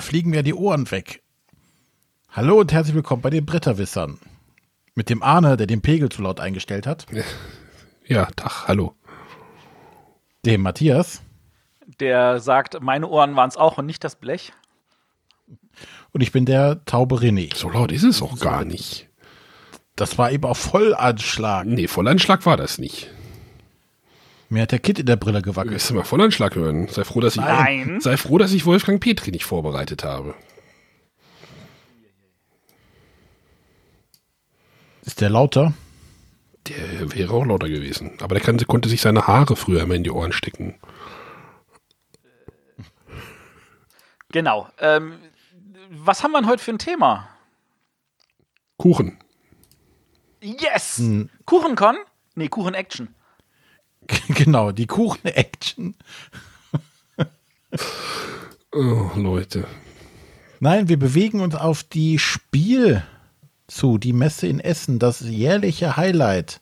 da fliegen mir die Ohren weg. Hallo und herzlich willkommen bei den Bretterwissern. Mit dem Arne, der den Pegel zu laut eingestellt hat. Ja, Tag, hallo. Dem Matthias. Der sagt, meine Ohren waren es auch und nicht das Blech. Und ich bin der taube René. So laut ist es auch gar nicht. Das war eben auch Vollanschlag. Nee, Vollanschlag war das nicht. Mir hat der Kit in der Brille Du gewackelt. wirst mal Vollanschlag hören. Sei froh, dass ich, Nein. sei froh, dass ich Wolfgang Petri nicht vorbereitet habe. Ist der lauter? Der wäre auch lauter gewesen. Aber der kann, konnte sich seine Haare früher immer in die Ohren stecken. Genau. Ähm, was haben wir denn heute für ein Thema? Kuchen. Yes! Kuchencon? Nee, Kuchen-Action. genau, die Kuchen-Action. Oh, Leute. Nein, wir bewegen uns auf die Spiel zu, die Messe in Essen, das jährliche Highlight.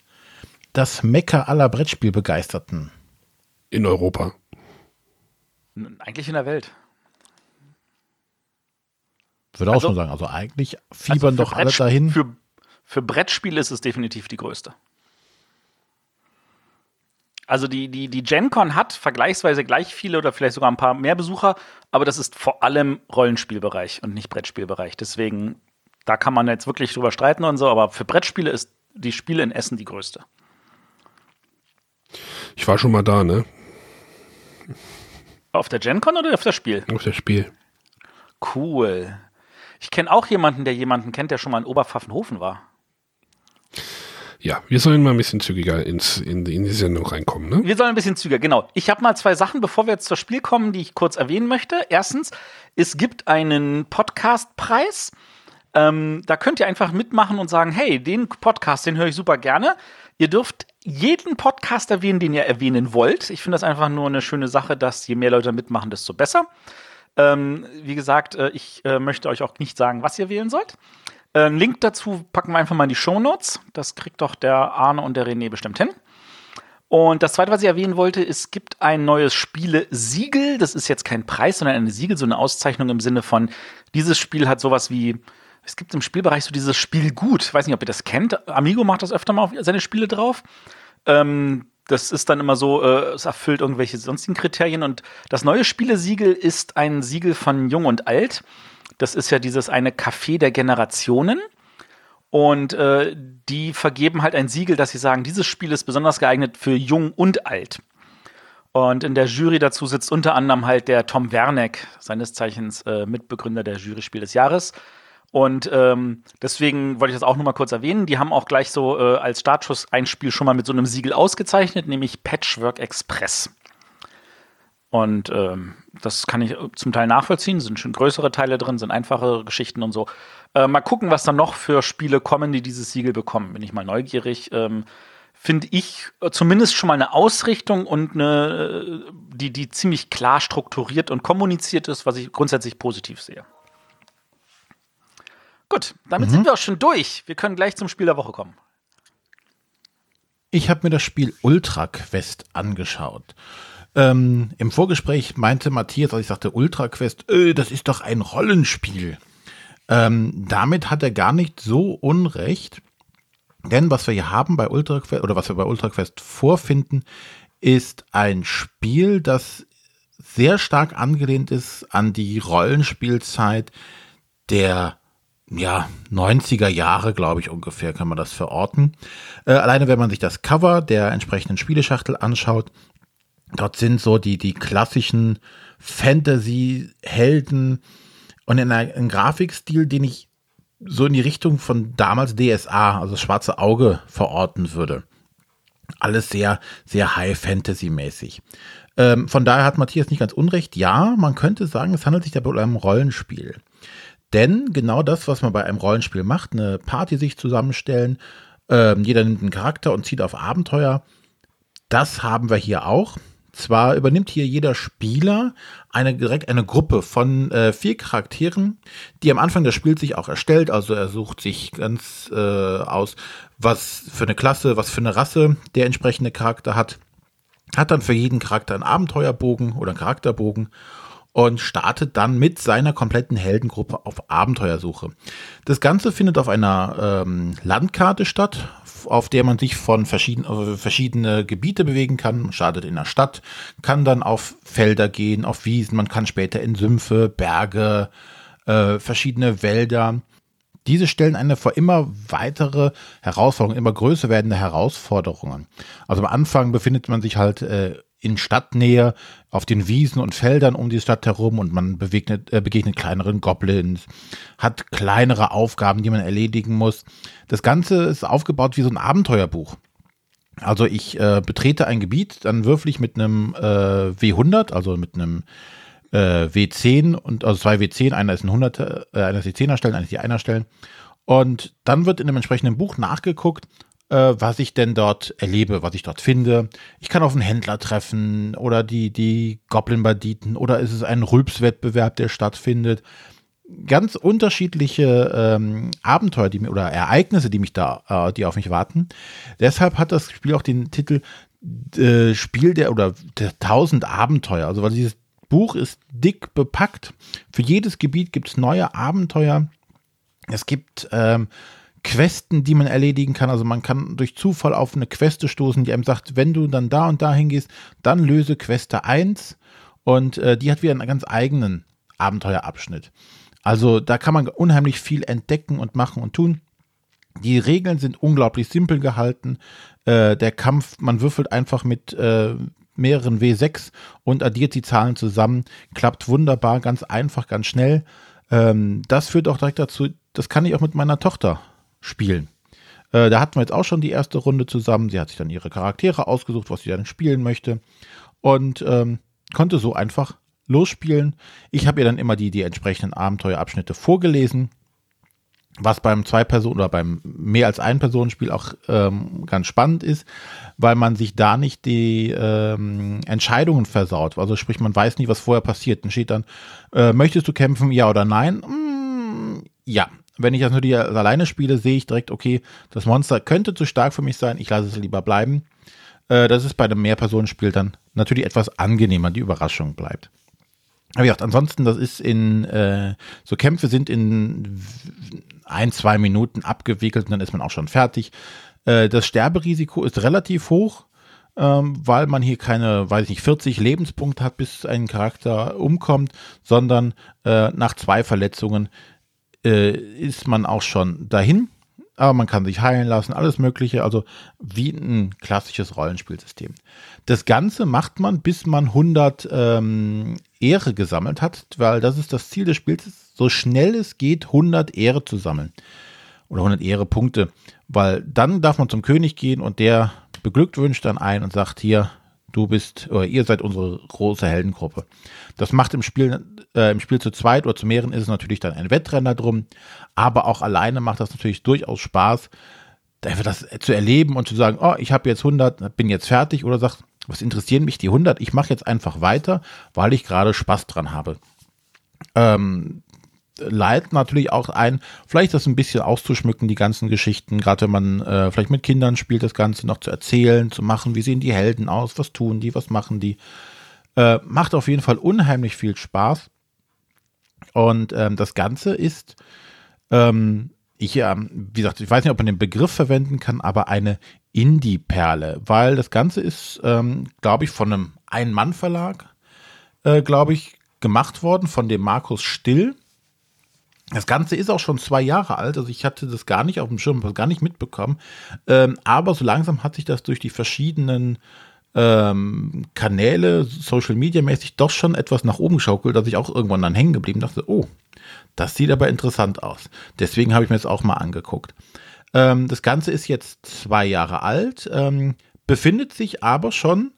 Das Mecker aller Brettspielbegeisterten. In Europa. Eigentlich in der Welt. Würde auch Also- schon sagen. Also eigentlich fiebern Also doch alle dahin. Für, für Brettspiele ist es definitiv die größte. Also die, die, die GenCon hat vergleichsweise gleich viele oder vielleicht sogar ein paar mehr Besucher, aber das ist vor allem Rollenspielbereich und nicht Brettspielbereich. Deswegen, da kann man jetzt wirklich drüber streiten und so, aber für Brettspiele ist die Spiele in Essen die größte. Ich war schon mal da, ne? Auf der GenCon oder auf das Spiel? Auf das Spiel. Cool. Ich kenne auch jemanden, der jemanden kennt, der schon mal in Oberpfaffenhofen war. Ja, wir sollen mal ein bisschen zügiger ins, in, in die Sendung reinkommen, ne? Wir sollen ein bisschen zügiger, genau. Ich habe mal zwei Sachen, bevor wir jetzt zum Spiel kommen, die ich kurz erwähnen möchte. Erstens, es gibt einen Podcastpreis. Ähm, da könnt ihr einfach mitmachen und sagen, hey, den Podcast, den höre ich super gerne. Ihr dürft jeden Podcast erwähnen, den ihr erwähnen wollt. Ich finde das einfach nur eine schöne Sache, dass je mehr Leute mitmachen, desto besser. Ähm, wie gesagt, äh, ich äh, möchte euch auch nicht sagen, was ihr wählen sollt. Äh, einen Link dazu packen wir einfach mal in die Show Notes. Das kriegt doch der Arne und der René bestimmt hin. Und das zweite, was ich erwähnen wollte, es gibt ein neues Spiele-Siegel. Das ist jetzt kein Preis, sondern eine Siegel, so eine Auszeichnung im Sinne von, dieses Spiel hat sowas wie, es gibt im Spielbereich so dieses Spiel gut. Ich weiß nicht, ob ihr das kennt. Amigo macht das öfter mal auf seine Spiele drauf. Ähm, das ist dann immer so, äh, es erfüllt irgendwelche sonstigen Kriterien. Und das neue Spielesiegel ist ein Siegel von Jung und Alt. Das ist ja dieses eine Café der Generationen. Und äh, die vergeben halt ein Siegel, dass sie sagen, dieses Spiel ist besonders geeignet für jung und alt. Und in der Jury dazu sitzt unter anderem halt der Tom Werneck, seines Zeichens äh, Mitbegründer der Jury Spiel des Jahres. Und ähm, deswegen wollte ich das auch nur mal kurz erwähnen. Die haben auch gleich so äh, als Startschuss ein Spiel schon mal mit so einem Siegel ausgezeichnet, nämlich Patchwork Express. Und ähm, das kann ich zum Teil nachvollziehen. Sind schon größere Teile drin, sind einfache Geschichten und so. Äh, mal gucken, was da noch für Spiele kommen, die dieses Siegel bekommen. Bin ich mal neugierig. Ähm, Finde ich äh, zumindest schon mal eine Ausrichtung und eine, die, die ziemlich klar strukturiert und kommuniziert ist, was ich grundsätzlich positiv sehe. Gut, damit sind wir auch schon durch. Wir können gleich zum Spiel der Woche kommen. Ich habe mir das Spiel Ultra Quest angeschaut. Ähm, Im Vorgespräch meinte Matthias, als ich sagte Ultra Quest, äh, das ist doch ein Rollenspiel. Ähm, damit hat er gar nicht so unrecht. Denn was wir hier haben bei Ultra Quest, oder was wir bei Ultra Quest vorfinden, ist ein Spiel, das sehr stark angelehnt ist an die Rollenspielzeit der ja, 90er Jahre, glaube ich, ungefähr kann man das verorten. Äh, alleine, wenn man sich das Cover der entsprechenden Spieleschachtel anschaut, dort sind so die, die klassischen Fantasy-Helden und in einem, Grafikstil, den ich so in die Richtung von damals DSA, also das schwarze Auge, verorten würde. Alles sehr, sehr High-Fantasy-mäßig. Ähm, von daher hat Matthias nicht ganz unrecht. Ja, man könnte sagen, es handelt sich dabei um ein Rollenspiel. Denn genau das, was man bei einem Rollenspiel macht, eine Party sich zusammenstellen, ähm, jeder nimmt einen Charakter und zieht auf Abenteuer, das haben wir hier auch. Zwar übernimmt hier jeder Spieler eine direkt eine Gruppe von äh, vier Charakteren, die am Anfang des Spiels sich auch erstellt. Also er sucht sich ganz äh, aus, was für eine Klasse, was für eine Rasse der entsprechende Charakter hat. Hat dann für jeden Charakter einen Abenteuerbogen oder einen Charakterbogen und startet dann mit seiner kompletten Heldengruppe auf Abenteuersuche. Das Ganze findet auf einer ähm, Landkarte statt, auf der man sich von verschieden, äh, verschiedene Gebiete bewegen kann. Man startet in der Stadt, kann dann auf Felder gehen, auf Wiesen, man kann später in Sümpfe, Berge, äh, verschiedene Wälder. Diese stellen eine vor immer weitere Herausforderungen, immer größer werdende Herausforderungen. Also am Anfang befindet man sich halt äh, in Stadtnähe auf den Wiesen und Feldern um die Stadt herum und man begegnet, äh, begegnet kleineren Goblins, hat kleinere Aufgaben, die man erledigen muss. Das Ganze ist aufgebaut wie so ein Abenteuerbuch. Also ich äh, betrete ein Gebiet, dann würfel ich mit einem äh, W100, also mit einem äh, W10 und also zwei W10, einer ist ein 100, äh, einer ist die 10er Stellen, einer ist die 1er Stellen. Und dann wird in dem entsprechenden Buch nachgeguckt, äh, was ich denn dort erlebe, was ich dort finde. Ich kann auf einen Händler treffen oder die, die Goblin-Banditen oder ist es ein Rülpswettbewerb, der stattfindet. Ganz unterschiedliche ähm, Abenteuer die, oder Ereignisse, die mich da, äh, die auf mich warten. Deshalb hat das Spiel auch den Titel äh, Spiel der oder der tausend Abenteuer. Also weil dieses Buch ist dick bepackt. Für jedes Gebiet gibt es neue Abenteuer. Es gibt ähm, Questen, die man erledigen kann. Also man kann durch Zufall auf eine Queste stoßen, die einem sagt, wenn du dann da und da hingehst, dann löse Queste 1 und äh, die hat wieder einen ganz eigenen Abenteuerabschnitt. Also da kann man unheimlich viel entdecken und machen und tun. Die Regeln sind unglaublich simpel gehalten. Äh, der Kampf, man würfelt einfach mit äh, mehreren W6 und addiert die Zahlen zusammen. Klappt wunderbar, ganz einfach, ganz schnell. Ähm, das führt auch direkt dazu, das kann ich auch mit meiner Tochter spielen. Äh, da hatten wir jetzt auch schon die erste Runde zusammen. Sie hat sich dann ihre Charaktere ausgesucht, was sie dann spielen möchte. Und ähm, konnte so einfach losspielen. Ich habe ihr dann immer die, die entsprechenden Abenteuerabschnitte vorgelesen. Was beim Zwei-Personen- oder beim mehr als Ein-Personen-Spiel auch ähm, ganz spannend ist, weil man sich da nicht die ähm, Entscheidungen versaut. Also sprich, man weiß nie, was vorher passiert. Dann steht dann, äh, möchtest du kämpfen, ja oder nein? Mm, ja, wenn ich das nur die alleine spiele, sehe ich direkt, okay, das Monster könnte zu stark für mich sein, ich lasse es lieber bleiben. Äh, das ist bei einem Mehrpersonenspiel dann natürlich etwas angenehmer, die Überraschung bleibt. Aber ja, ansonsten, das ist in, äh, so Kämpfe sind in ein, zwei Minuten abgewickelt und dann ist man auch schon fertig. Äh, das Sterberisiko ist relativ hoch, ähm, weil man hier keine, weiß ich nicht, 40 Lebenspunkte hat, bis ein Charakter umkommt, sondern nach zwei Verletzungen äh, ist man auch schon dahin. Aber man kann sich heilen lassen, alles Mögliche. Also wie ein klassisches Rollenspielsystem. Das Ganze macht man, bis man 100 ähm, Ehre gesammelt hat, weil das ist das Ziel des Spiels, so schnell es geht, 100 Ehre zu sammeln. Oder 100 Ehre-Punkte. Weil dann darf man zum König gehen und der beglückwünscht dann ein und sagt hier, du bist, oder ihr seid unsere große Heldengruppe. Das macht im Spiel, äh, im Spiel zu zweit oder zu mehreren ist es natürlich dann ein Wettrenner drum, aber auch alleine macht das natürlich durchaus Spaß, einfach das zu erleben und zu sagen, oh, ich habe jetzt 100, bin jetzt fertig oder sagt, was interessieren mich die 100, ich mache jetzt einfach weiter, weil ich gerade Spaß dran habe. Ähm, leitet natürlich auch ein, vielleicht das ein bisschen auszuschmücken, die ganzen Geschichten, gerade wenn man äh, vielleicht mit Kindern spielt, das Ganze noch zu erzählen, zu machen, wie sehen die Helden aus, was tun die, was machen die. Äh, macht auf jeden Fall unheimlich viel Spaß. Und ähm, das Ganze ist, ähm, ich, ähm, wie gesagt, ich weiß nicht, ob man den Begriff verwenden kann, aber eine Indie-Perle, weil das Ganze ist, ähm, glaube ich, von einem Ein-Mann-Verlag, äh, glaube ich, gemacht worden, von dem Markus Still. Das Ganze ist auch schon zwei Jahre alt, also ich hatte das gar nicht auf dem Schirm, gar nicht mitbekommen. Ähm, aber so langsam hat sich das durch die verschiedenen ähm, Kanäle, Social Media mäßig, doch schon etwas nach oben geschaukelt, dass ich auch irgendwann dann hängen geblieben dachte, oh, das sieht aber interessant aus. Deswegen habe ich mir das auch mal angeguckt. Ähm, das Ganze ist jetzt zwei Jahre alt, ähm, befindet sich aber schon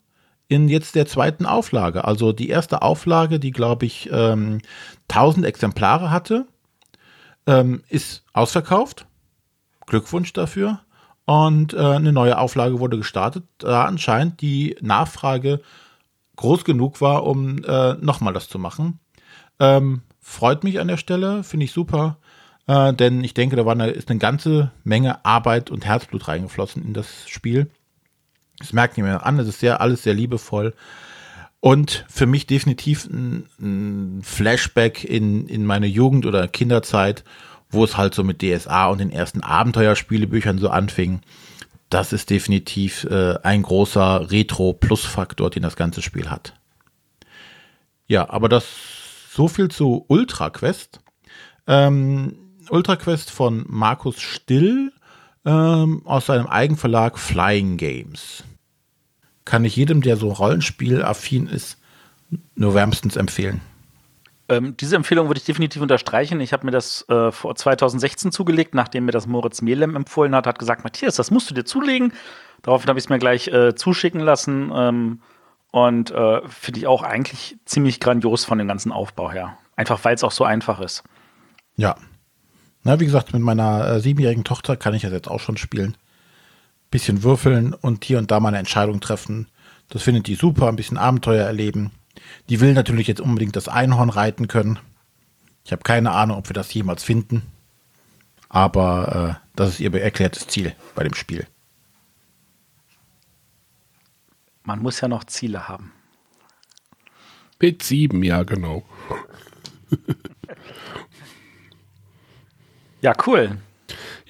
in jetzt der zweiten Auflage. Also die erste Auflage, die glaube ich ähm, 1000 Exemplare hatte, ähm, ist ausverkauft. Glückwunsch dafür. Und äh, eine neue Auflage wurde gestartet, da anscheinend die Nachfrage groß genug war, um äh, nochmal das zu machen. Ähm, freut mich an der Stelle, finde ich super, äh, denn ich denke, da war eine, ist eine ganze Menge Arbeit und Herzblut reingeflossen in das Spiel. Das merkt ihr mir an, es ist sehr, alles sehr liebevoll. Und für mich definitiv ein, ein Flashback in, in meine Jugend oder Kinderzeit, wo es halt so mit DSA und den ersten Abenteuerspielebüchern so anfing. Das ist definitiv äh, ein großer Retro-Plus-Faktor, den das ganze Spiel hat. Ja, aber das so viel zu Ultra Quest. Ähm, Ultra Quest von Markus Still ähm, aus seinem Eigenverlag Flying Games. Kann ich jedem, der so Rollenspiel-affin ist, nur wärmstens empfehlen. Ähm, diese Empfehlung würde ich definitiv unterstreichen. Ich habe mir das äh, vor 2016 zugelegt, nachdem mir das Moritz Melem empfohlen hat, hat gesagt, Matthias, das musst du dir zulegen. Daraufhin habe ich es mir gleich äh, zuschicken lassen. Ähm, und äh, finde ich auch eigentlich ziemlich grandios von dem ganzen Aufbau her. Einfach weil es auch so einfach ist. Ja. Na, wie gesagt, mit meiner äh, siebenjährigen Tochter kann ich das jetzt auch schon spielen. Bisschen würfeln und hier und da mal eine Entscheidung treffen. Das findet die super, ein bisschen Abenteuer erleben. Die will natürlich jetzt unbedingt das Einhorn reiten können. Ich habe keine Ahnung, ob wir das jemals finden. Aber äh, das ist ihr erklärtes Ziel bei dem Spiel. Man muss ja noch Ziele haben. Mit sieben, ja, genau. ja, cool.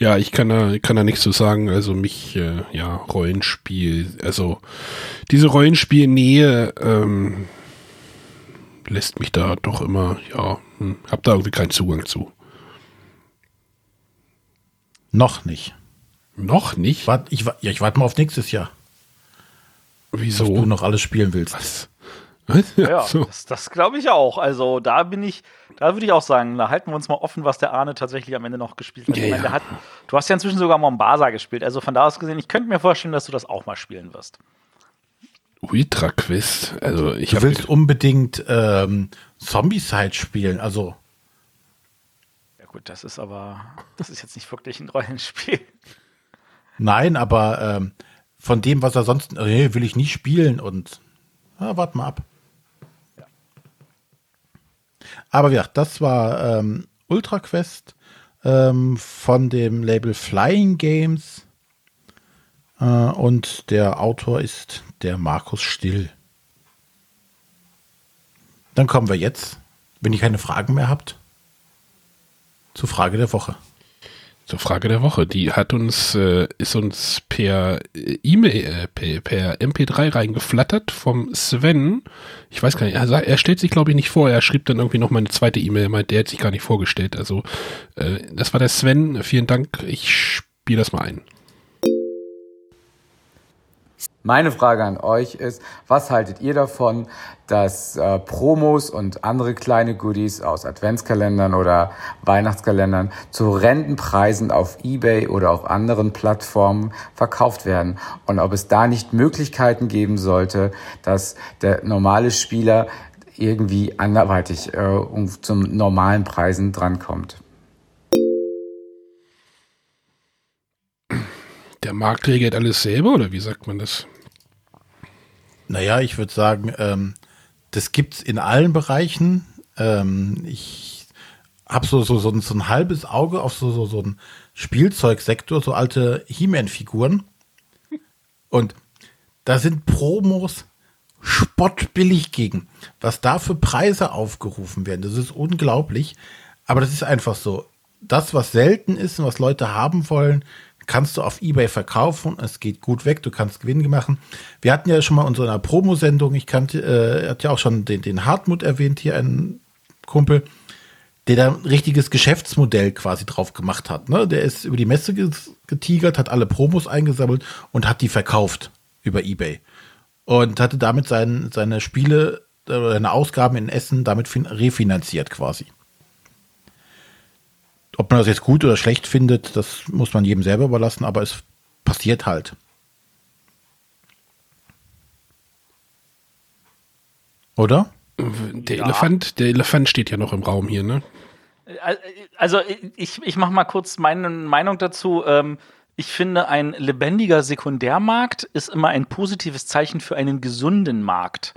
Ja, ich kann da, kann da nichts zu sagen. Also mich, äh, ja, Rollenspiel, also diese Rollenspielnähe ähm, lässt mich da doch immer, ja, hm, hab da irgendwie keinen Zugang zu. Noch nicht. Noch nicht? Wart, ich, ja, ich warte mal auf nächstes Jahr. Wieso? Dass du noch alles spielen willst. Was? Ja, so. das, das glaube ich auch. Also da bin ich, da würde ich auch sagen, da halten wir uns mal offen, was der Arne tatsächlich am Ende noch gespielt hat. Ja, ich meine, ja. hat du hast ja inzwischen sogar Mombasa gespielt. Also von da aus gesehen, ich könnte mir vorstellen, dass du das auch mal spielen wirst. Ultra Quest. Also ich du willst unbedingt ähm, Zombie-Side spielen, also. Ja gut, das ist aber, das ist jetzt nicht wirklich ein Rollenspiel. Nein, aber ähm, von dem, was er sonst, nee, will ich nicht spielen und ja, warte mal ab. Aber ja, das war ähm, Ultra Quest ähm, von dem Label Flying Games äh, und der Autor ist der Markus Still. Dann kommen wir jetzt, wenn ihr keine Fragen mehr habt, zur Frage der Woche. Zur Frage der Woche. Die hat uns, äh, ist uns per äh, E-Mail, äh, per, per MP3 reingeflattert vom Sven. Ich weiß gar nicht, er, er stellt sich glaube ich nicht vor. Er schrieb dann irgendwie noch mal eine zweite E-Mail. Meint, der hat sich gar nicht vorgestellt. Also, äh, das war der Sven. Vielen Dank. Ich spiele das mal ein. Meine Frage an euch ist, was haltet ihr davon, dass äh, Promos und andere kleine Goodies aus Adventskalendern oder Weihnachtskalendern zu Rentenpreisen auf eBay oder auf anderen Plattformen verkauft werden und ob es da nicht Möglichkeiten geben sollte, dass der normale Spieler irgendwie anderweitig äh, um, zum normalen Preisen drankommt? Der Markt regelt alles selber oder wie sagt man das? Naja, ich würde sagen, ähm, das gibt's in allen Bereichen. Ähm, ich habe so, so, so, ein, so ein halbes Auge auf so, so, so einen Spielzeugsektor, so alte He-Man-Figuren. Und da sind Promos spottbillig gegen. Was da für Preise aufgerufen werden, das ist unglaublich. Aber das ist einfach so. Das, was selten ist und was Leute haben wollen, kannst du auf Ebay verkaufen. Es geht gut weg, du kannst Gewinn machen. Wir hatten ja schon mal unsere Promo-Sendung, ich kannte, äh, hat ja auch schon den, den Hartmut erwähnt, hier ein Kumpel, der da ein richtiges Geschäftsmodell quasi drauf gemacht hat. Ne? Der ist über die Messe getigert, hat alle Promos eingesammelt und hat die verkauft über Ebay. Und hatte damit sein, seine Spiele, äh, seine Ausgaben in Essen damit refinanziert quasi. Ob man das jetzt gut oder schlecht findet, das muss man jedem selber überlassen, aber es passiert halt. Oder? Der Ja. Elefant, der Elefant steht ja noch im Raum hier, ne? Also ich, ich mache mal kurz meine Meinung dazu. Ähm, ich finde, ein lebendiger Sekundärmarkt ist immer ein positives Zeichen für einen gesunden Markt.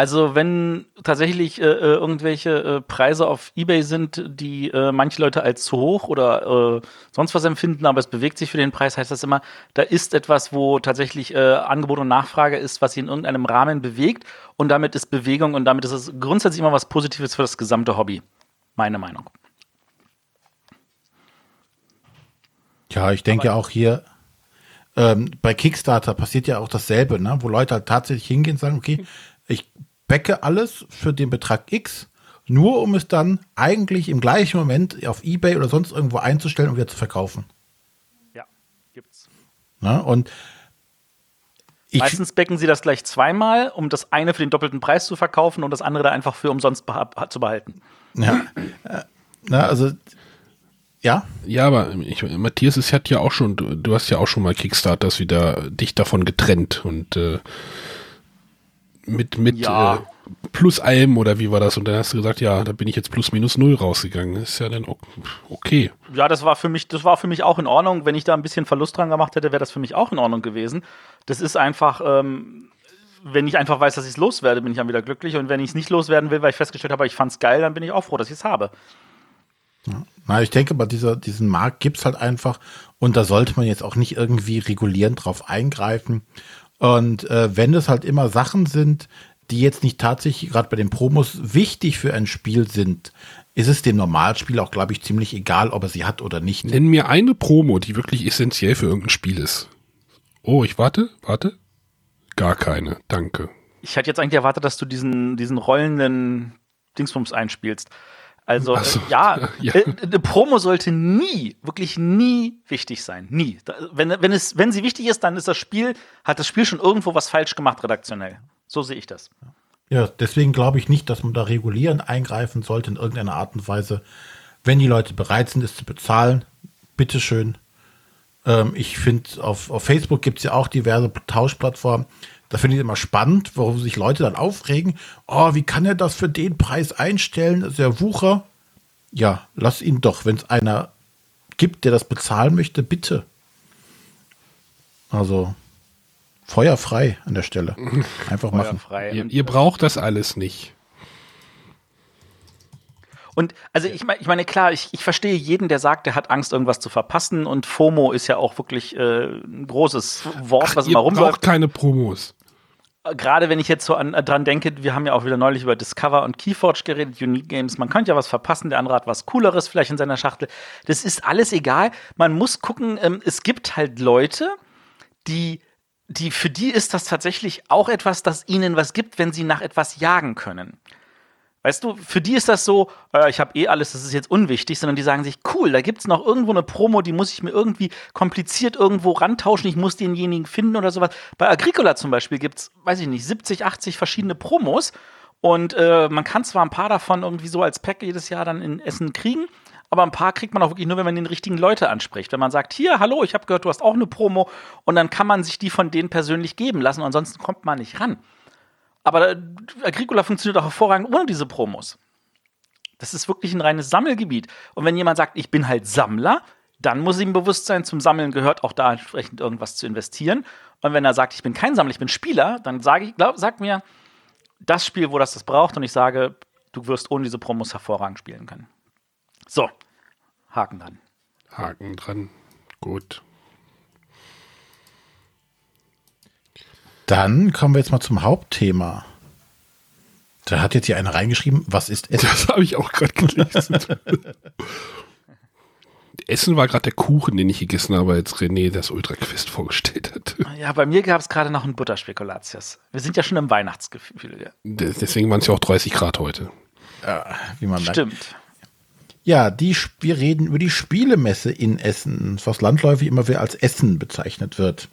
Also wenn tatsächlich äh, äh, irgendwelche äh, Preise auf eBay sind, die äh, manche Leute als zu hoch oder äh, sonst was empfinden, aber es bewegt sich für den Preis, heißt das immer, da ist etwas, wo tatsächlich äh, Angebot und Nachfrage ist, was sich in irgendeinem Rahmen bewegt und damit ist Bewegung und damit ist es grundsätzlich immer was Positives für das gesamte Hobby. Meine Meinung. Ja, ich denke auch hier ähm, bei Kickstarter passiert ja auch dasselbe, ne? wo Leute halt tatsächlich hingehen und sagen, okay, backe alles für den Betrag X, nur um es dann eigentlich im gleichen Moment auf Ebay oder sonst irgendwo einzustellen und wieder zu verkaufen. Ja, gibt's. Ne? Und ich, Meistens becken sie das gleich zweimal, um das eine für den doppelten Preis zu verkaufen und das andere da einfach für umsonst beha zu behalten. ja, äh, na, also ja, Ja, aber ich, Matthias, es hat ja auch schon, du, du hast ja auch schon mal Kickstarters wieder dich davon getrennt und äh, mit, mit Ja. äh, plus allem oder wie war das? Und dann hast du gesagt, ja, da bin ich jetzt plus minus null rausgegangen. Das ist ja dann okay. Ja, das war für mich, das war für mich auch in Ordnung. Wenn ich da ein bisschen Verlust dran gemacht hätte, wäre das für mich auch in Ordnung gewesen. Das ist einfach, ähm, wenn ich einfach weiß, dass ich es loswerde, bin ich dann wieder glücklich. Und wenn ich es nicht loswerden will, weil ich festgestellt habe, ich fand es geil, dann bin ich auch froh, dass ich es habe. Na, ich denke, bei dieser, diesen Markt gibt's halt einfach und da sollte man jetzt auch nicht irgendwie regulierend drauf eingreifen. Und äh, wenn es halt immer Sachen sind, die jetzt nicht tatsächlich gerade bei den Promos wichtig für ein Spiel sind, ist es dem Normalspiel auch, glaube ich, ziemlich egal, ob er sie hat oder nicht. Nenn mir eine Promo, die wirklich essentiell für irgendein Spiel ist. Oh, ich warte, warte. Gar keine, danke. Ich hatte jetzt eigentlich erwartet, dass du diesen, diesen rollenden Dingsbums einspielst. Also, Ach so, äh, ja, ja. Äh, eine Promo sollte nie, wirklich nie wichtig sein. Nie. Wenn, wenn, es, wenn sie wichtig ist, dann ist das Spiel, hat das Spiel schon irgendwo was falsch gemacht, redaktionell. So sehe ich das. Ja, deswegen glaube ich nicht, dass man da regulierend eingreifen sollte in irgendeiner Art und Weise. Wenn die Leute bereit sind, es zu bezahlen, bitteschön. Ähm, ich finde, auf, auf Facebook gibt es ja auch diverse Tauschplattformen. Da finde ich immer spannend, warum sich Leute dann aufregen. Oh, wie kann er das für den Preis einstellen? Das ist ja Wucher. Ja, lass ihn doch. Wenn es einer gibt, der das bezahlen möchte, bitte. Also, feuerfrei an der Stelle. Einfach machen. Feuerfrei. Ihr, ihr braucht das alles nicht. Und also ich meine, ich meine, klar, ich, ich verstehe jeden, der sagt, der hat Angst, irgendwas zu verpassen. Und FOMO ist ja auch wirklich äh, ein großes Wort, was ihr immer braucht rumläuft. keine Promos. Gerade wenn ich jetzt so an, dran denke, wir haben ja auch wieder neulich über Discover und Keyforge geredet, Unique Games. Man könnte ja was verpassen, der andere hat was Cooleres vielleicht in seiner Schachtel. Das ist alles egal. Man muss gucken, ähm, es gibt halt Leute, die, die, für die ist das tatsächlich auch etwas, das ihnen was gibt, wenn sie nach etwas jagen können. Weißt du, für die ist das so, äh, ich habe eh alles, das ist jetzt unwichtig, sondern die sagen sich, cool, da gibt's noch irgendwo eine Promo, die muss ich mir irgendwie kompliziert irgendwo rantauschen, ich muss denjenigen finden oder sowas. Bei Agricola zum Beispiel gibt's, weiß ich nicht, 70, 80 verschiedene Promos und äh, man kann zwar ein paar davon irgendwie so als Pack jedes Jahr dann in Essen kriegen, aber ein paar kriegt man auch wirklich nur, wenn man den richtigen Leute anspricht. Wenn man sagt, hier, hallo, ich habe gehört, du hast auch eine Promo und dann kann man sich die von denen persönlich geben lassen, ansonsten kommt man nicht ran. Aber äh, Agricola funktioniert auch hervorragend ohne diese Promos. Das ist wirklich ein reines Sammelgebiet. Und wenn jemand sagt, ich bin halt Sammler, dann muss ihm bewusst sein, zum Sammeln gehört auch da entsprechend irgendwas zu investieren. Und wenn er sagt, ich bin kein Sammler, ich bin Spieler, dann sage ich, glaub, sag mir das Spiel, wo das das braucht, und ich sage, du wirst ohne diese Promos hervorragend spielen können. So, Haken dran. Haken dran. Gut. Dann kommen wir jetzt mal zum Hauptthema. Da hat jetzt hier einer reingeschrieben, was ist Essen? Das habe ich auch gerade gelesen. Essen war gerade der Kuchen, den ich gegessen habe, als René das Ultra Quest vorgestellt hat. Ja, bei mir gab es gerade noch ein Butterspekulatius. Wir sind ja schon im Weihnachtsgefühl. Ja. Deswegen waren es ja auch 30 Grad heute. Wie man merkt. Stimmt. Ja, die, wir reden über die Spielemesse in Essen, was landläufig immer wieder als Essen bezeichnet wird.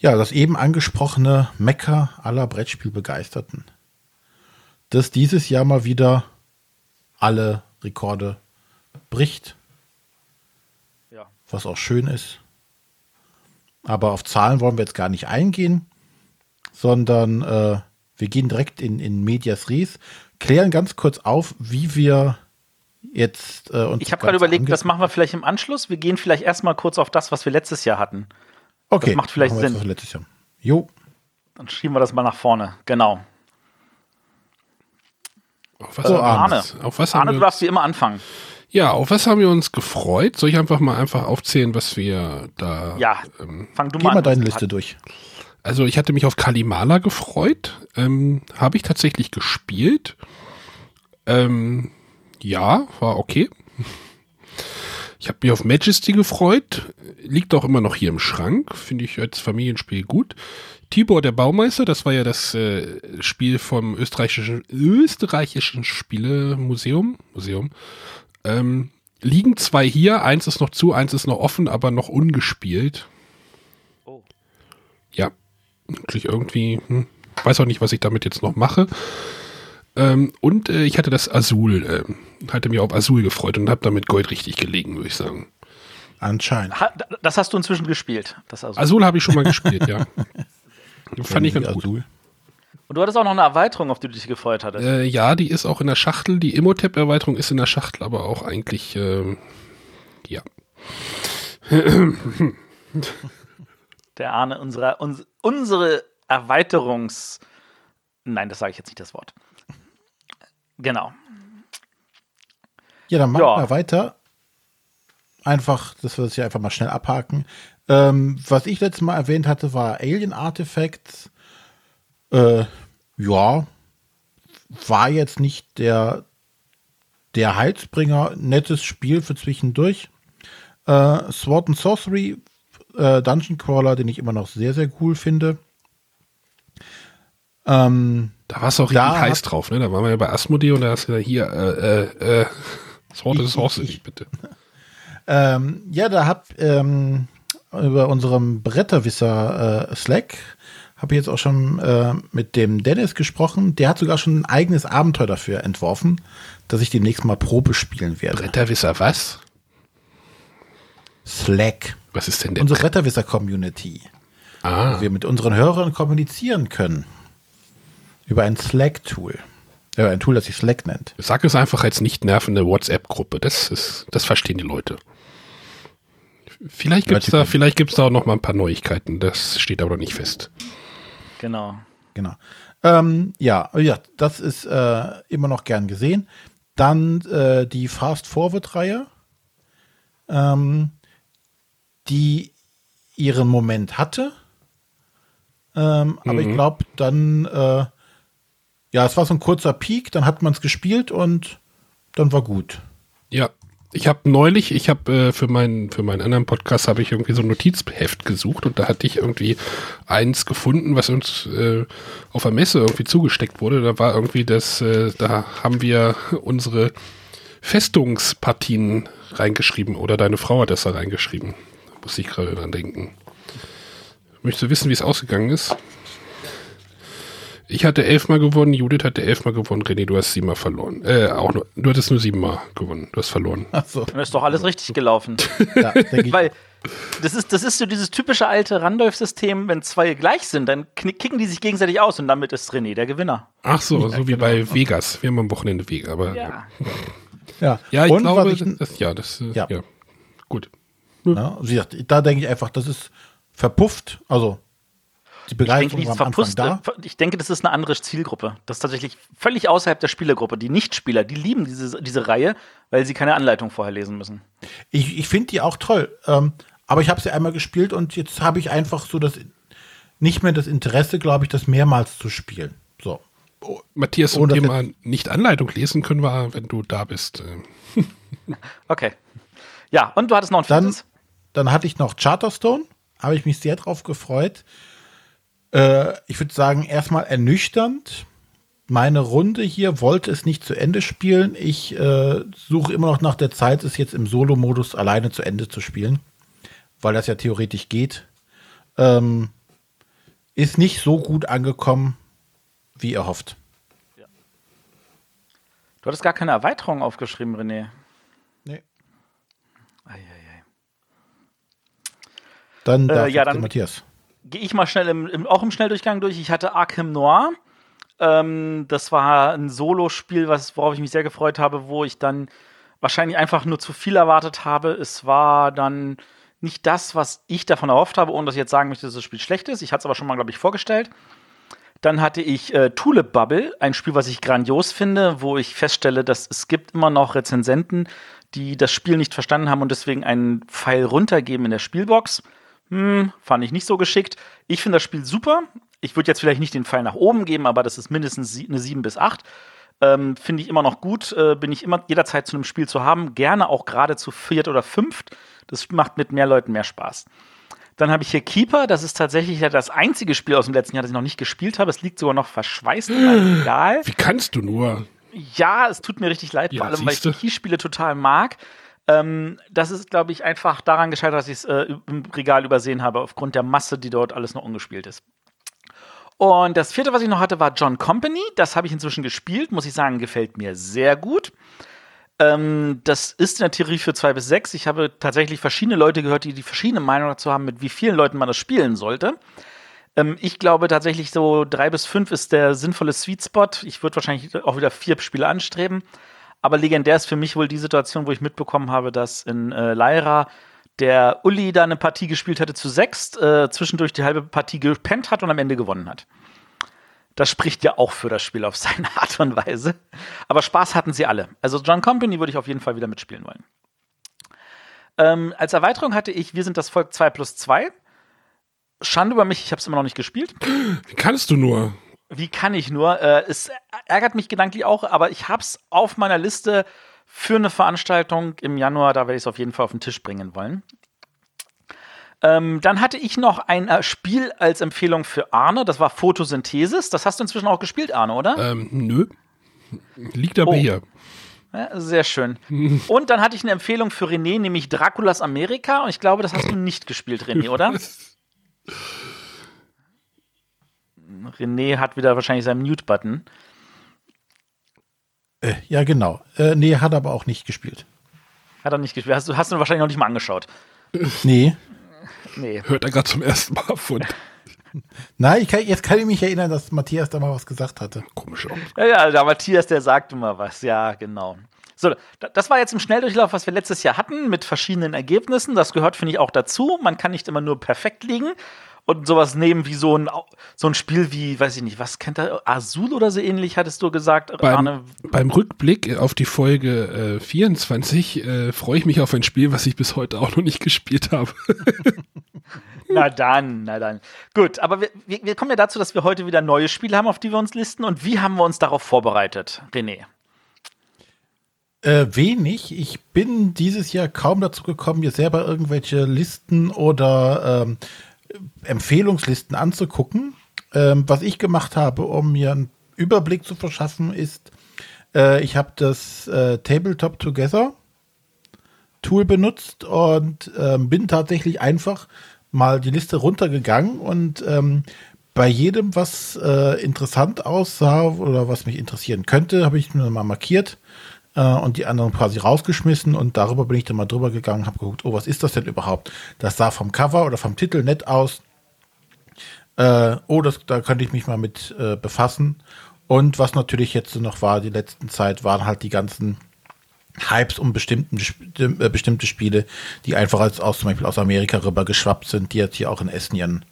Ja, das eben angesprochene Mecker aller Brettspielbegeisterten. Das dieses Jahr mal wieder alle Rekorde bricht, Ja. was auch schön ist. Aber auf Zahlen wollen wir jetzt gar nicht eingehen, sondern äh, wir gehen direkt in, in Medias Res, klären ganz kurz auf, wie wir jetzt äh, uns Ich habe gerade überlegt, das machen wir vielleicht im Anschluss. Wir gehen vielleicht erstmal kurz auf das, was wir letztes Jahr hatten. Okay, das macht vielleicht Sinn. Letztes Jahr. Jo, Dann schieben wir das mal nach vorne. Genau. Auf was, wir Arne. auf was Arne, haben du wir uns, darfst wie immer anfangen. ja, auf was haben wir uns gefreut? Soll ich einfach mal einfach aufzählen, was wir da. Ja, Ähm, fang du Geh mal mal an. deine Liste durch. also ich hatte mich auf Kalimala gefreut. Ähm, Habe ich tatsächlich gespielt. Ähm, ja, war okay. Ich habe mich auf Majesty gefreut. Liegt auch immer noch hier im Schrank. Finde ich als Familienspiel gut. Tibor der Baumeister, das war ja das äh, Spiel vom österreichischen, österreichischen Spielemuseum. Museum. Ähm, liegen zwei hier. Eins ist noch zu, eins ist noch offen, aber noch ungespielt. Oh. Ja, wirklich irgendwie, hm, weiß auch nicht, was ich damit jetzt noch mache. Ähm, und äh, ich hatte das Azul, ähm, hatte mich auf Azul gefreut und habe damit Gold richtig gelegen, würde ich sagen. Anscheinend. Ha, das hast du inzwischen gespielt. Das also. Azul habe ich schon mal gespielt, ja. Fand ich ganz gut. Azul. Und du hattest auch noch eine Erweiterung, auf die du dich gefreut hattest. Äh, ja, die ist auch in der Schachtel. Die Imhotep-Erweiterung ist in der Schachtel, aber auch eigentlich, ähm, ja. Der Arne, unsere, uns, unsere Erweiterungs. Nein, das sage ich jetzt nicht das Wort. Genau. Ja, dann machen Ja. wir weiter. Einfach, dass wir das hier einfach mal schnell abhaken. Ähm, was ich letztes Mal erwähnt hatte, war Alien Artifacts. Äh, ja, war jetzt nicht der, der Heilsbringer. Nettes Spiel für zwischendurch. Äh, Sword and Sorcery, äh, Dungeon Crawler, den ich immer noch sehr, sehr cool finde. Ähm, Da war es auch richtig heiß drauf, ne? Da waren wir ja bei Asmodee und da hast du ja hier, äh, äh, äh, Sword Ich- is Sorcery, ich- bitte. Ähm, ja, da hab ähm, über unserem Bretterwisser äh, Slack habe ich jetzt auch schon äh, mit dem Dennis gesprochen. Der hat sogar schon ein eigenes Abenteuer dafür entworfen, dass ich demnächst mal Probe spielen werde. Bretterwisser was? Slack. Was ist denn der Unsere Bretterwisser Community. Ah, Wo wir mit unseren Hörern kommunizieren können. Über ein Slack-Tool. Äh, ein Tool, das sich Slack nennt. sag es einfach als nicht nervende WhatsApp-Gruppe. Das ist, das verstehen die Leute. Vielleicht gibt's Leute da, vielleicht gibt's da auch noch mal ein paar Neuigkeiten. Das steht aber noch nicht fest. Genau. Genau. Ähm, ja, ja, das ist äh, immer noch gern gesehen. Dann äh, die Fast Forward-Reihe, ähm, die ihren Moment hatte. Ähm, Aber ich glaube, dann, äh, ja, es war so ein kurzer Peak, dann hat man es gespielt und dann war gut. Ja, ich habe neulich, ich habe äh, für meinen für meinen anderen Podcast habe ich irgendwie so ein Notizheft gesucht und da hatte ich irgendwie eins gefunden, was uns äh, auf der Messe irgendwie zugesteckt wurde. Da war irgendwie das, äh, da haben wir unsere Festungspartien reingeschrieben oder deine Frau hat das da reingeschrieben. Muss ich gerade dran denken. Möchtest du wissen, wie es ausgegangen ist? Ich hatte elfmal gewonnen, Judith hatte elfmal gewonnen, René, du hast siebenmal verloren. Äh, auch nur, du hattest nur siebenmal gewonnen, du hast verloren. Achso, Dann ist doch alles richtig gelaufen. ja. Weil das ist, das ist so dieses typische alte Randolph-System, wenn zwei gleich sind, dann knick- kicken die sich gegenseitig aus und damit ist René der Gewinner. Ach so, so wie bei Vegas. Wir haben am Wochenende Vegas, aber ja, Ja. ja. ich und glaube, ich, das, ja, das, äh, Ja. ja. gut. ja, wie gesagt, da denke ich einfach, das ist verpufft. Also, die Ich denke, Begeisterung war am Anfang verpusst, da. ich denke, das ist eine andere Zielgruppe. Das ist tatsächlich völlig außerhalb der Spielergruppe. Die Nichtspieler, die lieben diese, diese Reihe, weil sie keine Anleitung vorher lesen müssen. Ich, ich finde die auch toll. Ähm, aber ich habe sie einmal gespielt und jetzt habe ich einfach so das nicht mehr das Interesse, glaube ich, das mehrmals zu spielen. So. Matthias, zum Thema nicht Anleitung lesen können wir, wenn du da bist. äh. Okay. Ja, und du hattest noch ein Dann, viertes? dann hatte ich noch Charterstone, habe ich mich sehr drauf gefreut. Äh, ich würde sagen, erstmal ernüchternd. Meine Runde hier wollte es nicht zu Ende spielen. Ich äh, suche immer noch nach der Zeit, es jetzt im Solo-Modus alleine zu Ende zu spielen, weil das ja theoretisch geht. Ähm, ist nicht so gut angekommen, wie erhofft. Du hattest gar keine Erweiterung aufgeschrieben, René. Nee. Eieiei. Dann Äh, darf ja, jetzt der dann- Matthias. Gehe ich mal schnell im, im, auch im Schnelldurchgang durch. Ich hatte Arkham Noir. Ähm, das war ein Solo-Spiel, worauf ich mich sehr gefreut habe, wo ich dann wahrscheinlich einfach nur zu viel erwartet habe. Es war dann nicht das, was ich davon erhofft habe, ohne dass ich jetzt sagen möchte, dass das Spiel schlecht ist. Ich hatte es aber schon mal, glaube ich, vorgestellt. Dann hatte ich äh, Tulip Bubble, ein Spiel, was ich grandios finde, wo ich feststelle, dass es gibt immer noch Rezensenten, die das Spiel nicht verstanden haben und deswegen einen Pfeil runtergeben in der Spielbox. Hm, fand ich nicht so geschickt. Ich finde das Spiel super. Ich würde jetzt vielleicht nicht den Pfeil nach oben geben, aber das ist mindestens eine 7 bis 8. Ähm, finde ich immer noch gut. Äh, bin ich immer jederzeit zu einem Spiel zu haben. Gerne auch gerade zu viert oder fünft. Das macht mit mehr Leuten mehr Spaß. Dann habe ich hier Keeper. Das ist tatsächlich ja das einzige Spiel aus dem letzten Jahr, das ich noch nicht gespielt habe. Es liegt sogar noch verschweißt in meinem Regal. Wie kannst du nur? Ja, es tut mir richtig leid, Ja, vor allem, weil ich. Key-Spiele total mag. Ähm, das ist, glaube ich, einfach daran gescheitert, dass ich es äh, im Regal übersehen habe, aufgrund der Masse, die dort alles noch ungespielt ist. Und das vierte, was ich noch hatte, war John Company. Das habe ich inzwischen gespielt, muss ich sagen, gefällt mir sehr gut. Ähm, das ist in der Theorie für zwei bis sechs. Ich habe tatsächlich verschiedene Leute gehört, die die verschiedene Meinung dazu haben, mit wie vielen Leuten man das spielen sollte. Ähm, ich glaube tatsächlich so drei bis fünf ist der sinnvolle Sweet Spot. Ich würde wahrscheinlich auch wieder vier Spiele anstreben. Aber legendär ist für mich wohl die Situation, wo ich mitbekommen habe, dass in äh, Lyra der Uli da eine Partie gespielt hatte zu sechs, äh, zwischendurch die halbe Partie gepennt hat und am Ende gewonnen hat. Das spricht ja auch für das Spiel auf seine Art und Weise. Aber Spaß hatten sie alle. Also John Company würde ich auf jeden Fall wieder mitspielen wollen. Ähm, als Erweiterung hatte ich Wir sind das Volk 2 plus 2. Schande über mich, ich habe es immer noch nicht gespielt. Wie kannst du nur? Wie kann ich nur? Äh, es ärgert mich gedanklich auch, aber ich habe es auf meiner Liste für eine Veranstaltung im Januar. Da werde ich es auf jeden Fall auf den Tisch bringen wollen. Ähm, dann hatte ich noch ein äh, Spiel als Empfehlung für Arne. Das war Photosynthesis. Das hast du inzwischen auch gespielt, Arne, oder? Ähm, nö. Liegt aber Oh. hier. Ja, sehr schön. Und dann hatte ich eine Empfehlung für René, nämlich Draculas Amerika. Und ich glaube, das hast du nicht gespielt, René, oder? René hat wieder wahrscheinlich seinen Mute-Button. Äh, ja, genau. Äh, nee, hat aber auch nicht gespielt. Hat er nicht gespielt. Hast du hast du wahrscheinlich noch nicht mal angeschaut. Nee. Nee. Hört er gerade zum ersten Mal von. Nein, ich kann, jetzt kann ich mich erinnern, dass Matthias da mal was gesagt hatte. Komisch aus. Ja, ja, der Matthias, der sagt immer was. Ja, genau. So, da- das war jetzt im Schnelldurchlauf, was wir letztes Jahr hatten, mit verschiedenen Ergebnissen. Das gehört, finde ich, auch dazu. Man kann nicht immer nur perfekt liegen und sowas nehmen wie so ein, so ein Spiel wie, weiß ich nicht, was kennt er? Azul oder so ähnlich, hattest du gesagt, Beim, Arne? beim Rückblick auf die Folge äh, 24 äh, freue ich mich auf ein Spiel, was ich bis heute auch noch nicht gespielt habe. Na dann, na dann. Gut, aber wir, wir, wir kommen ja dazu, dass wir heute wieder neue Spiele haben, auf die wir uns listen. Und wie haben wir uns darauf vorbereitet, René? Äh, wenig. Ich bin dieses Jahr kaum dazu gekommen, mir selber irgendwelche Listen oder ähm, Empfehlungslisten anzugucken. Ähm, was ich gemacht habe, um mir einen Überblick zu verschaffen, ist, äh, ich habe das äh, Tabletop Together Tool benutzt und ähm, bin tatsächlich einfach mal die Liste runtergegangen und ähm, bei jedem, was äh, interessant aussah oder was mich interessieren könnte, habe ich mir mal markiert und die anderen quasi rausgeschmissen und darüber bin ich dann mal drüber gegangen, habe geguckt, oh, was ist das denn überhaupt? Das sah vom Cover oder vom Titel nett aus. Äh, oh, das, da könnte ich mich mal mit äh, befassen. Und was natürlich jetzt noch war, die letzten Zeit, waren halt die ganzen Hypes um bestimmten, äh, bestimmte Spiele, die einfach als aus, zum Beispiel aus Amerika rüber geschwappt sind, die jetzt hier auch in Essen ihren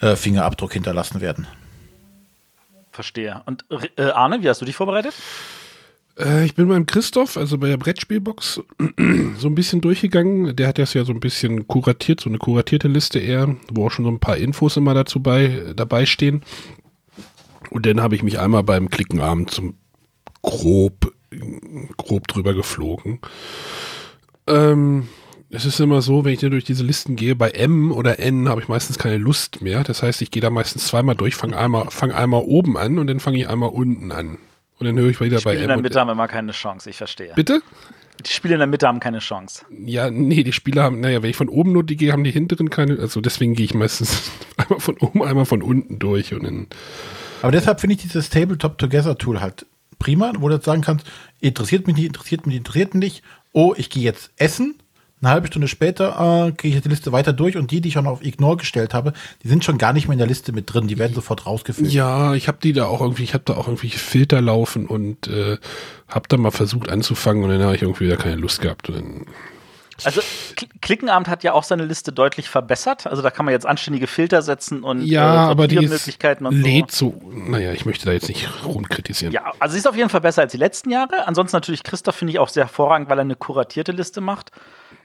äh, Fingerabdruck hinterlassen werden. Verstehe. Und äh, Arne, wie hast du dich vorbereitet? Äh, ich bin beim Christoph, also bei der Brettspielbox, so ein bisschen durchgegangen. Der hat das ja so ein bisschen kuratiert, so eine kuratierte Liste eher, wo auch schon so ein paar Infos immer dazu bei, dabei stehen. Und dann habe ich mich einmal beim Klickenabend zum grob, grob drüber geflogen. Ähm, es ist immer so, wenn ich dann durch diese Listen gehe, bei M oder N habe ich meistens keine Lust mehr. Das heißt, ich gehe da meistens zweimal durch, fange einmal, fang einmal oben an und dann fange ich einmal unten an. Und dann höre ich wieder Die bei Spiele in M der und Mitte haben immer keine Chance, ich verstehe. Bitte? Die Spiele in der Mitte haben keine Chance. Ja, nee, die Spieler haben, naja, wenn ich von oben nur die gehe, haben die hinteren keine, also deswegen gehe ich meistens einmal von oben, einmal von unten durch und dann, Aber deshalb finde ich dieses Tabletop Together Tool halt prima, wo du jetzt sagen kannst, interessiert mich nicht, interessiert mich, interessiert mich nicht. Oh, ich gehe jetzt essen. Eine halbe Stunde später äh, gehe ich die Liste weiter durch und die, die ich schon auf Ignore gestellt habe, die sind schon gar nicht mehr in der Liste mit drin. Die werden sofort rausgefiltert. ja, ich habe die da auch irgendwie, ich habe da auch irgendwie Filter laufen und äh, habe da mal versucht anzufangen und dann habe ich irgendwie wieder keine Lust gehabt. Also Klickenabend hat ja auch seine Liste deutlich verbessert. Also da kann man jetzt anständige Filter setzen und ja, äh, aber die Möglichkeiten und lädt so. so. Naja, ich möchte da jetzt nicht rumkritisieren. Ja, also sie ist auf jeden Fall besser als die letzten Jahre. Ansonsten natürlich Christoph finde ich auch sehr hervorragend, weil er eine kuratierte Liste macht.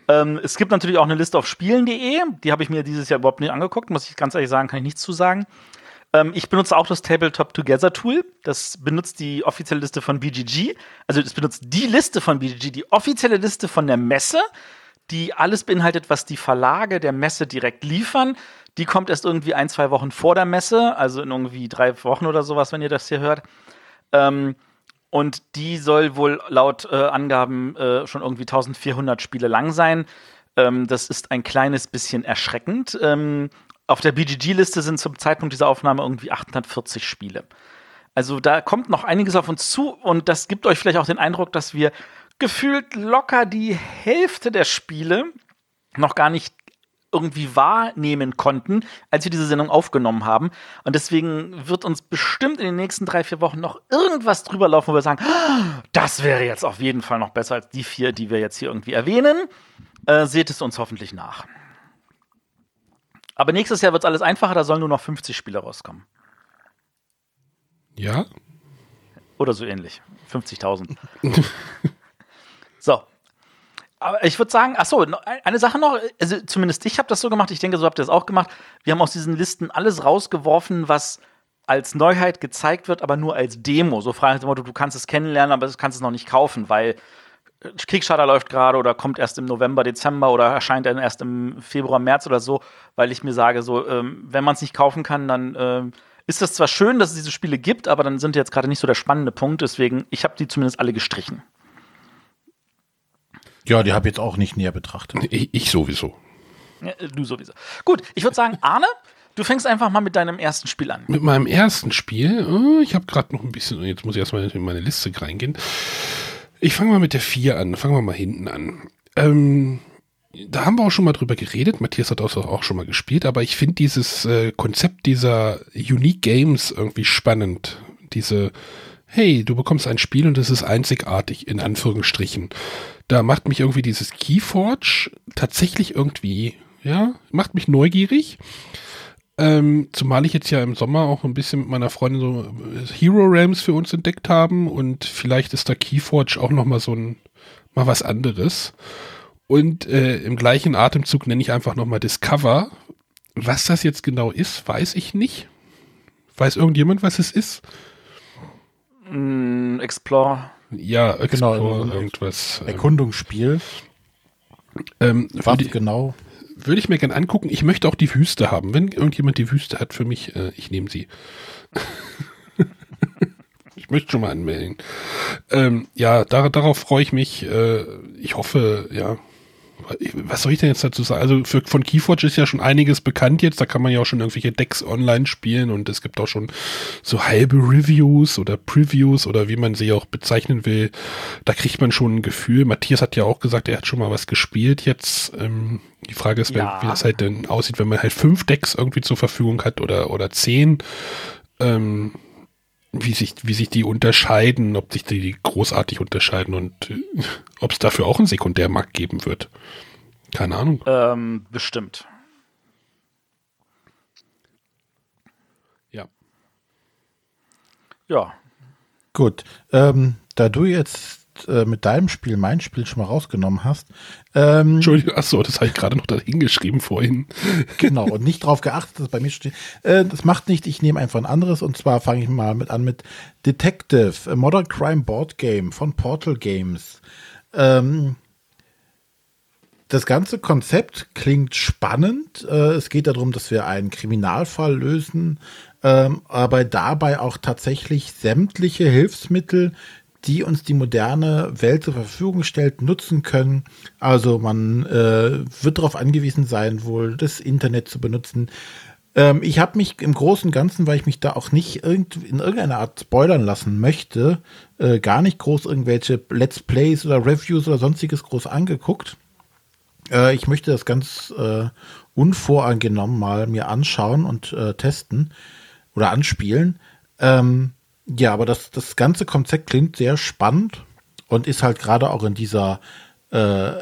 Ähm, es gibt natürlich auch eine Liste auf spielen.de. Die habe ich mir dieses Jahr überhaupt nicht angeguckt. Muss ich ganz ehrlich sagen, kann ich nichts zu sagen. Ähm, ich benutze auch das Tabletop Together Tool. Das benutzt die offizielle Liste von BGG. Also das benutzt die Liste von BGG, die offizielle Liste von der Messe, die alles beinhaltet, was die Verlage der Messe direkt liefern. Die kommt erst irgendwie ein, zwei Wochen vor der Messe, also in irgendwie drei Wochen oder sowas, wenn ihr das hier hört. Ähm, und die soll wohl laut äh, Angaben äh, schon irgendwie 1400 Spiele lang sein. Ähm, das ist ein kleines bisschen erschreckend. Ähm, auf der BGG-Liste sind zum Zeitpunkt dieser Aufnahme irgendwie 840 Spiele. Also da kommt noch einiges auf uns zu und das gibt euch vielleicht auch den Eindruck, dass wir gefühlt locker die Hälfte der Spiele noch gar nicht irgendwie wahrnehmen konnten, als wir diese Sendung aufgenommen haben. Und deswegen wird uns bestimmt in den nächsten drei, vier Wochen noch irgendwas drüber laufen, wo wir sagen, ah, das wäre jetzt auf jeden Fall noch besser als die vier, die wir jetzt hier irgendwie erwähnen. Äh, seht es uns hoffentlich nach. Aber nächstes Jahr wird es alles einfacher, da sollen nur noch 50 Spiele rauskommen. Ja? Oder so ähnlich. 50.000. Aber ich würde sagen, ach so, eine Sache noch, also zumindest ich habe das so gemacht, ich denke, so habt ihr es auch gemacht. Wir haben aus diesen Listen alles rausgeworfen, was als Neuheit gezeigt wird, aber nur als Demo. So frei nach dem du kannst es kennenlernen, aber du kannst es noch nicht kaufen, weil Kickstarter läuft gerade oder kommt erst im November, Dezember oder erscheint dann erst im Februar, März oder so, weil ich mir sage, so, ähm, wenn man es nicht kaufen kann, dann ähm, ist das zwar schön, dass es diese Spiele gibt, aber dann sind jetzt gerade nicht so der spannende Punkt. Deswegen, ich habe die zumindest alle gestrichen. Ja, die habe ich jetzt auch nicht näher betrachtet. Ich, ich sowieso. Ja, du sowieso. Gut, ich würde sagen, Arne, du fängst einfach mal mit deinem ersten Spiel an. Mit meinem ersten Spiel? Oh, ich habe gerade noch ein bisschen, jetzt muss ich erstmal in meine Liste reingehen. Ich fange mal mit der 4 an. Fangen wir mal hinten an. Ähm, da haben wir auch schon mal drüber geredet. Matthias hat auch schon mal gespielt, aber ich finde dieses äh, Konzept dieser Unique Games irgendwie spannend. Diese, hey, du bekommst ein Spiel und es ist einzigartig, in Anführungsstrichen. Da macht mich irgendwie dieses Keyforge tatsächlich irgendwie, ja, macht mich neugierig. Ähm, zumal ich jetzt ja im Sommer auch ein bisschen mit meiner Freundin so äh, Hero Realms für uns entdeckt haben und vielleicht ist da Keyforge auch noch mal so ein mal was anderes. Und äh, im gleichen Atemzug nenne ich einfach noch mal Discover. Was das jetzt genau ist, weiß ich nicht. Weiß irgendjemand, was es ist? Mm, Explore. Ja, Explore, genau, irgendwas. Ähm. Erkundungsspiel. Ähm, was genau? würde ich mir gerne angucken. Ich möchte auch die Wüste haben. Wenn irgendjemand die Wüste hat für mich, äh, ich nehme sie. ich möchte schon mal anmelden. Ähm, ja, da, darauf freue ich mich. Äh, ich hoffe, ja, was soll ich denn jetzt dazu sagen? Also für, von Keyforge ist ja schon einiges bekannt jetzt. Da kann man ja auch schon irgendwelche Decks online spielen und es gibt auch schon so halbe Reviews oder Previews oder wie man sie auch bezeichnen will. Da kriegt man schon ein Gefühl. Matthias hat ja auch gesagt, er hat schon mal was gespielt jetzt. Ähm, die Frage ist, ja. wie das halt denn aussieht, wenn man halt fünf Decks irgendwie zur Verfügung hat oder, oder zehn. Ähm, wie sich, wie sich die unterscheiden, ob sich die großartig unterscheiden und äh, ob es dafür auch einen Sekundärmarkt geben wird. Keine Ahnung. Ähm, bestimmt. Ja. Ja. Gut. Ähm, da du jetzt äh, mit deinem Spiel mein Spiel schon mal rausgenommen hast. Ähm, Entschuldigung, achso, das habe ich gerade noch da hingeschrieben vorhin. genau, und nicht darauf geachtet, dass bei mir steht. Äh, das macht nicht, ich nehme einfach ein anderes und zwar fange ich mal mit an mit Detective, a Modern Crime Board Game von Portal Games. Ähm, das ganze Konzept klingt spannend. Äh, es geht darum, dass wir einen Kriminalfall lösen, ähm, aber dabei auch tatsächlich sämtliche Hilfsmittel, die uns die moderne Welt zur Verfügung stellt, nutzen können. Also man äh, wird darauf angewiesen sein, wohl das Internet zu benutzen. Ähm, ich habe mich im Großen und Ganzen, weil ich mich da auch nicht irgend, in irgendeiner Art spoilern lassen möchte, äh, gar nicht groß irgendwelche Let's Plays oder Reviews oder sonstiges groß angeguckt. Äh, ich möchte das ganz äh, unvoreingenommen mal mir anschauen und äh, testen oder anspielen. Ähm, ja, aber das, das ganze Konzept klingt sehr spannend und ist halt gerade auch in dieser äh,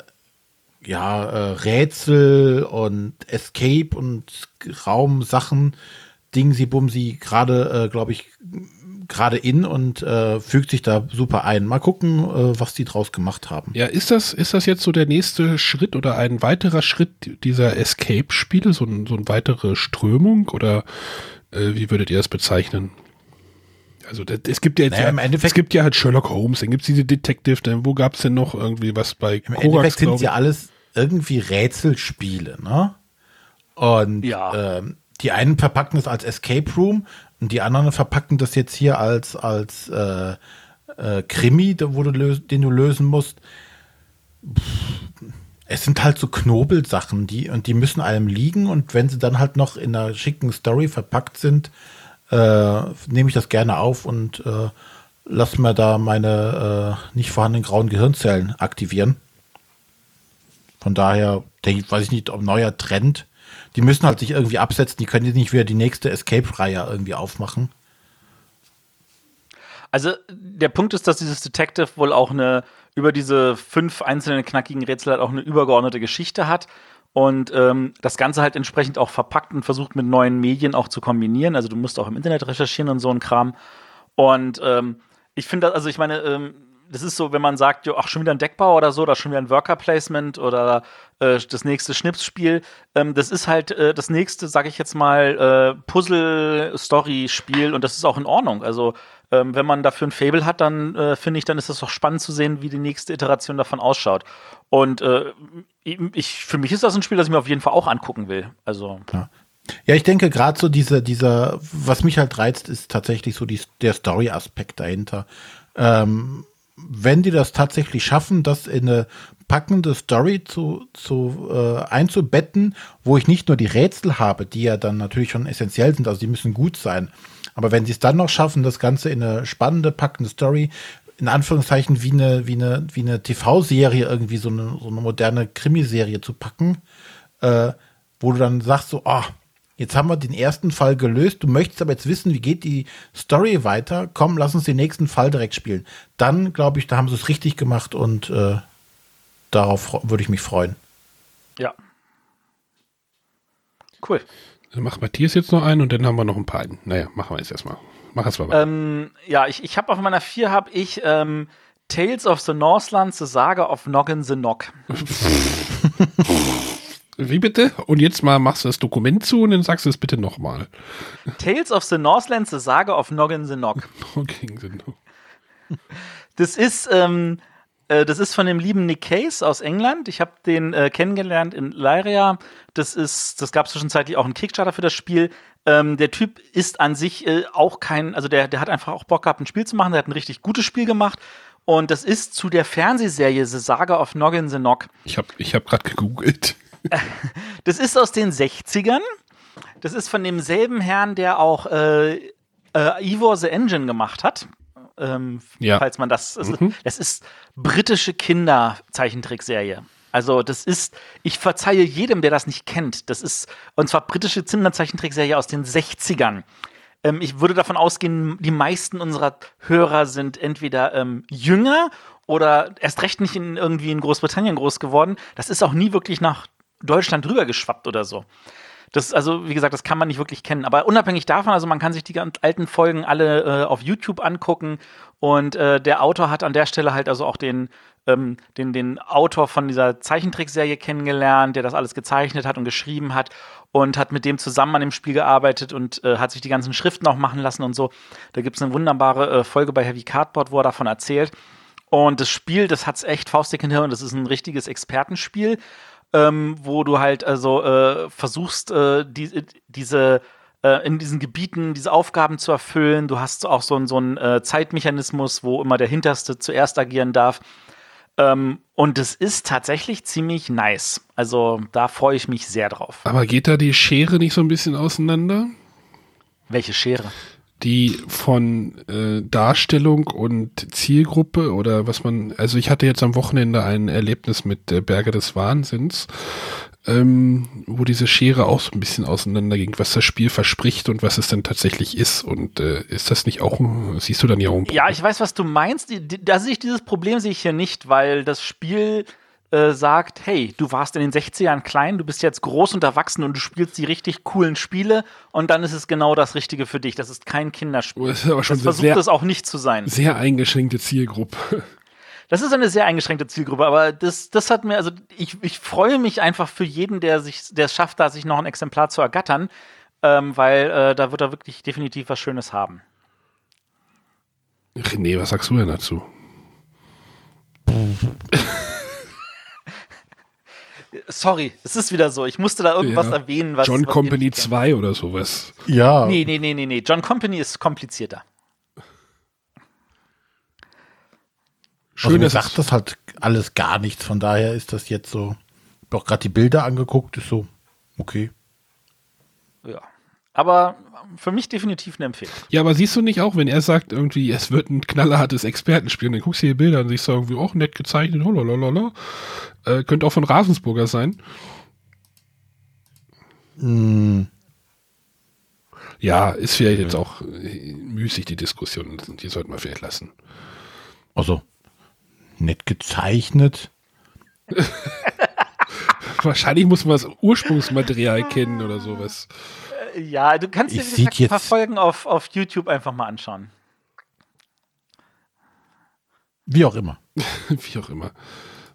ja, äh, Rätsel und Escape und Raumsachen, Dingsi Bumsi, gerade, äh, glaube ich, gerade in und äh, fügt sich da super ein. Mal gucken, äh, was die draus gemacht haben. Ja, ist das, ist das jetzt so der nächste Schritt oder ein weiterer Schritt dieser Escape-Spiele, so, ein, so eine weitere Strömung oder äh, wie würdet ihr das bezeichnen? Also das, es gibt ja jetzt Naja, ja, im Endeffekt- es gibt ja halt Sherlock Holmes, dann gibt es diese Detective, dann wo gab es denn noch irgendwie was bei Im Korax, Endeffekt sind ja alles irgendwie Rätselspiele, ne? Und Ja. ähm, die einen verpacken es als Escape Room und die anderen verpacken das jetzt hier als, als äh, äh, Krimi, wo du lös den du lösen musst. Pff, Es sind halt so Knobelsachen, die und die müssen einem liegen und wenn sie dann halt noch in einer schicken Story verpackt sind, äh, nehme ich das gerne auf und äh, lass mir da meine äh, nicht vorhandenen grauen Gehirnzellen aktivieren. Von daher denke ich, weiß ich nicht, ob neuer Trend. Die müssen halt sich irgendwie absetzen, die können jetzt nicht wieder die nächste Escape-Reihe irgendwie aufmachen. Also der Punkt ist, dass dieses Detective wohl auch eine, über diese fünf einzelnen knackigen Rätsel halt auch eine übergeordnete Geschichte hat. Und ähm, das Ganze halt entsprechend auch verpackt und versucht mit neuen Medien auch zu kombinieren. Also du musst auch im Internet recherchieren und so ein Kram. Und ähm, ich finde, also ich meine, ähm, das ist so, wenn man sagt, jo, ach, schon wieder ein Deckbau oder so, oder schon wieder ein Worker Placement oder äh, das nächste Schnipsspiel. Ähm, das ist halt äh, das nächste, sag ich jetzt mal, äh, Puzzle-Story-Spiel und das ist auch in Ordnung. Also ähm, wenn man dafür ein Fable hat, dann äh, finde ich, dann ist es doch spannend zu sehen, wie die nächste Iteration davon ausschaut. Und äh, ich, für mich ist das ein Spiel, das ich mir auf jeden Fall auch angucken will. Also Ja, ich denke gerade so diese, dieser, was mich halt reizt, ist tatsächlich so die, der Story-Aspekt dahinter. Ähm, wenn die das tatsächlich schaffen, das in eine packende Story zu, zu äh, einzubetten, wo ich nicht nur die Rätsel habe, die ja dann natürlich schon essentiell sind, also die müssen gut sein. Aber wenn sie es dann noch schaffen, das Ganze in eine spannende, packende Story, in Anführungszeichen wie eine, wie eine, wie eine TV-Serie irgendwie, so eine, so eine moderne Krimiserie zu packen, äh, wo du dann sagst so, ah, jetzt haben wir den ersten Fall gelöst, du möchtest aber jetzt wissen, wie geht die Story weiter, komm, lass uns den nächsten Fall direkt spielen. Dann, glaube ich, da haben sie es richtig gemacht und äh, darauf würde ich mich freuen. ja. Cool. Dann macht Matthias jetzt noch einen und dann haben wir noch ein paar. Naja, machen wir jetzt erstmal. Mach es mal. Ähm, ja, ich, ich habe auf meiner 4 habe ich ähm, Tales of the Northland, The Saga of Noggin the Nock. Wie bitte? Und jetzt mal machst du das Dokument zu und dann sagst du es bitte nochmal. Tales of the Northland, The Saga of Noggin the Nock. Okay, sind- Das ist, ähm, äh, das ist von dem lieben Nick Case aus England. Ich habe den äh, kennengelernt in Lyria. Das ist, das gab es zwischenzeitlich auch einen Kickstarter für das Spiel. Ähm, der Typ ist an sich äh, auch kein, also der, der hat einfach auch Bock gehabt, ein Spiel zu machen. Der hat ein richtig gutes Spiel gemacht. Und das ist zu der Fernsehserie The Saga of Noggin the Nock. Ich habe ich hab gerade gegoogelt. Das ist aus den 60ern. Das ist von demselben Herrn, der auch äh, äh, Ivor the Engine gemacht hat. Ähm, Ja. Falls man das. Es, es ist britische Kinderzeichentrickserie. Also, das ist, ich verzeihe jedem, der das nicht kennt. Das ist, und zwar britische Kinderzeichentrickserie aus den 60ern. Ähm, ich würde davon ausgehen, die meisten unserer Hörer sind entweder ähm, jünger oder erst recht nicht in, irgendwie in Großbritannien groß geworden. Das ist auch nie wirklich nach Deutschland rübergeschwappt oder so. Das, also, wie gesagt, das kann man nicht wirklich kennen. Aber unabhängig davon, also man kann sich die ganz alten Folgen alle äh, auf YouTube angucken. Und äh, der Autor hat an der Stelle halt also auch den, ähm, den, den Autor von dieser Zeichentrickserie kennengelernt, der das alles gezeichnet hat und geschrieben hat und hat mit dem zusammen an dem Spiel gearbeitet und äh, hat sich die ganzen Schriften auch machen lassen und so. Da gibt es eine wunderbare äh, Folge bei Heavy Cardboard, wo er davon erzählt. Und das Spiel, das hat's echt faustdick hinter und das ist ein richtiges Expertenspiel, ähm, wo du halt also äh, versuchst, äh, die, diese äh, in diesen Gebieten diese Aufgaben zu erfüllen. Du hast auch so, einen- so einen äh, Zeitmechanismus, wo immer der Hinterste zuerst agieren darf. Ähm, und es ist tatsächlich ziemlich nice. Also da freue ich mich sehr drauf. Aber geht da die Schere nicht so ein bisschen auseinander? Welche Schere? Die von äh, Darstellung und Zielgruppe oder was man, also ich hatte jetzt am Wochenende ein Erlebnis mit äh, Berge des Wahnsinns, ähm, wo diese Schere auch so ein bisschen auseinander ging, was das Spiel verspricht und was es denn tatsächlich ist. Und äh, ist das nicht auch, siehst du dann ja auch ein Ja, ich weiß, was du meinst. Da sehe ich dieses Problem sehe ich hier nicht, weil das Spiel äh, sagt, hey, du warst in den 60ern klein, du bist jetzt groß und erwachsen und du spielst die richtig coolen Spiele und dann ist es genau das Richtige für dich. Das ist kein Kinderspiel. Das ist aber schon das versucht sehr, es auch nicht zu sein. sehr eingeschränkte Zielgruppe. Das ist eine sehr eingeschränkte Zielgruppe, aber das, das hat mir, also ich, ich freue mich einfach für jeden, der sich, der es schafft, da sich noch ein Exemplar zu ergattern, ähm, weil äh, da wird er wirklich definitiv was Schönes haben. René, was sagst du denn dazu? Sorry, es ist wieder so. Ich musste da irgendwas Ja. erwähnen, was. John was Company ihr nicht kennt. 2 oder sowas. Ja, Nee, nee, nee, nee, nee. John Company ist komplizierter. also Schön, dass sagt das halt alles gar nichts. Von daher ist das jetzt so. Ich habe auch gerade die Bilder angeguckt, ist so, okay. Ja. Aber für mich definitiv eine Empfehlung. Ja, aber siehst du nicht auch, wenn er sagt, irgendwie, es wird ein knallerhartes Expertenspiel, und dann guckst du die Bilder und siehst du irgendwie auch nett gezeichnet, holalala. Äh, könnte auch von Ravensburger sein. Hm, Ja, ist vielleicht jetzt auch äh, müßig, die Diskussion. Die sollten wir vielleicht lassen. also, nett gezeichnet. Wahrscheinlich muss man das Ursprungsmaterial kennen oder sowas. Ja, du kannst dir gesagt, ein paar jetzt- Folgen auf, auf YouTube einfach mal anschauen. Wie auch immer. Wie auch immer.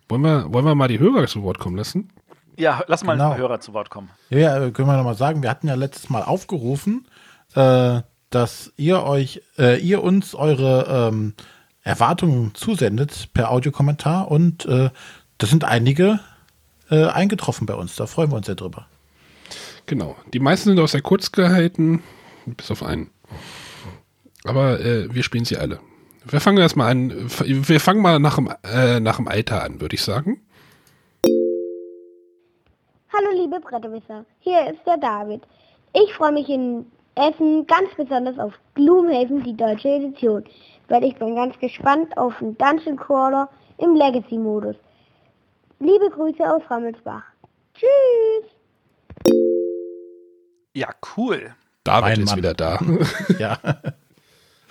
Wollen wir, wollen wir mal die Hörer zu Wort kommen lassen? Ja, lass mal Genau. ein paar Hörer zu Wort kommen. Ja, Ja, äh, können wir nochmal sagen, wir hatten ja letztes Mal aufgerufen, äh, dass ihr euch, äh, ihr uns eure ähm, Erwartungen zusendet per Audiokommentar und äh, das sind einige äh, eingetroffen bei uns. Da freuen wir uns sehr drüber. Genau. Die meisten sind auch sehr kurz gehalten, bis auf einen. Aber äh, wir spielen sie alle. Wir fangen erstmal an. Wir fangen mal nach dem, äh, nach dem Alter an, würde ich sagen. Hallo liebe Bretterwisser, hier ist der David. Ich freue mich in Essen ganz besonders auf Gloomhaven, die deutsche Edition, weil ich bin ganz gespannt auf den Dungeon Crawler im Legacy-Modus. Liebe Grüße aus Rammelsbach. Tschüss! Ja, cool. David Mein ist Mann. wieder da. Ja,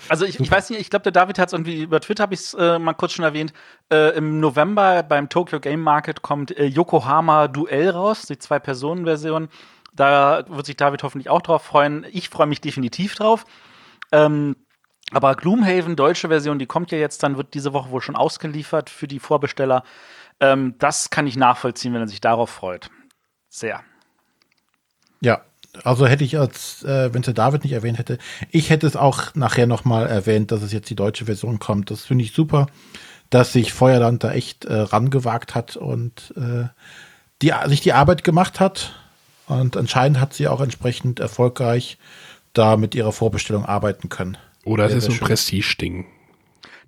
Also ich, ich weiß nicht, ich glaube, der David hat es irgendwie über Twitter, habe ich es äh, mal kurz schon erwähnt. Äh, Im November beim Tokyo Game Market kommt äh, Yokohama Duell raus, die Zwei-Personen-Version. Da wird sich David hoffentlich auch drauf freuen. Ich freue mich definitiv drauf. Ähm, aber Gloomhaven, deutsche Version, die kommt ja jetzt, dann wird diese Woche wohl schon ausgeliefert für die Vorbesteller. Ähm, das kann ich nachvollziehen, wenn er sich darauf freut. Sehr. ja. Also hätte ich als, äh, wenn es der David nicht erwähnt hätte, ich hätte es auch nachher nochmal erwähnt, dass es jetzt die deutsche Version kommt. Das finde ich super, dass sich Feuerland da echt äh, rangewagt hat und äh, die, sich die Arbeit gemacht hat. Und anscheinend hat sie auch entsprechend erfolgreich da mit ihrer Vorbestellung arbeiten können. Oder es ist ein. Prestige-Ding.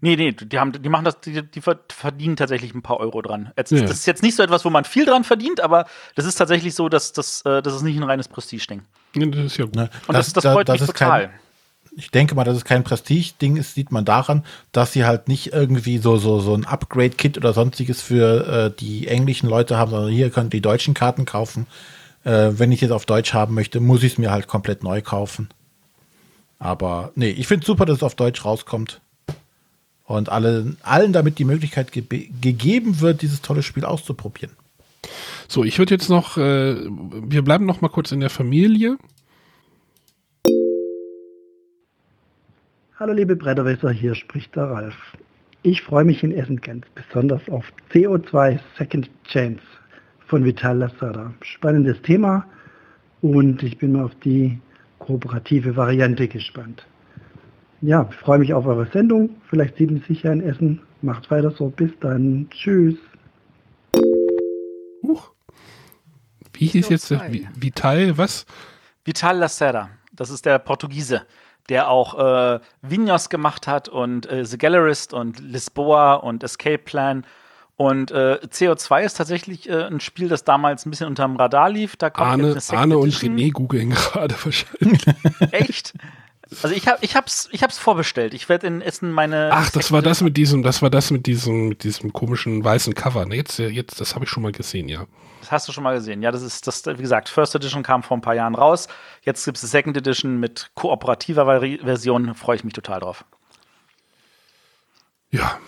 Nee, nee, die, haben, die machen das, die, die verdienen tatsächlich ein paar Euro dran. Jetzt, Ja. Das ist jetzt nicht so etwas, wo man viel dran verdient, aber das ist tatsächlich so, dass, dass, äh, das ist nicht ein reines Prestige-Ding. Ja, das ist ja gut. Ne? Und das, das, freut mich ist total. Kein, ich denke mal, dass es kein Prestige-Ding ist, sieht man daran, dass sie halt nicht irgendwie so, so, so ein Upgrade-Kit oder sonstiges für äh, die englischen Leute haben, sondern hier könnt ihr die deutschen Karten kaufen. Äh, wenn ich es jetzt auf Deutsch haben möchte, muss ich es mir halt komplett neu kaufen. Aber nee, ich finde super, dass es auf Deutsch rauskommt. Und alle, allen damit die Möglichkeit gebe- gegeben wird, dieses tolle Spiel auszuprobieren. So, ich würde jetzt noch, äh, wir bleiben noch mal kurz in der Familie. Hallo liebe Bretterwisser, hier spricht der Ralf. Ich freue mich in Essen ganz besonders auf CO2 Second Chance von Vital Lassada. Spannendes Thema und ich bin mal auf die kooperative Variante gespannt. Ja, ich freue mich auf eure Sendung. Vielleicht sieht man sich ja in Essen. Macht weiter so. Bis dann. Tschüss. Huch. Wie hieß jetzt der CO2. Vi- Vital, was? Vital Lacerda, das ist der Portugiese, der auch äh, Vinhos gemacht hat und äh, The Gallerist und Lisboa und Escape Plan. Und äh, CO2 ist tatsächlich äh, ein Spiel, das damals ein bisschen unterm Radar lief. Da kommt Arne, jetzt eine Arne und. René googeln gerade wahrscheinlich. Echt? Also ich habe ich hab's, ich hab's vorbestellt. Ich werde in Essen meine Ach, das war das mit diesem, das war das mit diesem, mit diesem komischen weißen Cover. Ne, jetzt, jetzt, das habe ich schon mal gesehen, ja. Das hast du schon mal gesehen. Ja, das ist das, wie gesagt, First Edition kam vor ein paar Jahren raus. Jetzt gibt es die Second Edition mit kooperativer Version. Freue ich mich total drauf. Ja.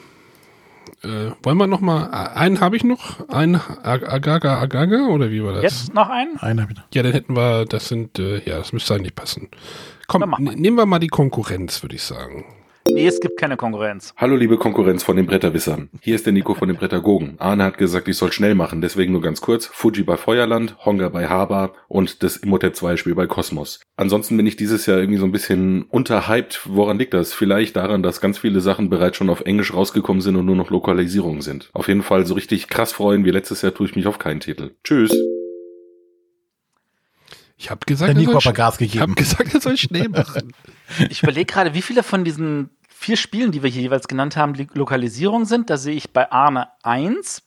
Äh, wollen wir noch mal, einen habe ich noch, einen Agaga Agaga oder wie war das? Jetzt noch einen? Einer bitte. Ja, dann hätten wir, das sind, äh, ja, das müsste eigentlich passen. Komm, nehmen wir mal die Konkurrenz, würde ich sagen. Nee, es gibt keine Konkurrenz. Hallo liebe Konkurrenz von den Bretterwissern. Hier ist der Nico von den Brettergogen. Arne hat gesagt, ich soll schnell machen, deswegen nur ganz kurz. Fuji bei Feuerland, Honga bei Haber und das Imhotep 2 Spiel bei Kosmos. Ansonsten bin ich dieses Jahr irgendwie so ein bisschen unterhyped. Woran liegt das? Vielleicht daran, dass ganz viele Sachen bereits schon auf Englisch rausgekommen sind und nur noch Lokalisierungen sind. Auf jeden Fall so richtig krass freuen wie letztes Jahr tue ich mich auf keinen Titel. Tschüss. Ich habe gesagt, Der er Nico soll hat Gas ich habe gegeben. gesagt, er soll schnell machen. Ich überlege gerade, wie viele von diesen vier Spielen, die wir hier jeweils genannt haben, die Lokalisierung sind. Da sehe ich bei Arne 1.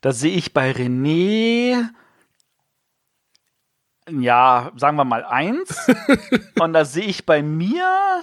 Da sehe ich bei René, ja, sagen wir mal 1. Und da sehe ich bei mir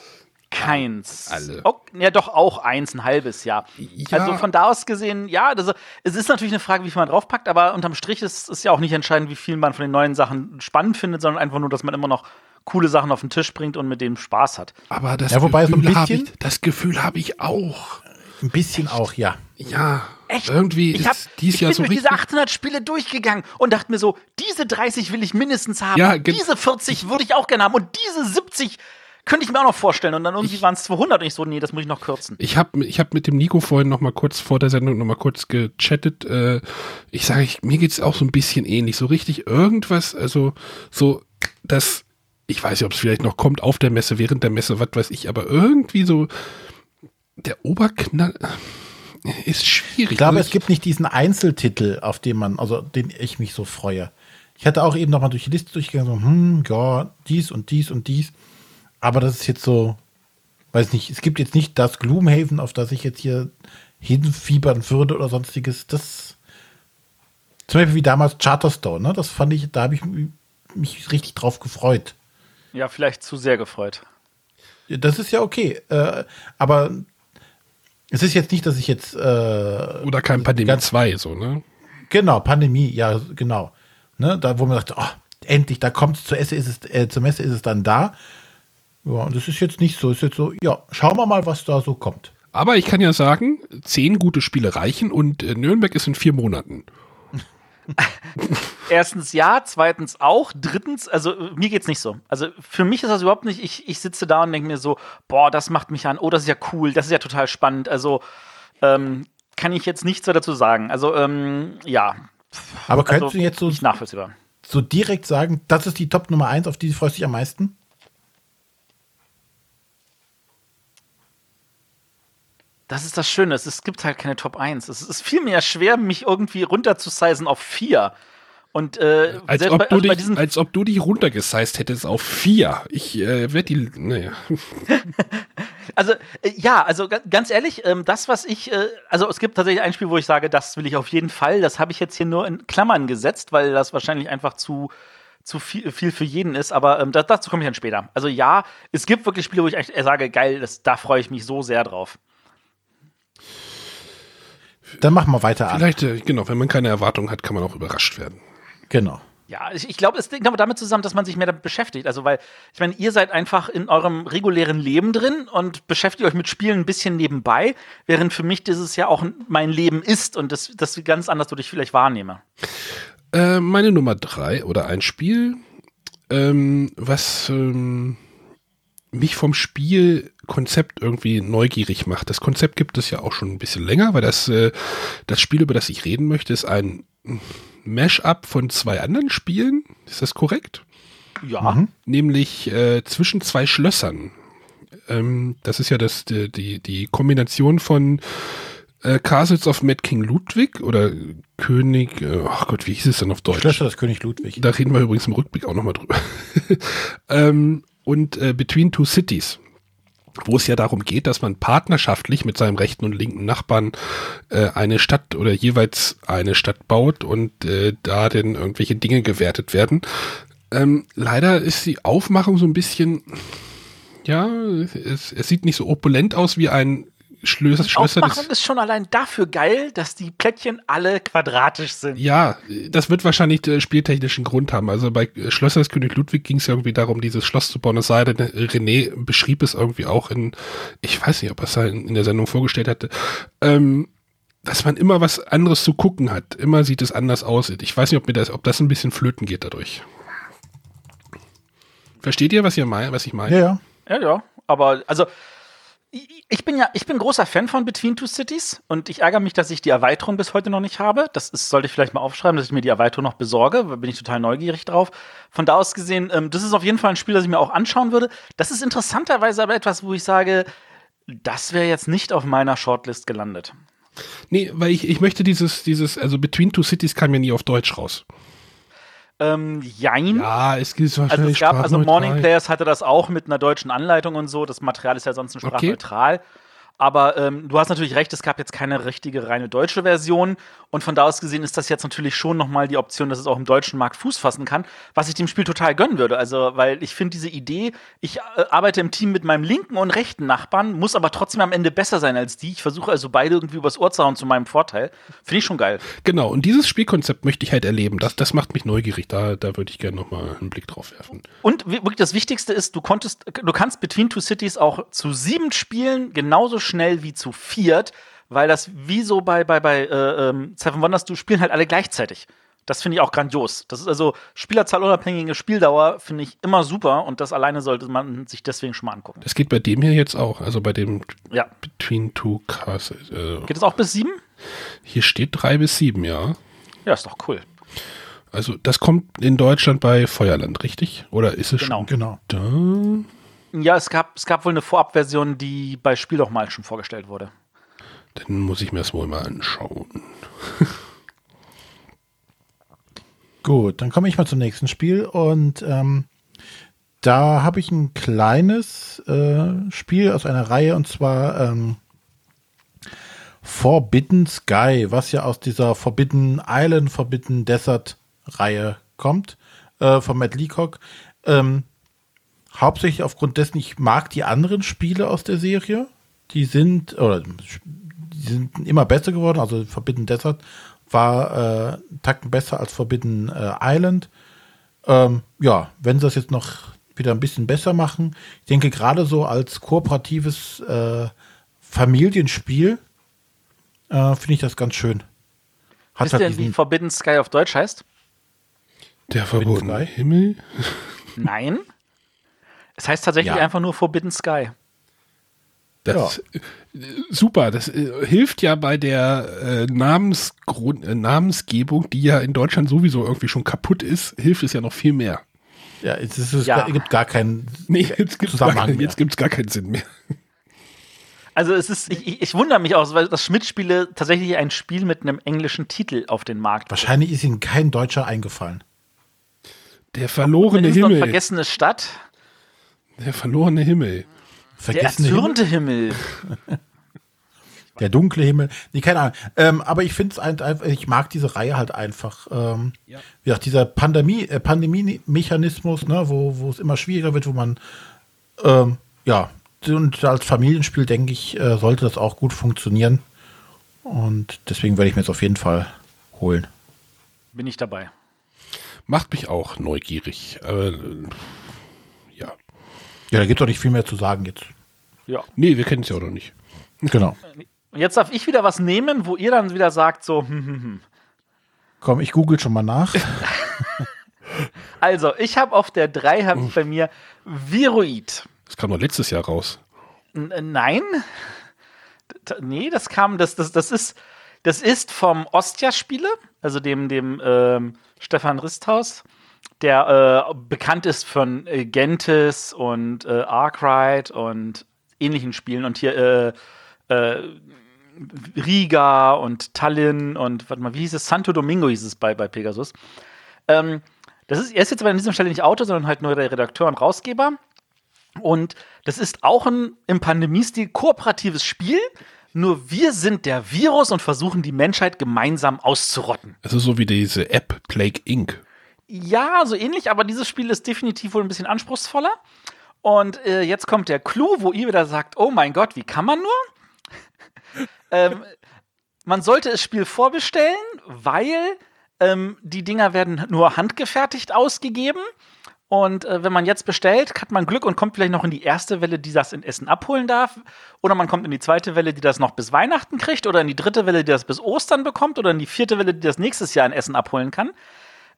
keins. Alle. Oh, ja, doch auch eins, ein halbes Jahr. Ja. Also von da aus gesehen, ja, das, es ist natürlich eine Frage, wie viel man draufpackt, aber unterm Strich ist es ja auch nicht entscheidend, wie viel man von den neuen Sachen spannend findet, sondern einfach nur, dass man immer noch coole Sachen auf den Tisch bringt und mit dem Spaß hat. Aber das Ja, wobei so ein Gefühl habe bisschen- ich, das Gefühl habe ich auch. Ein bisschen auch, ja. Ja, Echt? irgendwie Ich, hab, ist dies ich Jahr bin so durch diese 800 Spiele durchgegangen und dachte mir so, diese 30 will ich mindestens haben. Ja, diese 40 würde ich auch gerne haben und diese 70 könnte ich mir auch noch vorstellen. Und dann irgendwie waren es 200 und ich so, nee, das muss ich noch kürzen. Ich habe ich hab mit dem Nico vorhin noch mal kurz vor der Sendung noch mal kurz gechattet. Äh, ich sage, ich, mir geht's auch so ein bisschen ähnlich. So richtig irgendwas, also so, dass, ich weiß nicht, ob es vielleicht noch kommt auf der Messe, während der Messe, was weiß ich, aber irgendwie so der Oberknall ist schwierig. Ich glaube, Also es gibt nicht diesen Einzeltitel, auf den man, also den ich mich so freue. Ich hatte auch eben noch mal durch die Liste durchgegangen, so, hm, ja, dies und dies und dies. Aber das ist jetzt so, weiß nicht, es gibt jetzt nicht das Gloomhaven, auf das ich jetzt hier hinfiebern würde oder sonstiges. Das, zum Beispiel wie damals Charterstone, ne? Das fand ich, da habe ich mich richtig drauf gefreut. Ja, vielleicht zu sehr gefreut. Das ist ja okay. Äh, aber es ist jetzt nicht, dass ich jetzt äh, Oder kein Pandemie Ganz- 2, so, ne? Genau, Pandemie, ja, genau. Ne, da, wo man sagt, oh, endlich, da kommt es zur, Esse, ist es, äh, zur Messe, ist es dann da. Ja, und das ist jetzt nicht so. Ist jetzt so, ja, schauen wir mal, was da so kommt. Aber ich kann ja sagen, zehn gute Spiele reichen und äh, Nürnberg ist in vier Monaten. Erstens ja, zweitens auch, drittens, also äh, mir geht's nicht so. Also für mich ist das überhaupt nicht, ich, ich sitze da und denke mir so, boah, das macht mich an, oh, das ist ja cool, das ist ja total spannend. Also ähm, kann ich jetzt nichts mehr dazu sagen. Also ähm, ja, Aber könntest also, du jetzt so, nicht nachvollziehbar. so direkt sagen, das ist die Top Nummer 1, auf die freust du dich am meisten? Das ist das Schöne, es, gibt halt keine Top 1. Es ist vielmehr schwer, mich irgendwie runterzusizen auf 4. Und äh, Als ob, bei, du also dich, als ob du dich runtergesized hättest auf vier. Ich äh, werde die, naja. Also, äh, ja, also ga- ganz ehrlich, ähm, das, was ich, äh, also es gibt tatsächlich ein Spiel, wo ich sage, das will ich auf jeden Fall. Das habe ich jetzt hier nur in Klammern gesetzt, weil das wahrscheinlich einfach zu, zu viel, viel für jeden ist. Aber ähm, da, dazu komme ich dann später. Also ja, es gibt wirklich Spiele, wo ich echt sage, geil, das, da freue ich mich so sehr drauf. Dann machen wir weiter an. Vielleicht, äh, genau, wenn man keine Erwartung hat, kann man auch überrascht werden. Genau. Ja, ich, ich glaube, es hängt aber damit zusammen, dass man sich mehr damit beschäftigt. Also, weil, ich meine, ihr seid einfach in eurem regulären Leben drin und beschäftigt euch mit Spielen ein bisschen nebenbei, während für mich dieses ja auch mein Leben ist und das, das ganz anders durch vielleicht wahrnehme. Äh, meine Nummer drei oder ein Spiel, ähm, was ähm, mich vom Spielkonzept irgendwie neugierig macht. Das Konzept gibt es ja auch schon ein bisschen länger, weil das, äh, das Spiel, über das ich reden möchte, ist ein Mash-up von zwei anderen Spielen. Ist das korrekt? Ja. Nämlich äh, zwischen zwei Schlössern. Ähm, das ist ja das, die, die, die Kombination von äh, Castles of Mad King Ludwig oder König, äh, ach Gott, wie hieß es denn auf Deutsch? Schlösser des König Ludwig. Da reden wir übrigens im Rückblick auch nochmal drüber. ähm, und äh, Between Two Cities, wo es ja darum geht, dass man partnerschaftlich mit seinem rechten und linken Nachbarn äh, eine Stadt oder jeweils eine Stadt baut und äh, da dann irgendwelche Dinge gewertet werden. Ähm, leider ist die Aufmachung so ein bisschen, ja, es, es sieht nicht so opulent aus wie ein Schlösser, Schlösser Aufmachung ist schon allein dafür geil, dass die Plättchen alle quadratisch sind. Ja, das wird wahrscheinlich äh, spieltechnischen Grund haben. Also bei äh, Schlösser des König Ludwig ging es ja irgendwie darum, dieses Schloss zu bauen. Es sei denn, René beschrieb es irgendwie auch in, ich weiß nicht, ob er es in, in der Sendung vorgestellt hatte, ähm, dass man immer was anderes zu gucken hat. Immer sieht es anders aus. Ich weiß nicht, ob mir das, ob das ein bisschen flöten geht dadurch. Versteht ihr, was ihr mein, was ich meine? Ja, ja. Ja, ja. Aber also ich bin ja, ich bin großer Fan von Between Two Cities und ich ärgere mich, dass ich die Erweiterung bis heute noch nicht habe. Das ist, sollte ich vielleicht mal aufschreiben, dass ich mir die Erweiterung noch besorge. Da bin ich total neugierig drauf. Von da aus gesehen, ähm, das ist auf jeden Fall ein Spiel, das ich mir auch anschauen würde. Das ist interessanterweise aber etwas, wo ich sage, das wäre jetzt nicht auf meiner Shortlist gelandet. Nee, weil ich, ich möchte dieses, dieses, also Between Two Cities kam ja nie auf Deutsch raus. Ähm, jein. Ja, es gibt Also wahrscheinlich es gab, also. Morning Players hatte das auch mit einer deutschen Anleitung und so. Das Material ist ja sonst sprachneutral. Aber ähm, du hast natürlich recht, es gab jetzt keine richtige reine deutsche Version. Und von da aus gesehen ist das jetzt natürlich schon nochmal die Option, dass es auch im deutschen Markt Fuß fassen kann, was ich dem Spiel total gönnen würde. Also, weil ich finde diese Idee, ich äh, arbeite im Team mit meinem linken und rechten Nachbarn, muss aber trotzdem am Ende besser sein als die. Ich versuche also beide irgendwie übers Ohr zu hauen zu meinem Vorteil. Finde ich schon geil. Genau, und dieses Spielkonzept möchte ich halt erleben. Das, das macht mich neugierig. Da, da würde ich gerne nochmal einen Blick drauf werfen. Und wi- wirklich das Wichtigste ist, du konntest, du kannst Between Two Cities auch zu sieben spielen, genauso schnell wie zu viert, weil das wie so bei, bei, bei äh, ähm, Seven Wonders, du spielen halt alle gleichzeitig. Das finde ich auch grandios. Das ist also Spielerzahl unabhängige Spieldauer, finde ich immer super und das alleine sollte man sich deswegen schon mal angucken. Das geht bei dem hier jetzt auch. Also bei dem Ja. Between Two Castles. Äh, Geht es auch bis sieben? hier steht drei bis sieben, ja. Ja, ist doch cool. Also das kommt in Deutschland bei Feuerland, richtig? Oder ist es Genau. schon Genau. da? Ja, es gab, es gab wohl eine Vorabversion, die bei Spiel doch mal schon vorgestellt wurde. Dann muss ich mir das wohl mal anschauen. Gut, dann komme ich mal zum nächsten Spiel und ähm, da habe ich ein kleines äh, Spiel aus einer Reihe und zwar ähm, Forbidden Sky, was ja aus dieser Forbidden Island, Forbidden Desert Reihe kommt, äh, von Matt Leacock. Ähm, hauptsächlich aufgrund dessen, ich mag die anderen Spiele aus der Serie. Die sind, oder die sind immer besser geworden. Also Forbidden Desert war äh, einen Tacken besser als Forbidden äh, Island. Ähm, ja, wenn sie das jetzt noch wieder ein bisschen besser machen, ich denke gerade so als kooperatives äh, Familienspiel äh, finde ich das ganz schön. Hat Wisst ihr halt denn, wie Forbidden Sky auf Deutsch heißt? Der verbotene Sky? Himmel? Nein. Es heißt tatsächlich Ja. einfach nur Forbidden Sky. Das äh, super, das äh, hilft ja bei der äh, Namensgrund, äh, Namensgebung, die ja in Deutschland sowieso irgendwie schon kaputt ist, hilft es ja noch viel mehr. ja, es, ist, es Ja. gibt gar keinen Nee, jetzt gibt's gar, Zusammenhang mehr. jetzt gibt's gar keinen Sinn mehr. Also es ist, ich, ich, ich wundere mich auch, weil das Schmidt-Spiele tatsächlich ein Spiel mit einem englischen Titel auf den Markt. Wahrscheinlich ist ihnen kein Deutscher eingefallen. Der verlorene Himmel. vergessene Stadt. Der verlorene Himmel. Der Vergessene Himmel, erzürnte Himmel. der dunkle Himmel. Nee, keine Ahnung. Ähm, aber ich finde es einfach, ich mag diese Reihe halt einfach. Ähm, Wie gesagt, dieser Pandemie, äh, Pandemie-Mechanismus, ne, wo, wo es immer schwieriger wird, wo man, ähm, ja, und als Familienspiel, denke ich, äh, sollte das auch gut funktionieren. Und deswegen werde ich mir jetzt auf jeden Fall holen. Bin ich dabei. Macht mich auch neugierig. Äh, ja. Ja, da gibt es doch nicht viel mehr zu sagen jetzt. Ja. Nee, wir kennen es ja auch noch nicht. Genau. Und jetzt darf ich wieder was nehmen, wo ihr dann wieder sagt, so, hm, hm, hm. Komm, ich google schon mal nach. Also, ich habe auf der 3 habe ich bei mir Viroid. Das kam doch letztes Jahr raus. N äh, nein. T nee, das kam, das, das, das ist, das ist vom Ostia-Spiele, also dem, dem ähm, Stefan Risthaus, der äh, bekannt ist von äh, Gentes und äh, Arkwright und ähnlichen Spielen und hier äh, äh, Riga und Tallinn und warte mal, wie hieß es? Santo Domingo hieß es bei, bei Pegasus. Ähm, das ist, er ist jetzt aber an dieser Stelle nicht Autor, sondern halt nur der Redakteur und Rausgeber. Und das ist auch ein im Pandemiestil kooperatives Spiel. Nur wir sind der Virus und versuchen die Menschheit gemeinsam auszurotten. Es ist so wie diese App Plague Inc. Ja, so ähnlich, aber dieses Spiel ist definitiv wohl ein bisschen anspruchsvoller. Und äh, jetzt kommt der Clou, wo ihr wieder sagt, oh mein Gott, wie kann man nur? ähm, man sollte das Spiel vorbestellen, weil ähm, die Dinger werden nur handgefertigt ausgegeben. Und äh, wenn man jetzt bestellt, hat man Glück und kommt vielleicht noch in die erste Welle, die das in Essen abholen darf. Oder man kommt in die zweite Welle, die das noch bis Weihnachten kriegt. Oder in die dritte Welle, die das bis Ostern bekommt. Oder in die vierte Welle, die das nächstes Jahr in Essen abholen kann.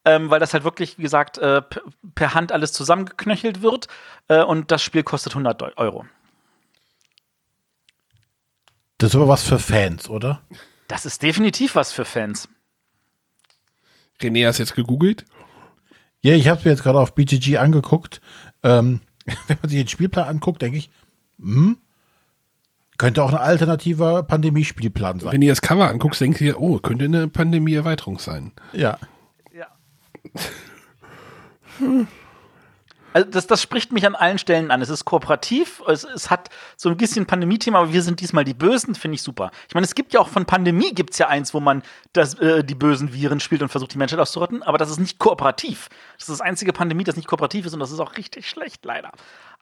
Ähm, weil das halt wirklich, wie gesagt, äh, per Hand alles zusammengeknöchelt wird. Äh, und das Spiel kostet 100 Euro. Das ist aber was für Fans, oder? Das ist definitiv was für Fans. René hast jetzt gegoogelt. Ja, ich habe es mir jetzt gerade auf BGG angeguckt. Ähm, wenn man sich den Spielplan anguckt, denke ich, hm, könnte auch ein alternativer Pandemiespielplan sein. Wenn ihr das Cover anguckst, denkt ihr, oh, könnte eine Pandemie-Erweiterung sein. Ja. Also das, das spricht mich an allen Stellen an. Es ist kooperativ, es, es hat so ein bisschen Pandemie-Thema, aber wir sind diesmal die Bösen, finde ich super. Ich meine, es gibt ja auch von Pandemie gibt es ja eins, wo man das, äh, die bösen Viren spielt und versucht, die Menschheit auszurotten, aber das ist nicht kooperativ. Das ist das einzige Pandemie, das nicht kooperativ ist und das ist auch richtig schlecht, leider.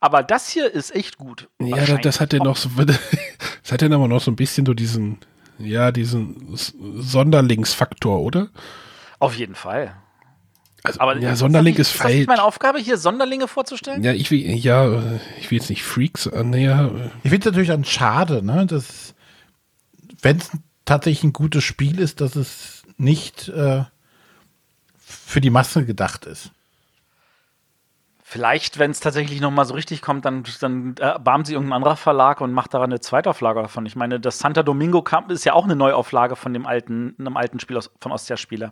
Aber das hier ist echt gut. Ja, das, das hat ja noch so, das hat ja aber noch so ein bisschen so diesen, ja, diesen Sonderlingsfaktor, oder? Auf jeden Fall. Also, aber ja, Sonderling ist, ist falsch. Ist meine Aufgabe, hier Sonderlinge vorzustellen? Ja, ich will, ja, ich will jetzt nicht Freaks annäher. Ich finde es natürlich dann schade, ne, dass, wenn es tatsächlich ein gutes Spiel ist, dass es nicht äh, für die Masse gedacht ist. Vielleicht, wenn es tatsächlich noch mal so richtig kommt, dann, dann erbarmt sie irgendein anderer Verlag und macht daran eine Zweitauflage davon. Ich meine, das Santa Domingo Camp ist ja auch eine Neuauflage von dem alten, einem alten Spiel aus, von Ostia-Spieler.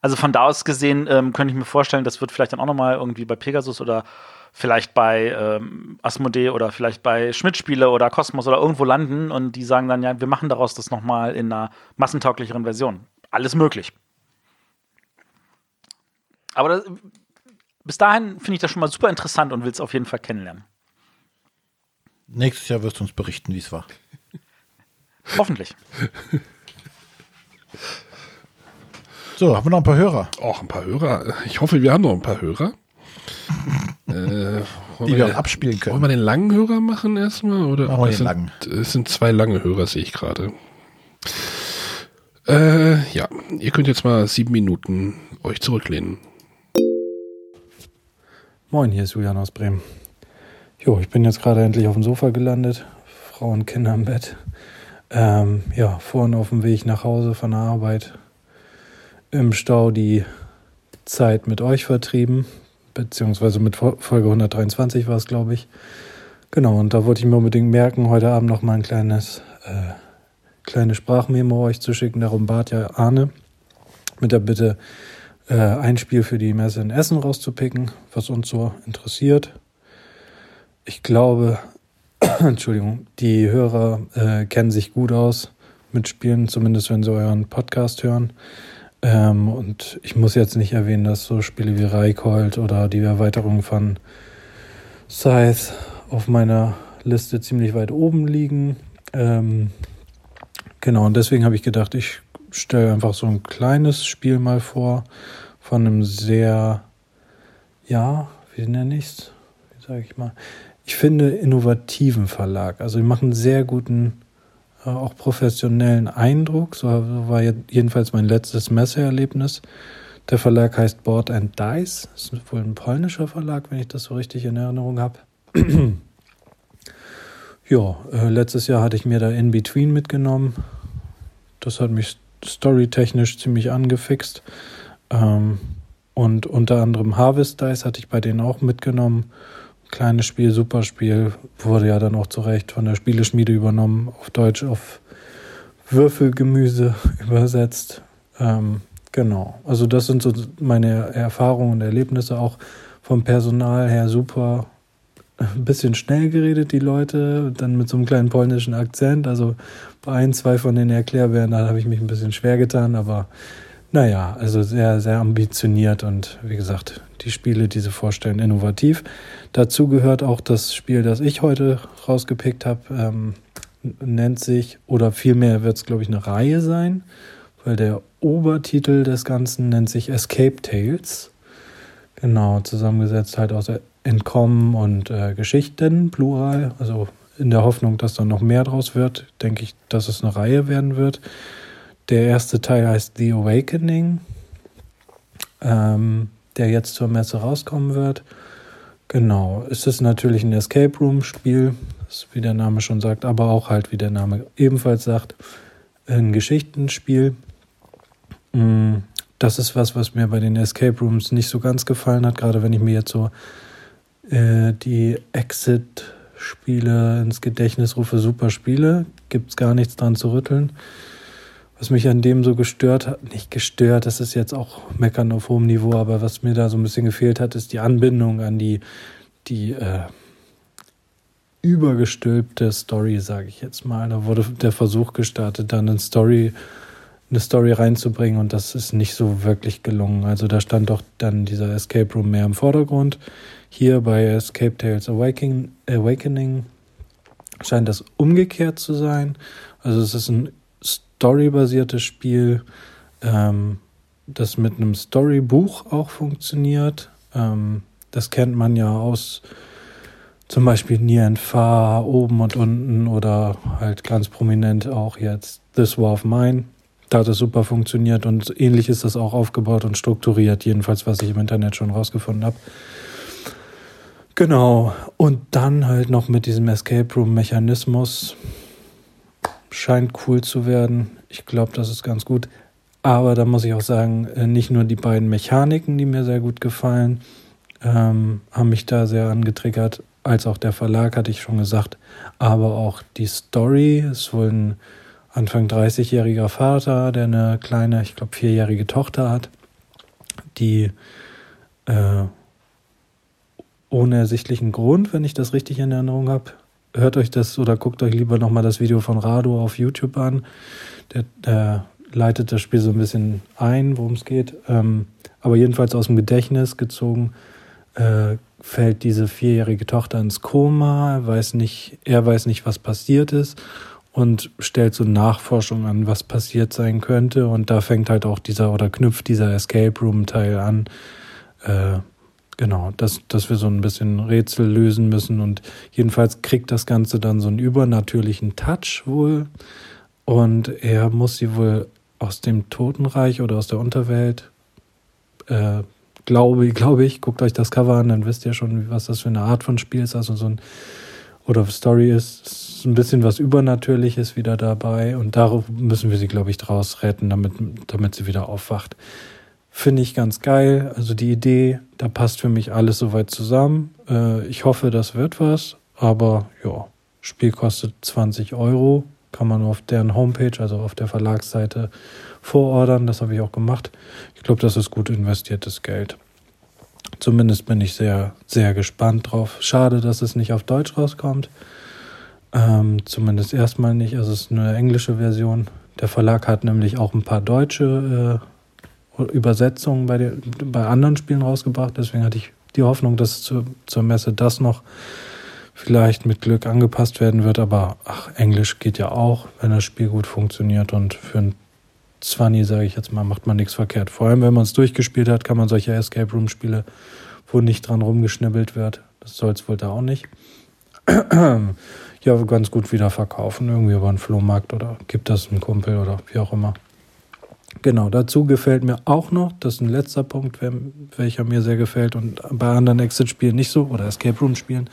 Also von da aus gesehen ähm, könnte ich mir vorstellen, das wird vielleicht dann auch nochmal irgendwie bei Pegasus oder vielleicht bei ähm, Asmodee oder vielleicht bei Schmidt-Spiele oder Cosmos oder irgendwo landen und die sagen dann, ja, wir machen daraus das nochmal in einer massentauglicheren Version. Alles möglich. Aber das, bis dahin finde ich das schon mal super interessant und will es auf jeden Fall kennenlernen. Nächstes Jahr wirst du uns berichten, wie es war. Hoffentlich. So, haben wir noch ein paar Hörer? Auch ein paar Hörer. Ich hoffe, wir haben noch ein paar Hörer. äh, die wir, auch abspielen können. Wollen wir den langen Hörer machen erstmal? Oder machen wir den sind, langen. Es sind zwei lange Hörer, sehe ich gerade. Äh, ja, ihr könnt jetzt mal sieben Minuten euch zurücklehnen. Moin, hier ist Julian aus Bremen. Jo, ich bin jetzt gerade endlich auf dem Sofa gelandet. Frau und Kinder im Bett. Ähm, ja, vorhin auf dem Weg nach Hause von der Arbeit im Stau die Zeit mit euch vertrieben, beziehungsweise mit Folge 123 war es, glaube ich. Genau, und da wollte ich mir unbedingt merken, heute Abend noch mal ein kleines, äh, kleine Sprachmemo euch zu schicken. Darum bat ja Arne mit der Bitte, äh, ein Spiel für die Messe in Essen rauszupicken, was uns so interessiert. Ich glaube, Entschuldigung, die Hörer äh, kennen sich gut aus mit Spielen, zumindest wenn sie euren Podcast hören. Ähm, und ich muss jetzt nicht erwähnen, dass so Spiele wie Reikold oder die Erweiterung von Scythe auf meiner Liste ziemlich weit oben liegen. Ähm, genau, und deswegen habe ich gedacht, ich stelle einfach so ein kleines Spiel mal vor von einem sehr, ja, wie nenne ich es? Wie sage ich mal? Ich finde innovativen Verlag. Also die machen sehr guten auch professionellen Eindruck. So war jedenfalls mein letztes Messeerlebnis. Der Verlag heißt Board and Dice. Das ist wohl ein polnischer Verlag, wenn ich das so richtig in Erinnerung habe. ja, äh, letztes Jahr hatte ich mir da In Between mitgenommen. Das hat mich storytechnisch ziemlich angefixt. Ähm, und unter anderem Harvest Dice hatte ich bei denen auch mitgenommen kleines Spiel, super Spiel, wurde ja dann auch zu Recht von der Spieleschmiede übernommen, auf Deutsch auf Würfelgemüse übersetzt. Ähm, genau, also das sind so meine Erfahrungen und Erlebnisse, auch vom Personal her super. Ein bisschen schnell geredet, die Leute, dann mit so einem kleinen polnischen Akzent. Also bei ein, zwei von den Erklärbären, da habe ich mich ein bisschen schwer getan, aber naja, also sehr, sehr ambitioniert und wie gesagt, die Spiele, die sie vorstellen, innovativ. Dazu gehört auch das Spiel, das ich heute rausgepickt habe, ähm, nennt sich, oder vielmehr wird es, glaube ich, eine Reihe sein, weil der Obertitel des Ganzen nennt sich Escape Tales. Genau, zusammengesetzt halt aus Entkommen und äh, Geschichten, Plural, also in der Hoffnung, dass dann noch mehr draus wird, denke ich, dass es eine Reihe werden wird. Der erste Teil heißt The Awakening, ähm, der jetzt zur Messe rauskommen wird. Genau, es ist natürlich ein Escape Room Spiel, wie der Name schon sagt, aber auch halt, wie der Name ebenfalls sagt, ein Geschichtenspiel. Mm, das ist was, was mir bei den Escape Rooms nicht so ganz gefallen hat, gerade wenn ich mir jetzt so äh, die Exit-Spiele ins Gedächtnis rufe, super Spiele, gibt es gar nichts dran zu rütteln. Was mich an dem so gestört hat, nicht gestört, das ist jetzt auch meckern auf hohem Niveau, aber was mir da so ein bisschen gefehlt hat, ist die Anbindung an die, die äh, übergestülpte Story, sage ich jetzt mal. Da wurde der Versuch gestartet, dann eine Story, eine Story reinzubringen und das ist nicht so wirklich gelungen. Also da stand doch dann dieser Escape Room mehr im Vordergrund. Hier bei Escape Tales Awakening, Awakening scheint das umgekehrt zu sein. Also es ist ein storybasiertes Spiel, ähm, das mit einem Storybuch auch funktioniert. Ähm, das kennt man ja aus zum Beispiel and Far, oben und unten oder halt ganz prominent auch jetzt This War of Mine. Da hat es super funktioniert und ähnlich ist das auch aufgebaut und strukturiert, jedenfalls was ich im Internet schon rausgefunden habe. Genau. Und dann halt noch mit diesem Escape Room Mechanismus. Scheint cool zu werden. Ich glaube, das ist ganz gut. Aber da muss ich auch sagen, äh, nicht nur die beiden Mechaniken, die mir sehr gut gefallen, ähm, haben mich da sehr angetriggert, als auch der Verlag, hatte ich schon gesagt. Aber auch die Story ist wohl ein Anfang 30-jähriger Vater, der eine kleine, ich glaube, vierjährige Tochter hat, die äh, ohne ersichtlichen Grund, wenn ich das richtig in Erinnerung habe. Hört euch das oder guckt euch lieber nochmal das Video von Rado auf YouTube an. Der, der leitet das Spiel so ein bisschen ein, worum es geht. Ähm, aber jedenfalls aus dem Gedächtnis gezogen äh, fällt diese vierjährige Tochter ins Koma, weiß nicht, er weiß nicht, was passiert ist und stellt so Nachforschung an, was passiert sein könnte. Und da fängt halt auch dieser oder knüpft dieser Escape Room Teil an. Äh, Genau, dass, dass wir so ein bisschen Rätsel lösen müssen und jedenfalls kriegt das Ganze dann so einen übernatürlichen Touch wohl und er muss sie wohl aus dem Totenreich oder aus der Unterwelt, äh, glaube, glaube ich, guckt euch das Cover an, dann wisst ihr schon, was das für eine Art von Spiel ist, also so ein oder Story ist, ist ein bisschen was Übernatürliches wieder dabei und darauf müssen wir sie, glaube ich, draus retten, damit, damit sie wieder aufwacht. Finde ich ganz geil. Also die Idee, da passt für mich alles soweit zusammen. Äh, ich hoffe, das wird was. Aber ja, Spiel kostet 20 Euro. Kann man auf deren Homepage, also auf der Verlagsseite, vorordern. Das habe ich auch gemacht. Ich glaube, das ist gut investiertes Geld. Zumindest bin ich sehr, sehr gespannt drauf. Schade, dass es nicht auf Deutsch rauskommt. Ähm, zumindest erstmal nicht. Also es ist eine englische Version. Der Verlag hat nämlich auch ein paar deutsche äh, Übersetzungen bei, der, bei anderen Spielen rausgebracht. Deswegen hatte ich die Hoffnung, dass zu, zur Messe das noch vielleicht mit Glück angepasst werden wird. Aber ach, Englisch geht ja auch, wenn das Spiel gut funktioniert. Und für ein 20, sage ich jetzt mal, macht man nichts verkehrt. Vor allem, wenn man es durchgespielt hat, kann man solche Escape Room Spiele, wo nicht dran rumgeschnibbelt wird. Das soll es wohl da auch nicht. ja, ganz gut wieder verkaufen, irgendwie über einen Flohmarkt oder gibt das einen Kumpel oder wie auch immer. Genau, dazu gefällt mir auch noch, das ist ein letzter Punkt, welcher mir sehr gefällt und bei anderen Exit-Spielen nicht so oder Escape Room-Spielen.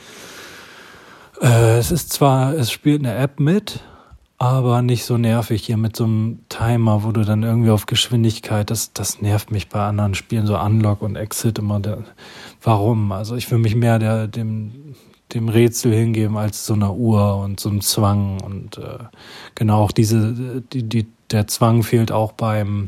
Äh, es ist zwar, es spielt eine App mit, aber nicht so nervig hier mit so einem Timer, wo du dann irgendwie auf Geschwindigkeit, das, das nervt mich bei anderen Spielen, so Unlock und Exit immer. Der, warum? Also ich will mich mehr der, dem, dem Rätsel hingeben als so einer Uhr und so einem Zwang und äh, genau auch diese, die, die der Zwang fehlt auch beim,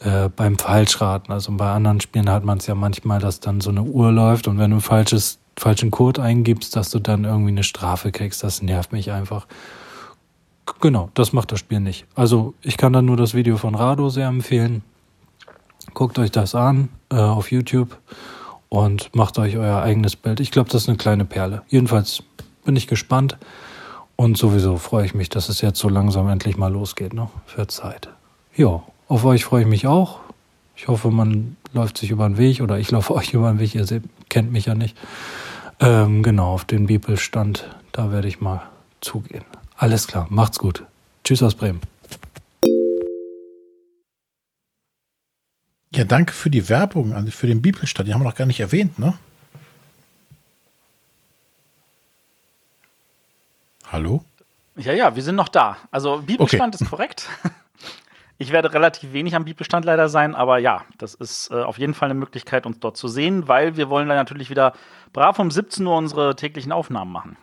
äh, beim Falschraten. Also bei anderen Spielen hat man es ja manchmal, dass dann so eine Uhr läuft und wenn du falsches, falschen Code eingibst, dass du dann irgendwie eine Strafe kriegst. Das nervt mich einfach. Genau, das macht das Spiel nicht. Also ich kann dann nur das Video von Rado sehr empfehlen. Guckt euch das an äh, auf YouTube und macht euch euer eigenes Bild. Ich glaube, das ist eine kleine Perle. Jedenfalls bin ich gespannt. Und sowieso freue ich mich, dass es jetzt so langsam endlich mal losgeht, ne? Für Zeit. Ja, auf euch freue ich mich auch. Ich hoffe, man läuft sich über den Weg oder ich laufe euch über den Weg. Ihr seht, kennt mich ja nicht. Ähm, genau, auf den Bibelstand, da werde ich mal zugehen. Alles klar, macht's gut. Tschüss aus Bremen. Ja, danke für die Werbung, also für den Bibelstand. Die haben wir noch gar nicht erwähnt, ne? Hallo? Ja, ja, wir sind noch da. Also Bibelstand ist korrekt. Ich werde relativ wenig am Bibelstand leider sein, aber ja, das ist äh, auf jeden Fall eine Möglichkeit, uns dort zu sehen, weil wir wollen dann natürlich wieder brav um 17 Uhr unsere täglichen Aufnahmen machen.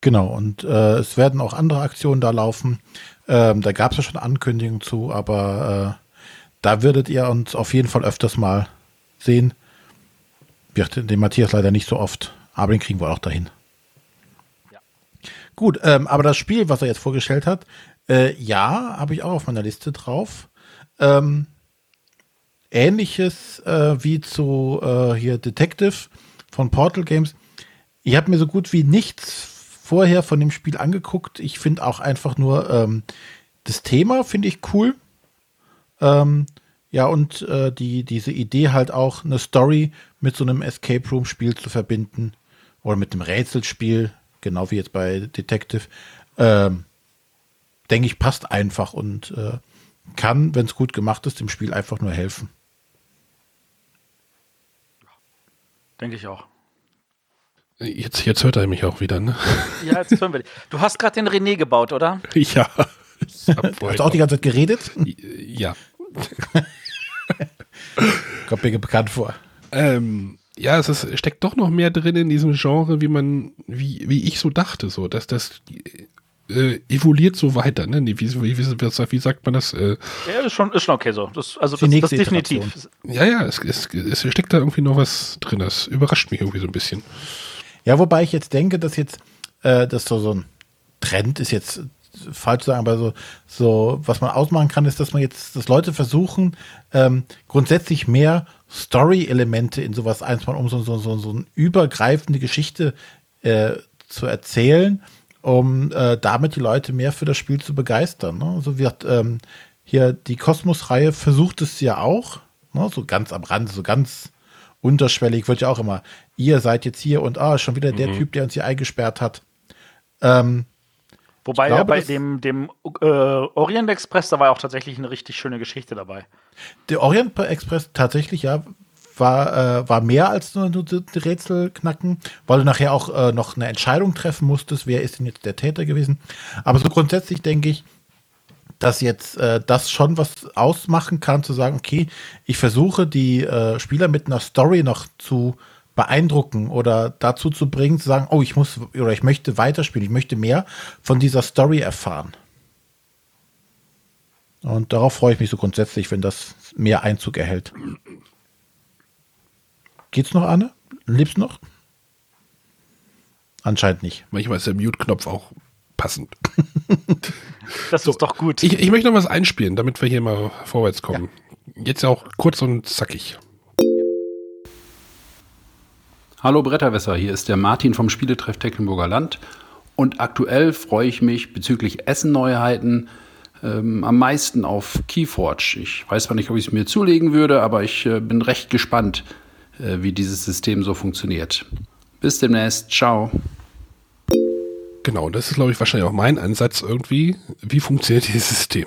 Genau, und äh, es werden auch andere Aktionen da laufen. Ähm, da gab es ja schon Ankündigungen zu, aber äh, da würdet ihr uns auf jeden Fall öfters mal sehen. Wird den Matthias leider nicht so oft, aber den kriegen wir auch dahin. Ja. Gut, ähm, aber das Spiel, was er jetzt vorgestellt hat, äh, ja, habe ich auch auf meiner Liste drauf. Ähm, ähnliches äh, wie zu äh, hier Detective von Portal Games. Ich habe mir so gut wie nichts vorher von dem Spiel angeguckt. Ich finde auch einfach nur ähm, das Thema finde ich cool. Ähm, ja, und äh, die, diese Idee halt auch, eine Story mit so einem Escape Room-Spiel zu verbinden. Oder mit einem Rätselspiel, genau wie jetzt bei Detective. Ähm, denke ich, passt einfach und äh, kann, wenn es gut gemacht ist, dem Spiel einfach nur helfen. Denke ich auch. Jetzt, jetzt hört er mich auch wieder, ne? Ja, jetzt hören wir dich. Du hast gerade den René gebaut, oder? Ja. Hast du auch die ganze Zeit geredet? Ja. Kommt mir bekannt vor. Ähm, ja, es ist, steckt doch noch mehr drin in diesem Genre, wie man, wie, wie ich so dachte, so, dass das äh, evoluiert so weiter, ne? Wie, wie, wie, wie sagt man das? Äh, Ja, ist schon, ist schon okay so. Das, also das, das definitiv. ja, ja, es, es, es steckt da irgendwie noch was drin. Das überrascht mich irgendwie so ein bisschen. Ja, wobei ich jetzt denke, dass jetzt äh, das so, so ein Trend ist jetzt falsch zu sagen, aber so, so, was man ausmachen kann, ist, dass man jetzt, dass Leute versuchen, ähm, grundsätzlich mehr Story-Elemente in sowas einzubauen, um so, so, so, so eine übergreifende Geschichte äh, zu erzählen, um äh, damit die Leute mehr für das Spiel zu begeistern. Ne? Also wird ähm, hier die Kosmos-Reihe versucht es ja auch, ne? so ganz am Rand, so ganz unterschwellig wird ja auch immer, ihr seid jetzt hier und ah, schon wieder der Typ, der uns hier eingesperrt hat. Ähm, Wobei glaube, bei dem, dem äh, Orient Express, da war ja auch tatsächlich eine richtig schöne Geschichte dabei. Der Orient Express tatsächlich, ja, war, äh, war mehr als nur, nur Rätsel knacken, weil du nachher auch äh, noch eine Entscheidung treffen musstest, wer ist denn jetzt der Täter gewesen. Aber so grundsätzlich denke ich, dass jetzt äh, das schon was ausmachen kann, zu sagen, okay, ich versuche die äh, Spieler mit einer Story noch zu beeindrucken oder dazu zu bringen, zu sagen, oh, ich muss oder ich möchte weiterspielen, ich möchte mehr von dieser Story erfahren. Und darauf freue ich mich so grundsätzlich, wenn das mehr Einzug erhält. Geht's noch, Anne? Lebst du noch? Anscheinend nicht. Manchmal ist der Mute-Knopf auch passend. Das ist doch gut. Ich, ich möchte noch was einspielen, damit wir hier mal vorwärts kommen. Jetzt auch kurz und zackig. Hallo Bretterwässer, hier ist der Martin vom Spieletreff Tecklenburger Land und aktuell freue ich mich bezüglich Essen-Neuheiten ähm, am meisten auf Keyforge. Ich weiß zwar nicht, ob ich es mir zulegen würde, aber ich äh, bin recht gespannt, äh, wie dieses System so funktioniert. Bis demnächst, ciao. Genau, das ist, glaube ich, wahrscheinlich auch mein Ansatz irgendwie. Wie funktioniert dieses System?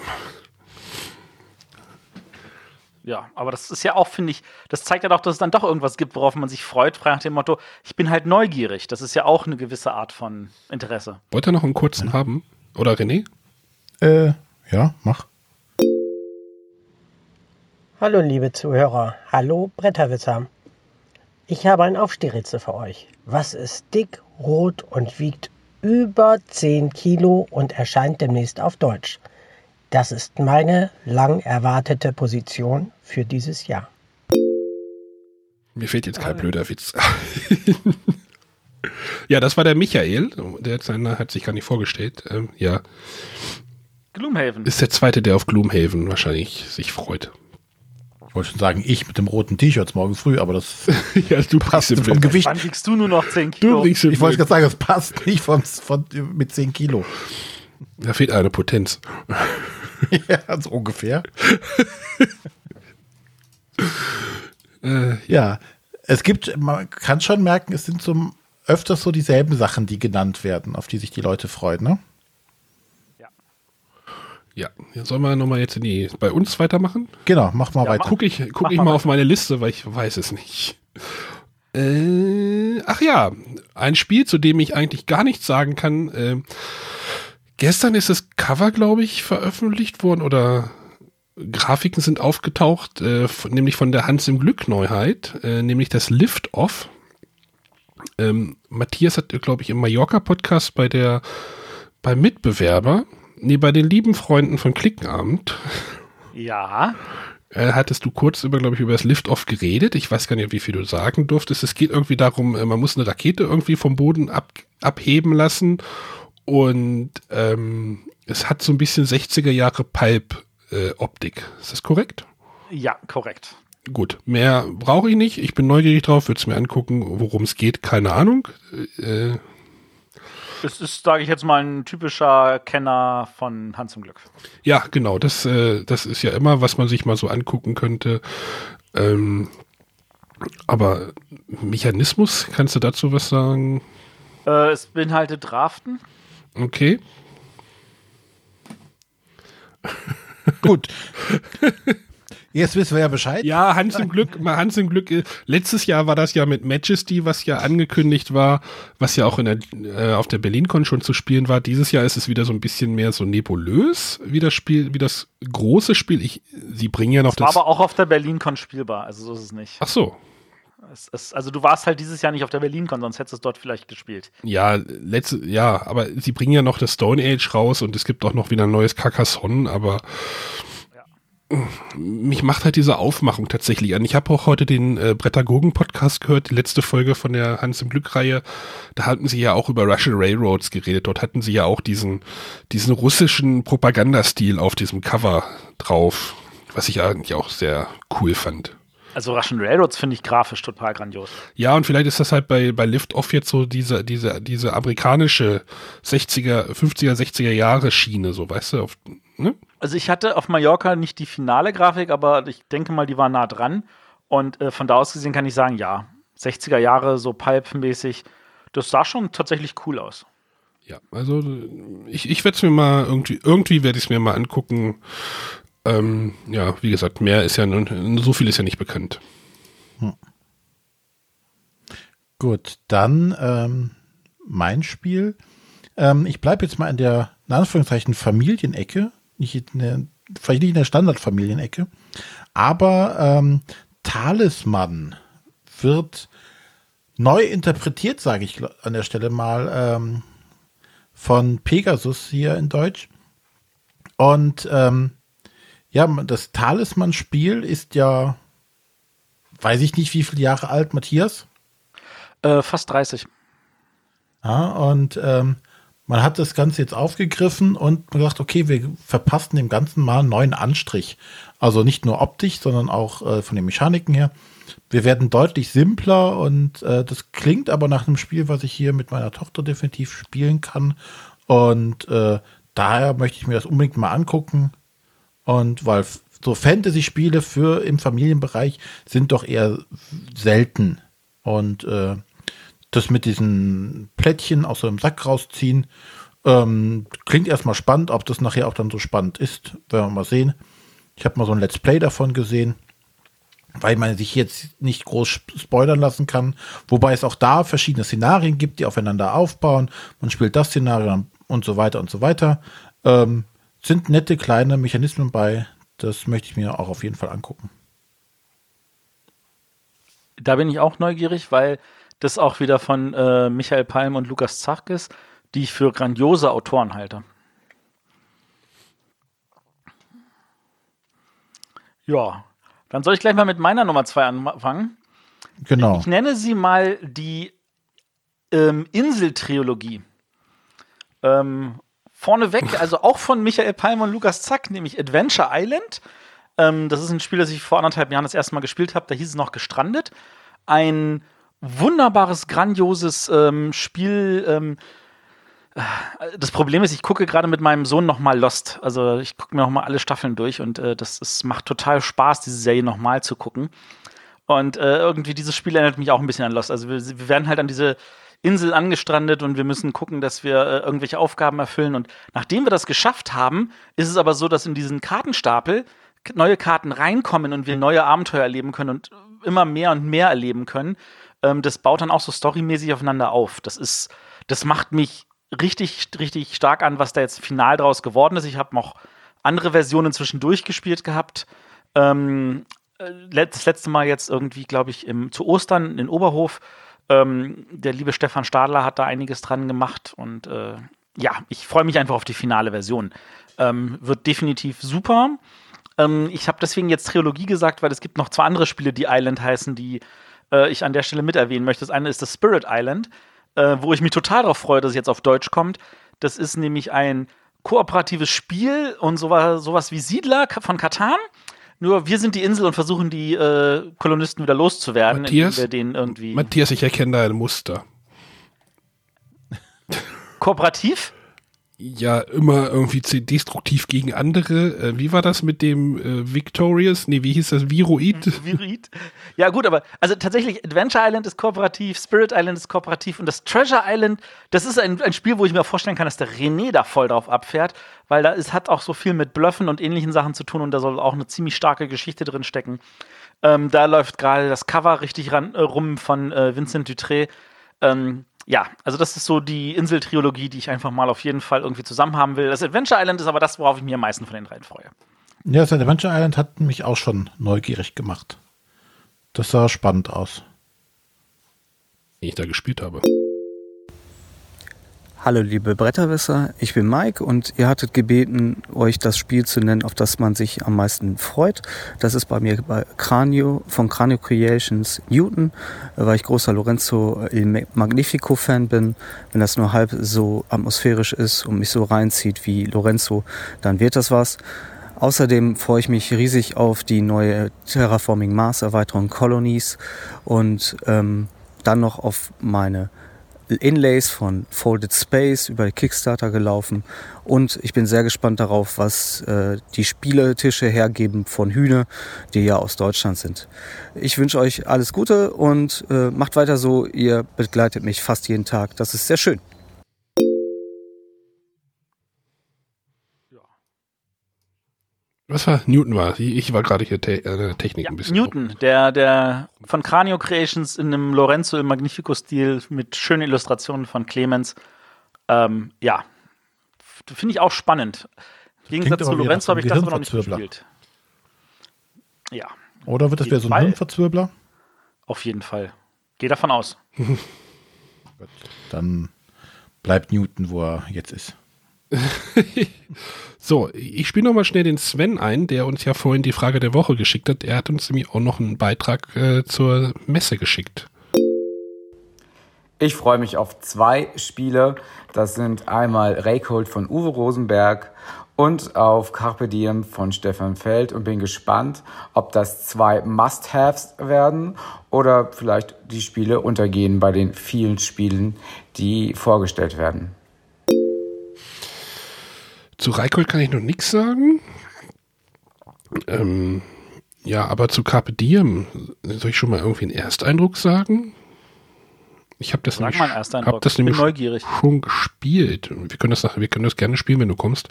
Ja, aber das ist ja auch, finde ich, das zeigt ja doch, dass es dann doch irgendwas gibt, worauf man sich freut, frei nach dem Motto, ich bin halt neugierig. Das ist ja auch eine gewisse Art von Interesse. Wollt ihr noch einen kurzen haben? Oder René? Äh, ja, mach. Hallo liebe Zuhörer, hallo Bretterwisser. Ich habe ein Aufstehrätsel für euch. Was ist dick, rot und wiegt über 10 Kilo und erscheint demnächst auf Deutsch? Das ist meine lang erwartete Position für dieses Jahr. Mir fehlt jetzt kein blöder Witz. ja, das war der Michael. Der hat, seine, hat sich gar nicht vorgestellt. Ähm, ja, Gloomhaven. ist der zweite, der auf Gloomhaven wahrscheinlich sich freut. Ich wollte schon sagen, ich mit dem roten T-Shirt morgen früh, aber das ja, du passt vom Gewicht. Wann wiegst du nur noch 10 Du Kilo? Ich wollte gerade sagen, das passt nicht von, von, mit 10 Kilo. Da fehlt eine Potenz. ja, so ungefähr. Äh, Ja. es gibt, man kann schon merken, es sind so öfters so dieselben Sachen, die genannt werden, auf die sich die Leute freuen, ne? Ja, sollen wir nochmal jetzt in die, bei uns weitermachen? Genau, mach mal ja, weiter. Guck ich, guck ich mal, mal auf meine Liste, weil ich weiß es nicht. Äh, ach ja, ein Spiel, zu dem ich eigentlich gar nichts sagen kann. Äh, gestern ist das Cover, glaube ich, veröffentlicht worden oder Grafiken sind aufgetaucht, äh, nämlich von der Hans im Glück Neuheit, äh, nämlich das Lift Off. Ähm, Matthias hat, glaube ich, im Mallorca-Podcast bei der, beim Mitbewerber, nee, bei den lieben Freunden von Klickenabend. Ja. Äh, hattest du kurz über, glaube ich, über das Lift-Off geredet. Ich weiß gar nicht, wie viel du sagen durftest. Es geht irgendwie darum, äh, man muss eine Rakete irgendwie vom Boden ab, abheben lassen und ähm, es hat so ein bisschen 60er Jahre Pulp-Optik. Äh, Ist das korrekt? Ja, korrekt. Gut, mehr brauche ich nicht. Ich bin neugierig drauf, würde es mir angucken, worum es geht. Keine Ahnung. Äh, es ist, sage ich jetzt mal, ein typischer Kenner von Hans im Glück. Ja, genau. Das, äh, das ist ja immer, was man sich mal so angucken könnte. Ähm, aber Mechanismus, kannst du dazu was sagen? Äh, es beinhaltet Draften. Okay. Gut. Jetzt wissen wir ja Bescheid. Ja, Hans im Glück, Hans im Glück, äh, letztes Jahr war das ja mit Majesty, was ja angekündigt war, was ja auch in der, äh, auf der BerlinCon schon zu spielen war. Dieses Jahr ist es wieder so ein bisschen mehr so nebulös, wie das Spiel, wie das große Spiel. Ich, sie bringen ja noch das. War aber auch auf der BerlinCon spielbar, also so ist es nicht. Ach so. Es, es, also du warst halt dieses Jahr nicht auf der BerlinCon, sonst hättest du es dort vielleicht gespielt. Ja, letzte, ja, aber sie bringen ja noch das Stone Age raus und es gibt auch noch wieder ein neues Carcassonne, aber mich macht halt diese Aufmachung tatsächlich an. Ich habe auch heute den äh, Brettagogen-Podcast gehört, die letzte Folge von der Hans im Glück-Reihe. Da hatten sie ja auch über Russian Railroads geredet. Dort hatten sie ja auch diesen, diesen russischen Propagandastil auf diesem Cover drauf, was ich eigentlich auch sehr cool fand. Also Russian Railroads finde ich grafisch total grandios. Ja, und vielleicht ist das halt bei, bei Lift Off jetzt so diese, diese, diese amerikanische 60er, 50er, 60er Jahre Schiene, so, weißt du, auf, ne? Also ich hatte auf Mallorca nicht die finale Grafik, aber ich denke mal, die war nah dran. Und äh, von da aus gesehen kann ich sagen, ja, 60er Jahre, so Pulp-mäßig, das sah schon tatsächlich cool aus. Ja, also ich, ich werde es mir mal irgendwie, irgendwie werde ich es mir mal angucken. Ähm, ja, wie gesagt, mehr ist ja, so viel ist ja nicht bekannt. Hm. Gut, dann ähm, mein Spiel. Ähm, ich bleibe jetzt mal in der, in Anführungszeichen, Familienecke nicht in der, vielleicht nicht in der Standardfamilienecke, aber ähm, Talisman wird neu interpretiert, sage ich an der Stelle mal, ähm, von Pegasus hier in Deutsch. Und ähm, ja, das Talisman-Spiel ist ja, weiß ich nicht, wie viele Jahre alt, Matthias? Äh, fast 30. Ja, und ähm, man hat das Ganze jetzt aufgegriffen und gesagt, okay, wir verpassen dem Ganzen mal einen neuen Anstrich. Also nicht nur optisch, sondern auch äh, von den Mechaniken her. Wir werden deutlich simpler und äh, das klingt aber nach einem Spiel, was ich hier mit meiner Tochter definitiv spielen kann. Und äh, daher möchte ich mir das unbedingt mal angucken. Und weil so Fantasy-Spiele für im Familienbereich sind doch eher selten. Und äh, das mit diesen Plättchen aus so einem Sack rausziehen. Ähm, klingt erstmal spannend, ob das nachher auch dann so spannend ist, werden wir mal sehen. Ich habe mal so ein Let's Play davon gesehen, weil man sich jetzt nicht groß spoilern lassen kann. Wobei es auch da verschiedene Szenarien gibt, die aufeinander aufbauen. Man spielt das Szenario und so weiter und so weiter. Ähm, sind nette kleine Mechanismen bei. Das möchte ich mir auch auf jeden Fall angucken. Da bin ich auch neugierig, weil das auch wieder von äh, Michael Palm und Lukas Zach ist, die ich für grandiose Autoren halte. Ja, dann soll ich gleich mal mit meiner Nummer zwei anfangen. Genau. Ich nenne sie mal die ähm, Insel-Trilogie. Ähm, vorneweg, also auch von Michael Palm und Lukas Zack, nämlich Adventure Island. Ähm, das ist ein Spiel, das ich vor anderthalb Jahren das erste Mal gespielt habe. Da hieß es noch gestrandet. Ein wunderbares, grandioses ähm, Spiel. Ähm, äh, das Problem ist, ich gucke gerade mit meinem Sohn nochmal Lost. Also ich gucke mir nochmal alle Staffeln durch und äh, das ist, macht total Spaß, diese Serie nochmal zu gucken. Und äh, irgendwie dieses Spiel erinnert mich auch ein bisschen an Lost. Also wir, wir werden halt an diese Insel angestrandet und wir müssen gucken, dass wir äh, irgendwelche Aufgaben erfüllen. Und nachdem wir das geschafft haben, ist es aber so, dass in diesen Kartenstapel neue Karten reinkommen und wir neue Abenteuer erleben können und immer mehr und mehr erleben können. Ähm, das baut dann auch so storymäßig aufeinander auf. Das ist, das macht mich richtig, richtig stark an, was da jetzt final draus geworden ist. Ich habe noch andere Versionen zwischendurch gespielt gehabt. Ähm, äh, das letzte Mal jetzt irgendwie, glaube ich, im, zu Ostern in Oberhof. Ähm, der liebe Stefan Stadler hat da einiges dran gemacht und äh, ja, ich freue mich einfach auf die finale Version. Ähm, wird definitiv super. Ähm, ich habe deswegen jetzt Trilogie gesagt, weil es gibt noch zwei andere Spiele, die Island heißen, die äh, ich an der Stelle mit erwähnen möchte. Das eine ist das Spirit Island, äh, wo ich mich total darauf freue, dass es jetzt auf Deutsch kommt. Das ist nämlich ein kooperatives Spiel und sowas, sowas wie Siedler von Katan. Nur wir sind die Insel und versuchen die äh, Kolonisten wieder loszuwerden, Matthias, indem wir denen irgendwie. Matthias, ich erkenne da ein Muster. Kooperativ? Ja immer irgendwie destruktiv gegen andere. Äh, wie war das mit dem äh, Victorious? Nee, wie hieß das? Viroid? Viroid. Ja, gut, aber also tatsächlich, Adventure Island ist kooperativ, Spirit Island ist kooperativ und das Treasure Island, das ist ein, ein Spiel, wo ich mir vorstellen kann, dass der René da voll drauf abfährt, weil da ist, hat auch so viel mit Bluffen und ähnlichen Sachen zu tun und da soll auch eine ziemlich starke Geschichte drin stecken. Ähm, da läuft gerade das Cover richtig ran, äh, rum von äh, Vincent Dutré. Ähm, ja, also das ist so die Insel-Trilogie, die ich einfach mal auf jeden Fall irgendwie zusammen haben will. Das Adventure Island ist aber das, worauf ich mir am meisten von den dreien freue. Ja, das Adventure Island hat mich auch schon neugierig gemacht. Das sah spannend aus. Wie ich da gespielt habe. Hallo liebe Bretterwisser, ich bin Mike und ihr hattet gebeten, euch das Spiel zu nennen, auf das man sich am meisten freut. Das ist bei mir bei Cranio von Cranio Creations Newton, weil ich großer Lorenzo Il Magnifico Fan bin. Wenn das nur halb so atmosphärisch ist und mich so reinzieht wie Lorenzo, dann wird das was. Außerdem freue ich mich riesig auf die neue Terraforming Mars Erweiterung Colonies und ähm, dann noch auf meine Inlays von Folded Space über Kickstarter gelaufen und ich bin sehr gespannt darauf, was äh, die Spieletische hergeben von Hühne, die ja aus Deutschland sind. Ich wünsche euch alles Gute und äh, macht weiter so. Ihr begleitet mich fast jeden Tag. Das ist sehr schön. Was war? Newton war. Ich war gerade hier te äh, Technik ja, ein bisschen. Newton, der, der von Cranio Creations in einem Lorenzo im Magnifico-Stil mit schönen Illustrationen von Clemens. Ähm, ja, finde ich auch spannend. Im Gegensatz zu Lorenzo habe ich das aber noch nicht gespielt. Ja. Oder wird das wieder so ein Hirnverzwirbler? Auf jeden Fall. Geh davon aus. Dann bleibt Newton, wo er jetzt ist. so, ich spiele nochmal schnell den Sven ein, der uns ja vorhin die Frage der Woche geschickt hat. Er hat uns nämlich auch noch einen Beitrag äh, zur Messe geschickt. Ich freue mich auf zwei Spiele. Das sind einmal Raycold von Uwe Rosenberg und auf Carpe Diem von Stefan Feld und bin gespannt, ob das zwei Must-Haves werden oder vielleicht die Spiele untergehen bei den vielen Spielen, die vorgestellt werden. Zu Reikold kann ich noch nichts sagen. Ähm, ja, aber zu Carpe Diem soll ich schon mal irgendwie einen Ersteindruck sagen? Ich habe das, Sag nämlich, hab das nämlich neugierig. schon gespielt. Wir können, das, wir können das gerne spielen, wenn du kommst.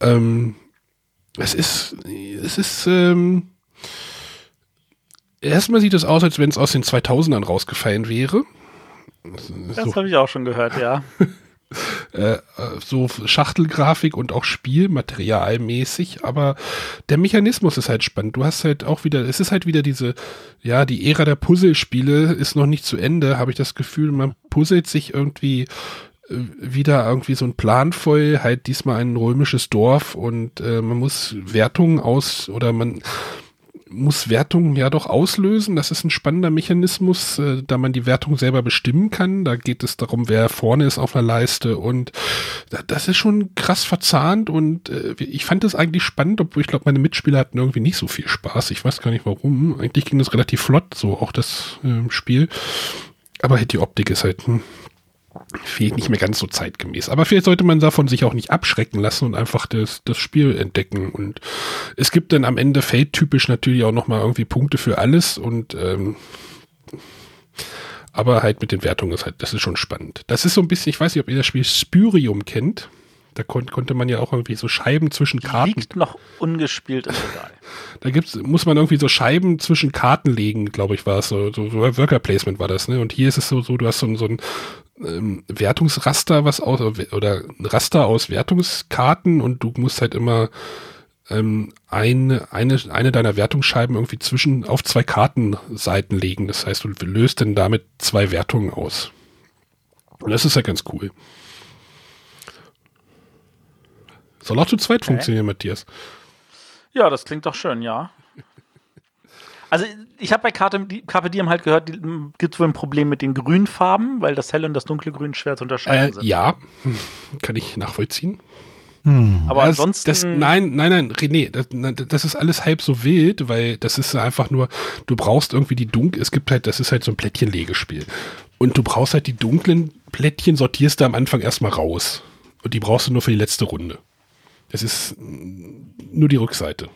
Ähm, es ist, es ist, ähm, erstmal sieht es aus, als wenn es aus den 2000ern rausgefallen wäre. Das so. habe ich auch schon gehört, ja. Äh, so Schachtelgrafik und auch Spielmaterialmäßig, aber der Mechanismus ist halt spannend. Du hast halt auch wieder, es ist halt wieder diese, ja, die Ära der Puzzlespiele ist noch nicht zu Ende, habe ich das Gefühl, man puzzelt sich irgendwie äh, wieder irgendwie so ein Plan voll, halt diesmal ein römisches Dorf und äh, man muss Wertungen aus oder man muss Wertungen ja doch auslösen. Das ist ein spannender Mechanismus, äh, da man die Wertung selber bestimmen kann. Da geht es darum, wer vorne ist auf einer Leiste und das ist schon krass verzahnt und äh, ich fand es eigentlich spannend, obwohl ich glaube, meine Mitspieler hatten irgendwie nicht so viel Spaß. Ich weiß gar nicht warum. Eigentlich ging das relativ flott, so auch das äh, Spiel. Aber die Optik ist halt fehlt nicht mehr ganz so zeitgemäß. Aber vielleicht sollte man davon sich auch nicht abschrecken lassen und einfach das, das Spiel entdecken. Und es gibt dann am Ende feldtypisch natürlich auch nochmal irgendwie Punkte für alles und ähm, aber halt mit den Wertungen ist halt, das ist schon spannend. Das ist so ein bisschen, ich weiß nicht, ob ihr das Spiel Spyrium kennt. Da kon konnte man ja auch irgendwie so Scheiben zwischen Karten. Liegt noch ungespielt im Regal. Da gibt's, muss man irgendwie so Scheiben zwischen Karten legen, glaube ich, war es so, so Worker Placement war das, ne? Und hier ist es so, so du hast so, so ein ähm, Wertungsraster, was aus, oder Raster aus Wertungskarten und du musst halt immer ähm, eine, eine, eine deiner Wertungsscheiben irgendwie zwischen auf zwei Kartenseiten legen. Das heißt, du löst dann damit zwei Wertungen aus. Und das ist ja ganz cool. Soll auch zu zweit Okay. funktionieren, Matthias. Ja, das klingt doch schön, ja. Also ich habe bei Carpe Carpe Diem halt gehört, gibt es wohl ein Problem mit den Grünfarben, weil das helle und das dunkle Grün schwer zu unterscheiden Äh, sind. ja, kann ich nachvollziehen. Aber das, ansonsten- Das, nein, nein, nein, René, das, das ist alles halb so wild, weil das ist einfach nur, du brauchst irgendwie die dunklen, es gibt halt, das ist halt so ein Plättchenlegespiel. Und du brauchst halt die dunklen Plättchen, sortierst du am Anfang erstmal raus. Und die brauchst du nur für die letzte Runde. Das ist mm, nur die Rückseite.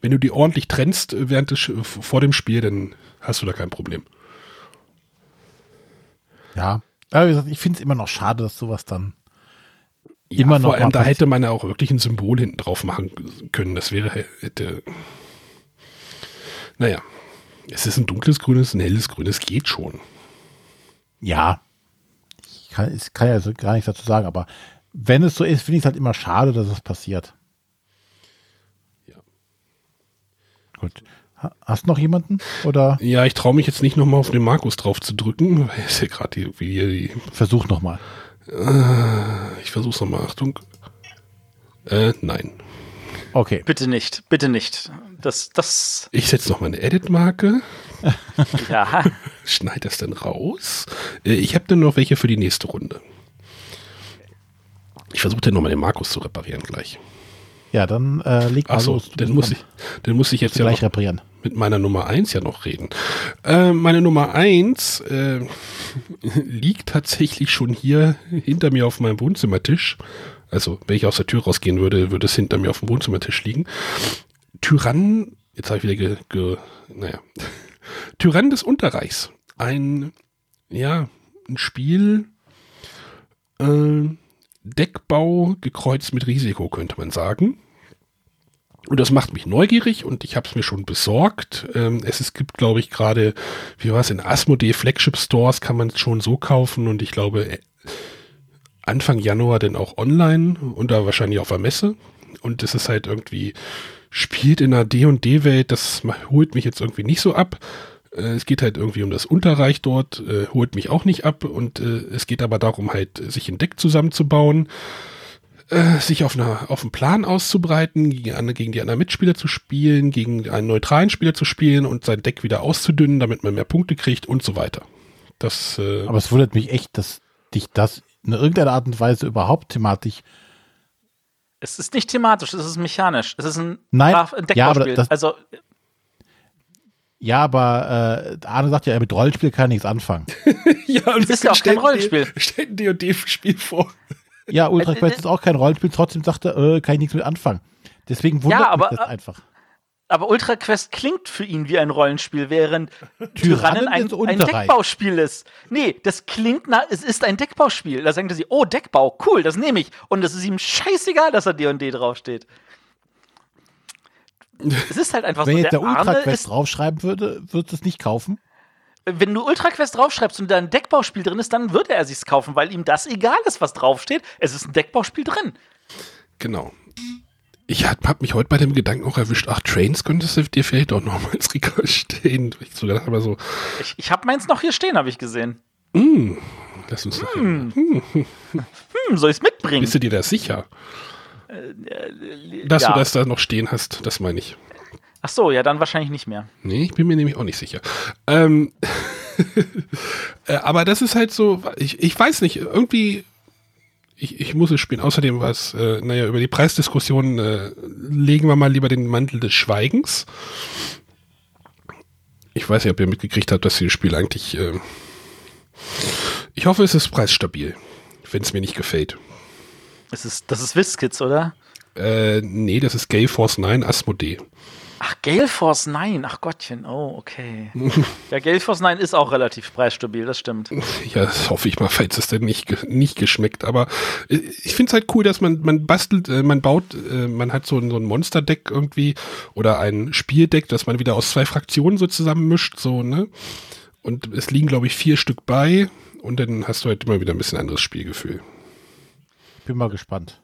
Wenn du die ordentlich trennst äh, während des, Sch- vor dem Spiel, dann hast du da kein Problem. Ja. Aber wie gesagt, ich finde es immer noch schade, dass sowas dann immer noch Vor allem, da hätte man ja auch wirklich ein Symbol hinten drauf machen können. Das wäre, hätte. Naja. Es ist ein dunkles Grün, es ist ein helles Grün, es geht schon. Ja. Ich kann, ich kann ja so gar nichts dazu sagen, aber wenn es so ist, finde ich es halt immer schade, dass es passiert. Ja. Gut. Ha- Hast du noch jemanden? Oder Ja, ich traue mich jetzt nicht nochmal auf den Markus drauf zu drücken, weil es ja gerade die, wie die, versuch noch mal. äh, ich versuch's nochmal, Achtung. Äh, nein. Okay. Bitte nicht, bitte nicht. Das, das, Ich setze nochmal eine Edit-Marke, ja. schneide das dann raus. Äh, ich habe dann noch welche für die nächste Runde. Ich versuche dann nochmal den Markus zu reparieren gleich. Ja, dann äh, leg mal Achso, los. Du dann muss ich, dann muss ich jetzt ja gleich reparieren. mit meiner Nummer 1 ja noch reden. Äh, meine Nummer 1 äh, liegt tatsächlich schon hier hinter mir auf meinem Wohnzimmertisch. Also, wenn ich aus der Tür rausgehen würde, würde es hinter mir auf dem Wohnzimmertisch liegen. Tyrann, jetzt habe ich wieder ge, ge, naja, Tyrann des Unterreichs. Ein, ja, ein Spiel, äh, Deckbau gekreuzt mit Risiko, könnte man sagen. Und das macht mich neugierig und ich habe es mir schon besorgt. Ähm, es, es gibt, glaube ich, gerade, wie war es, in Asmodee Flagship Stores kann man es schon so kaufen und ich glaube, äh, Anfang Januar dann auch online und da wahrscheinlich auf der Messe. Und es ist halt irgendwie, spielt in einer D&D-Welt, das holt mich jetzt irgendwie nicht so ab. Äh, Es geht halt irgendwie um das Unterreich dort, äh, holt mich auch nicht ab und äh, es geht aber darum halt, sich ein Deck zusammenzubauen äh, sich auf, einer, auf einen Plan auszubreiten, gegen, eine, gegen die anderen Mitspieler zu spielen, gegen einen neutralen Spieler zu spielen und sein Deck wieder auszudünnen, damit man mehr Punkte kriegt und so weiter. Das, äh, Aber es wundert mich echt, dass dich das in irgendeiner Art und Weise überhaupt thematisch. Es ist nicht thematisch, es ist mechanisch. Es ist ein, Nein, ja, aber Deckbauspiel. das- also, Ja, aber äh, Arne sagt ja, mit Rollenspiel kann er nichts anfangen. ja, und es ist ja auch kein Rollenspiel. Stellt ein D&D-Spiel vor. Ja, Ultra Äh, äh, Quest ist auch kein Rollenspiel, trotzdem sagt er, äh, kann ich nichts mit anfangen. Deswegen wundert Ja, aber, mich das äh, einfach. Aber Ultra Quest klingt für ihn wie ein Rollenspiel, während Tyrannen ein, des ein Unterreichs. Deckbauspiel ist. Nee, das klingt nach, es ist ein Deckbauspiel. Da sagt er sich, oh, Deckbau, cool, das nehme ich. Und es ist ihm scheißegal, dass da D&D draufsteht. Es ist halt einfach Wenn so, jetzt der der Ultra Arne Quest ist, draufschreiben würde, würdest du es nicht kaufen? wenn du Ultra Quest draufschreibst und da ein Deckbauspiel drin ist, dann würde er sich's kaufen, weil ihm das egal ist, was draufsteht. Es ist ein Deckbauspiel drin. Genau. Ich habe hab mich heute bei dem Gedanken auch erwischt, ach, Trains könntest du dir vielleicht auch noch mal ins Regal stehen. Ich so gedacht, aber so, Ich, ich habe meins noch hier stehen, habe ich gesehen. hm, lass uns noch. Hm, soll ich's mitbringen? Bist du dir da sicher, dass ja. du das da noch stehen hast? Das meine ich. Ach so, ja, dann wahrscheinlich nicht mehr. Nee, ich bin mir nämlich auch nicht sicher. Ähm, äh, aber das ist halt so, ich, ich weiß nicht, irgendwie, ich, ich muss es spielen. Außerdem was, äh, naja, über die Preisdiskussion äh, legen wir mal lieber den Mantel des Schweigens. Ich weiß nicht, ob ihr mitgekriegt habt, dass dieses Spiel eigentlich äh, Ich hoffe, es ist preisstabil, wenn es mir nicht gefällt. Das ist, das ist WizKids, oder? Äh, nee, das ist Gale Force 9 Asmodee. Ach, Gale Force 9. Ach Gottchen. Oh, okay. ja, Gale Force 9 ist auch relativ preisstabil, das stimmt. Ja, das hoffe ich mal, falls es denn nicht, nicht geschmeckt. Aber äh, ich finde es halt cool, dass man, man bastelt, äh, man baut, äh, man hat so, ein- so ein Monsterdeck irgendwie oder ein Spieldeck, das man wieder aus zwei Fraktionen so zusammenmischt, so, ne? Und es liegen, glaube ich, vier Stück bei und dann hast du halt immer wieder ein bisschen anderes Spielgefühl. Bin mal gespannt.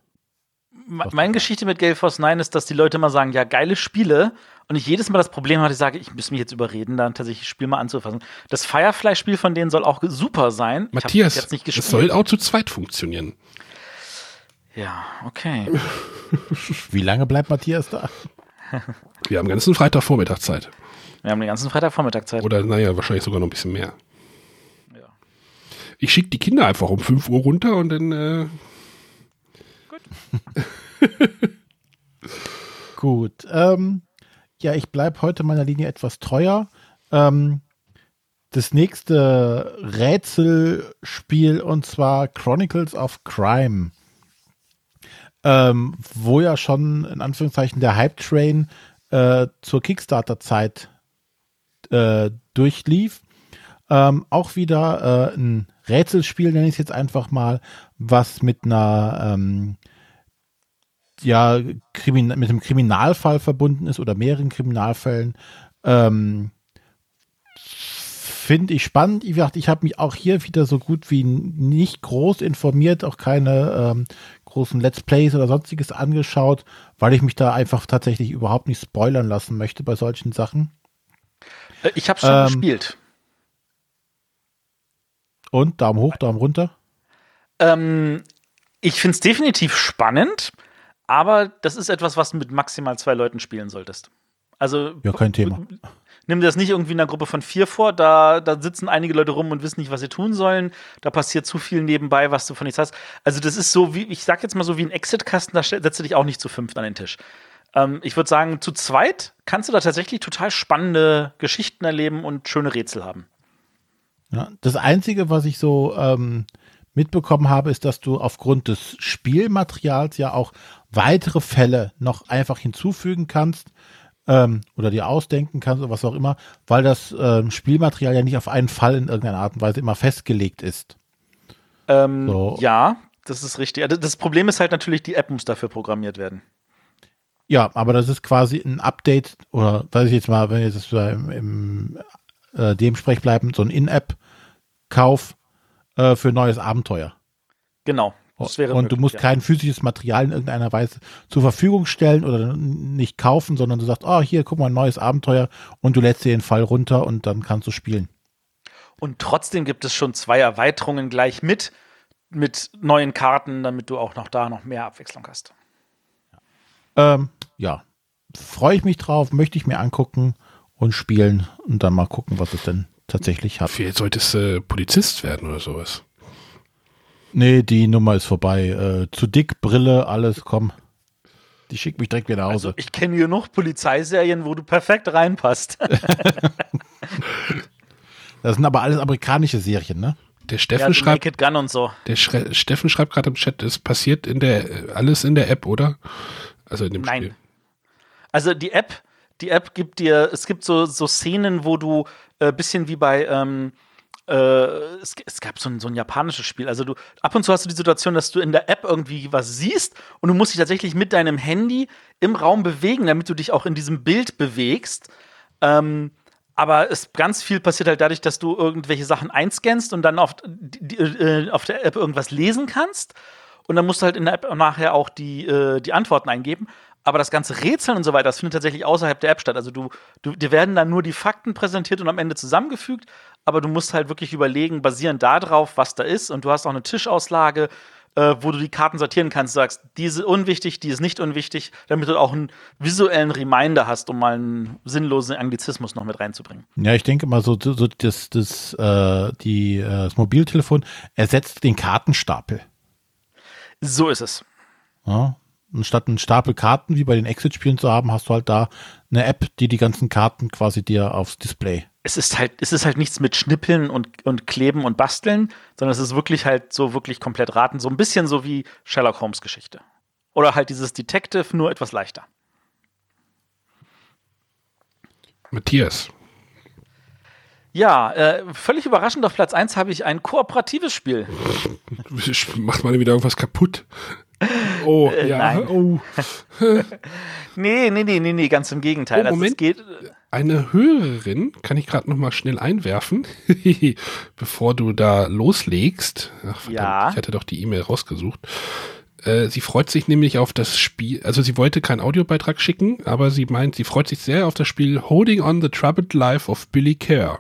Me- Meine Geschichte mit Gale Force 9 ist, dass die Leute immer sagen, ja, geile Spiele. Und ich jedes Mal das Problem habe, ich sage, ich muss mich jetzt überreden, dann tatsächlich das Spiel mal anzufassen. Das Firefly-Spiel von denen soll auch super sein. Matthias, jetzt nicht es gespielt. soll auch zu zweit funktionieren. Ja, okay. Wie lange bleibt Matthias da? Wir haben ganzen Freitagvormittag Zeit. Wir haben den ganzen Freitagvormittag Zeit. Oder naja, wahrscheinlich sogar noch ein bisschen mehr. Ich schicke die Kinder einfach um 5 Uhr runter und dann äh, Gut. Ähm, ja, ich bleibe heute meiner Linie etwas treuer. Ähm, das nächste Rätselspiel und zwar Chronicles of Crime. Ähm, wo ja schon in Anführungszeichen der Hype-Train äh, zur Kickstarter-Zeit äh, durchlief. Ähm, auch wieder äh, ein Rätselspiel, nenne ich es jetzt einfach mal, was mit einer ähm, ja, Krimin mit einem Kriminalfall verbunden ist oder mehreren Kriminalfällen. Ähm, Finde ich spannend. Wie gesagt, ich habe mich auch hier wieder so gut wie nicht groß informiert, auch keine ähm, großen Let's Plays oder sonstiges angeschaut, weil ich mich da einfach tatsächlich überhaupt nicht spoilern lassen möchte bei solchen Sachen. Äh, Ich habe schon Ähm, gespielt. Und Daumen hoch, Daumen runter. Ähm, ich finde es definitiv spannend, aber das ist etwas, was du mit maximal zwei Leuten spielen solltest. Also Ja, kein Thema. nimm dir das nicht irgendwie in einer Gruppe von vier vor, da, da sitzen einige Leute rum und wissen nicht, was sie tun sollen. Da passiert zu viel nebenbei, was du von nichts hast. Also, das ist so wie, ich sag jetzt mal so wie ein Exit-Kasten, da setzt du dich auch nicht zu fünft an den Tisch. Ähm, ich würde sagen, zu zweit kannst du da tatsächlich total spannende Geschichten erleben und schöne Rätsel haben. Ja, das Einzige, was ich so ähm, mitbekommen habe, ist, dass du aufgrund des Spielmaterials ja auch weitere Fälle noch einfach hinzufügen kannst ähm, oder dir ausdenken kannst oder was auch immer, weil das ähm, Spielmaterial ja nicht auf einen Fall in irgendeiner Art und Weise immer festgelegt ist. Ähm, So. Ja, das ist richtig. Also, Das Problem ist halt natürlich, die App muss dafür programmiert werden. Ja, aber das ist quasi ein Update oder weiß ich jetzt mal, wenn wir jetzt im, im äh, dem Sprech bleiben, so ein In-App-Kauf äh, für neues Abenteuer. Genau. Das wäre und du möglich, musst ja. kein physisches Material in irgendeiner Weise zur Verfügung stellen oder nicht kaufen, sondern du sagst, oh, hier, guck mal, ein neues Abenteuer und du lädst dir den Fall runter und dann kannst du spielen. Und trotzdem gibt es schon zwei Erweiterungen gleich mit, mit neuen Karten, damit du auch noch da noch mehr Abwechslung hast. Ähm, ja, freue ich mich drauf, möchte ich mir angucken und spielen und dann mal gucken, was es denn tatsächlich hat. vielleicht solltest du äh, Polizist werden oder sowas. Nee, die Nummer ist vorbei. Äh, zu dick, Brille, alles, komm. Die schickt mich direkt wieder nach Hause. Also ich kenne hier noch Polizeiserien, wo du perfekt reinpasst. Das sind aber alles amerikanische Serien, ne? Der ja, Steffen so schreibt, Naked Gun und so. der Schre Steffen schreibt gerade im Chat, es passiert in der alles in der App, oder? Also in dem Nein. Spiel. Also die App, die App gibt dir, es gibt so, so Szenen, wo du äh, bisschen wie bei, ähm, äh, es, es gab so ein, so ein japanisches Spiel. Also du, ab und zu hast du die Situation, dass du in der App irgendwie was siehst und du musst dich tatsächlich mit deinem Handy im Raum bewegen, damit du dich auch in diesem Bild bewegst. Ähm, aber es ganz viel passiert halt dadurch, dass du irgendwelche Sachen einscannst und dann auf, die, äh, auf der App irgendwas lesen kannst. Und dann musst du halt in der App nachher auch die, äh, die Antworten eingeben. Aber das ganze Rätseln und so weiter, das findet tatsächlich außerhalb der App statt. Also du, du, dir werden dann nur die Fakten präsentiert und am Ende zusammengefügt, aber du musst halt wirklich überlegen, basierend darauf, was da ist. Und du hast auch eine Tischauslage, äh, wo du die Karten sortieren kannst. Du sagst, die ist unwichtig, die ist nicht unwichtig, damit du auch einen visuellen Reminder hast, um mal einen sinnlosen Anglizismus noch mit reinzubringen. Ja, ich denke mal so, so das, das, äh, die, äh, das Mobiltelefon ersetzt den Kartenstapel. So ist es. Ja? Und statt einen Stapel Karten wie bei den Exit-Spielen zu haben, hast du halt da eine App, die die ganzen Karten quasi dir aufs Display es ist halt, es ist halt nichts mit Schnippeln und, und Kleben und Basteln, sondern es ist wirklich halt so wirklich komplett raten. So ein bisschen so wie Sherlock Holmes Geschichte. Oder halt dieses Detective, nur etwas leichter. Matthias. Ja, äh, völlig überraschend auf Platz 1 habe ich ein kooperatives Spiel. Macht mal wieder irgendwas kaputt. Oh, Äh, ja. nein. Oh. Nee, nee, nee, nee, nee, ganz im Gegenteil. Oh, Also Moment. geht, Eine Hörerin, kann ich gerade noch mal schnell einwerfen, bevor du da loslegst. Ach, verdammt, Ja. Ich hatte doch die E-Mail rausgesucht. Äh, sie freut sich nämlich auf das Spiel, also sie wollte keinen Audiobeitrag schicken, aber sie meint, sie freut sich sehr auf das Spiel Holding on the Troubled Life of Billy Kerr.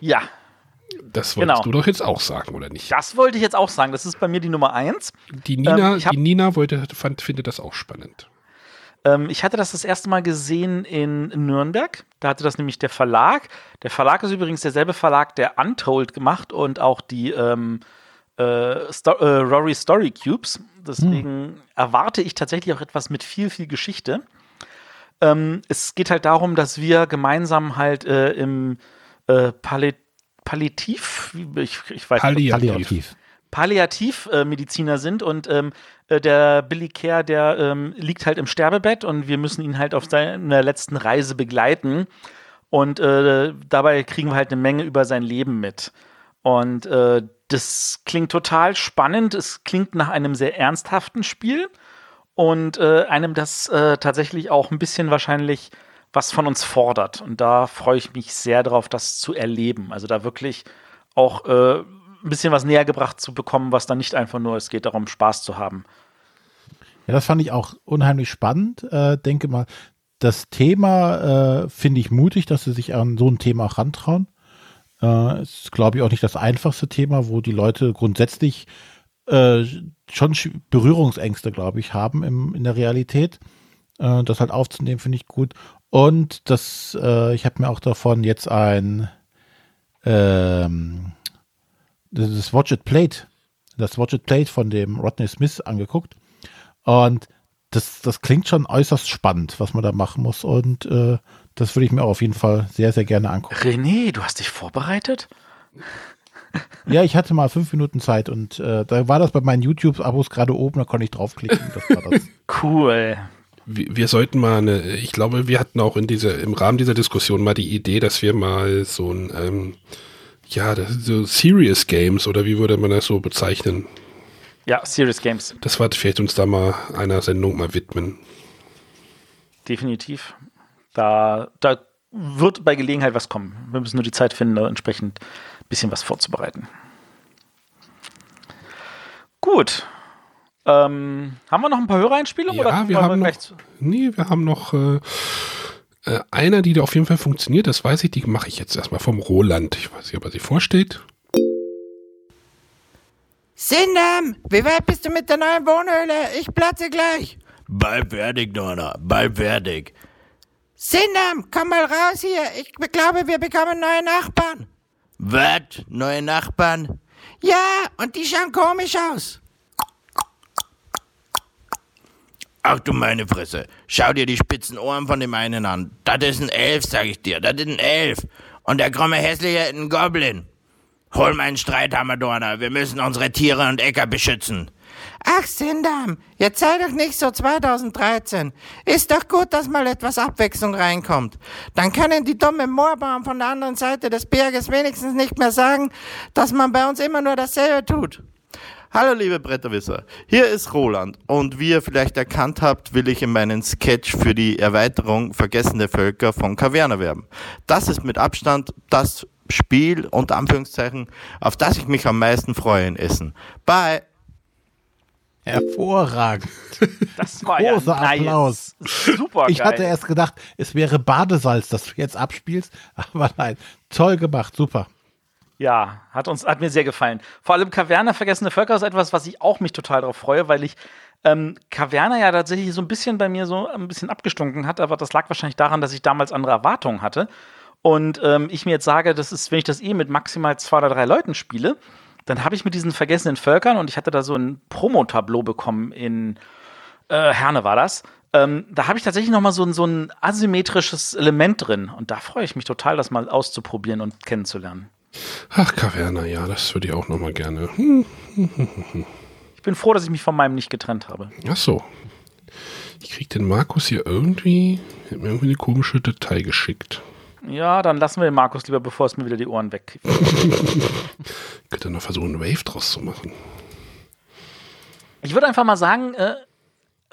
ja, Das wolltest Genau. du doch jetzt auch sagen, oder nicht? das wollte ich jetzt auch sagen. Das ist bei mir die Nummer 1. Die Nina, Ähm, die Nina wollte, fand, findet das auch spannend. Ähm, ich hatte das das erste Mal gesehen in Nürnberg. Da hatte das nämlich der Verlag. Der Verlag ist übrigens derselbe Verlag, der Untold gemacht und auch die ähm, äh, Sto äh, Rory Story Cubes. Deswegen erwarte ich tatsächlich auch etwas mit viel, viel Geschichte. Ähm, es geht halt darum, dass wir gemeinsam halt äh, im äh, Palli Palliativ, ich, ich weiß nicht, Palliativ. Palliativmediziner sind und ähm, äh, der Billy Kerr, der ähm, liegt halt im Sterbebett und wir müssen ihn halt auf seiner letzten Reise begleiten und äh, dabei kriegen wir halt eine Menge über sein Leben mit. Und äh, das klingt total spannend, es klingt nach einem sehr ernsthaften Spiel und äh, einem, das äh, tatsächlich auch ein bisschen wahrscheinlich was von uns fordert. Und da freue ich mich sehr drauf, das zu erleben. Also da wirklich auch äh, ein bisschen was näher gebracht zu bekommen, was dann nicht einfach nur, es geht darum, Spaß zu haben. Ja, das fand ich auch unheimlich spannend. Äh, denke mal, das Thema äh, finde ich mutig, dass sie sich an so ein Thema auch rantrauen. Äh, ist, glaube ich, auch nicht das einfachste Thema, wo die Leute grundsätzlich äh, schon Sch- Berührungsängste, glaube ich, haben im, in der Realität. Äh, das halt aufzunehmen, finde ich gut. Und das, äh, ich habe mir auch davon jetzt ein ähm, das Watch It Played, das Watch It Played von dem Rodney Smith angeguckt. Und das, das klingt schon äußerst spannend, was man da machen muss. Und äh, das würde ich mir auch auf jeden Fall sehr, sehr gerne angucken. René, du hast dich vorbereitet? Ja, ich hatte mal fünf Minuten Zeit und äh, da war das bei meinen YouTube-Abos gerade oben, da konnte ich draufklicken. Das das. Cool. Wir, sollten mal eine, ich glaube, wir hatten auch in dieser, im Rahmen dieser Diskussion mal die Idee, dass wir mal so ein, ähm, ja, das, so Serious Games oder wie würde man das so bezeichnen? Ja, Serious Games, Das war vielleicht uns da mal einer Sendung mal widmen. definitiv. Da, da wird bei Gelegenheit was kommen. Wir müssen nur die Zeit finden, da entsprechend ein bisschen was vorzubereiten. Gut. Ähm, haben wir noch ein paar Hörereinspielungen? oder Ja, wir wollen haben noch, nee, wir haben noch äh, äh, einer, die da auf jeden Fall funktioniert, das weiß ich, die mache ich jetzt erstmal vom Roland. Ich weiß nicht, ob er sich vorstellt. Sindam, wie weit bist du mit der neuen Wohnhöhle? Ich platze gleich. Bald fertig, Donna, bald fertig. Sindam, komm mal raus hier. Ich glaube, wir bekommen neue Nachbarn. Was? Neue Nachbarn? Ja, und die schauen komisch aus. Ach du meine Fresse. Schau dir die spitzen Ohren von dem einen an. Das ist ein Elf, sag ich dir. Das ist ein Elf. Und der krumme Hässliche ist ein Goblin. Hol meinen Streithammer, Dorner. Wir müssen unsere Tiere und Äcker beschützen. Ach, Sindam, jetzt sei doch nicht so 2013. Ist doch gut, dass mal etwas Abwechslung reinkommt. Dann können die dummen Moorbauern von der anderen Seite des Berges wenigstens nicht mehr sagen, dass man bei uns immer nur dasselbe tut. Hallo liebe Bretterwisser, hier ist Roland und wie ihr vielleicht erkannt habt, will ich in meinen Sketch für die Erweiterung Vergessene Völker von Kaverna werben. Das ist mit Abstand das Spiel, unter Anführungszeichen, auf das ich mich am meisten freue in Essen. Bye! Hervorragend. Das war Großer ja nice. Applaus. Super Ich hatte erst gedacht, es wäre Badesalz, das du jetzt abspielst, aber nein, toll gemacht, super. Ja, hat uns, hat mir sehr gefallen. Vor allem Kaverna Vergessene Völker ist etwas, was ich auch mich total darauf freue, weil ich ähm, Kaverna ja tatsächlich so ein bisschen bei mir so ein bisschen abgestunken hat, aber das lag wahrscheinlich daran, dass ich damals andere Erwartungen hatte. Und ähm, ich mir jetzt sage, das ist, wenn ich das eh mit maximal zwei oder drei Leuten spiele, dann habe ich mit diesen vergessenen Völkern und ich hatte da so ein Promo-Tableau bekommen in äh, Herne war das. Ähm, da habe ich tatsächlich noch mal so so ein asymmetrisches Element drin. Und da freue ich mich total, das mal auszuprobieren und kennenzulernen. Ach, Kaverna, ja, das würde ich auch noch mal gerne. Hm. Ich bin froh, dass ich mich von meinem nicht getrennt habe. Ach so. Ich krieg den Markus hier irgendwie, er hat mir irgendwie eine komische Datei geschickt. Ja, dann lassen wir den Markus lieber, bevor es mir wieder die Ohren weg. Könnte noch versuchen, einen Wave draus zu machen. Ich würde einfach mal sagen, äh,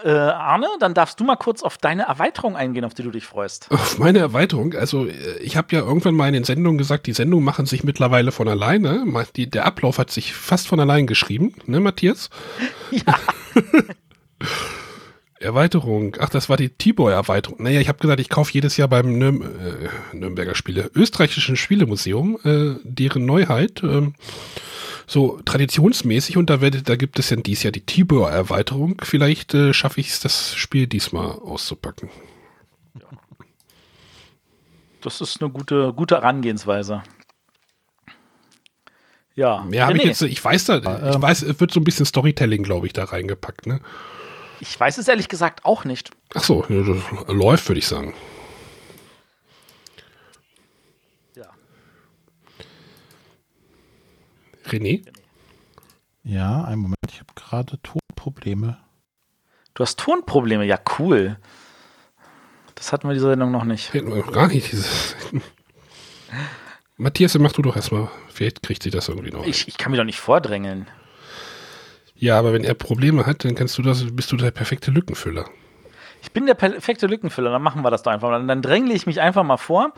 äh, Arne, dann darfst du mal kurz auf deine Erweiterung eingehen, auf die du dich freust. Auf meine Erweiterung, also äh, ich habe ja irgendwann mal in den Sendungen gesagt, die Sendungen machen sich mittlerweile von alleine. Die, der Ablauf hat sich fast von allein geschrieben, ne, Matthias? Ja. Erweiterung. Ach, das war die T-Boy-Erweiterung. Naja, ich habe gesagt, ich kaufe jedes Jahr beim Nürn äh, Nürnberger Spiele, österreichischen Spielemuseum, äh, deren Neuheit, ähm, so traditionsmäßig und da, werde, da gibt es ja dies Jahr die T-Boy-Erweiterung. Vielleicht äh, schaffe ich es, das Spiel diesmal auszupacken. Das ist eine gute, gute Herangehensweise. Ja. Mehr habe ich René, jetzt, ich weiß da, ich weiß, es wird so ein bisschen Storytelling, glaube ich, da reingepackt, ne? Ich weiß es ehrlich gesagt auch nicht. Ach so, ja, läuft, würde ich sagen. René? Ja, einen Moment, ich habe gerade Tonprobleme. Du hast Tonprobleme, ja cool. Das hatten wir diese Sendung noch nicht. Hätten wir noch gar nicht dieses. Matthias, dann mach du doch erstmal. Vielleicht kriegt sie das irgendwie noch. Ich, ich kann mich doch nicht vordrängeln. Ja, aber wenn er Probleme hat, dann kannst du das, bist du der perfekte Lückenfüller. Ich bin der perfekte Lückenfüller, dann machen wir das doch einfach mal. Dann drängle ich mich einfach mal vor.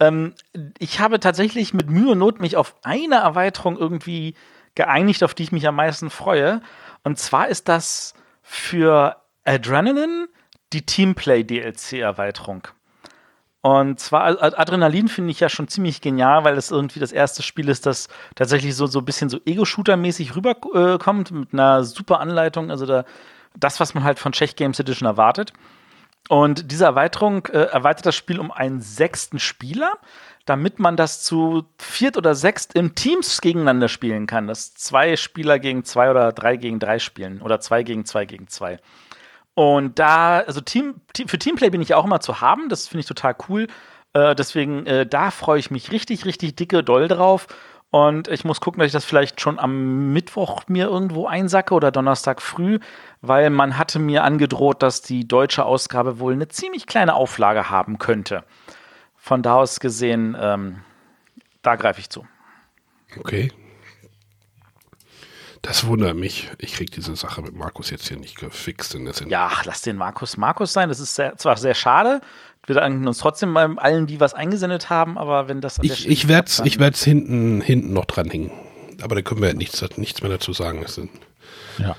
Ähm, ich habe tatsächlich mit Mühe und Not mich auf eine Erweiterung irgendwie geeinigt, auf die ich mich am meisten freue. Und zwar ist das für Adrenaline die Teamplay DLC-Erweiterung. Und zwar Ad- Adrenalin finde ich ja schon ziemlich genial, weil es irgendwie das erste Spiel ist, das tatsächlich so, so ein bisschen so Ego-Shooter-mäßig rüberkommt, mit einer super Anleitung. Also da, das, was man halt von Czech Games Edition erwartet. Und diese Erweiterung äh, erweitert das Spiel um einen sechsten Spieler, damit man das zu viert oder sechst im Teams gegeneinander spielen kann. Dass zwei Spieler gegen zwei oder drei gegen drei spielen oder zwei gegen zwei gegen zwei. Und da, also Team, für Teamplay bin ich auch immer zu haben. Das finde ich total cool. Äh, deswegen, äh, da freue ich mich richtig, richtig dicke doll drauf. Und ich muss gucken, dass ich das vielleicht schon am Mittwoch mir irgendwo einsacke oder Donnerstag früh, weil man hatte mir angedroht, dass die deutsche Ausgabe wohl eine ziemlich kleine Auflage haben könnte. Von da aus gesehen, ähm, da greife ich zu. Okay. Das wundert mich. Ich krieg diese Sache mit Markus jetzt hier nicht gefixt in der. Ja, lass den Markus Markus sein. Das ist sehr, zwar sehr schade. Wir danken uns trotzdem bei allen, die was eingesendet haben, aber wenn das der Ich, ich werde es dann- ich werd's hinten, hinten noch dranhängen. Aber da können wir nichts, nichts mehr dazu sagen. Das sind, Ja.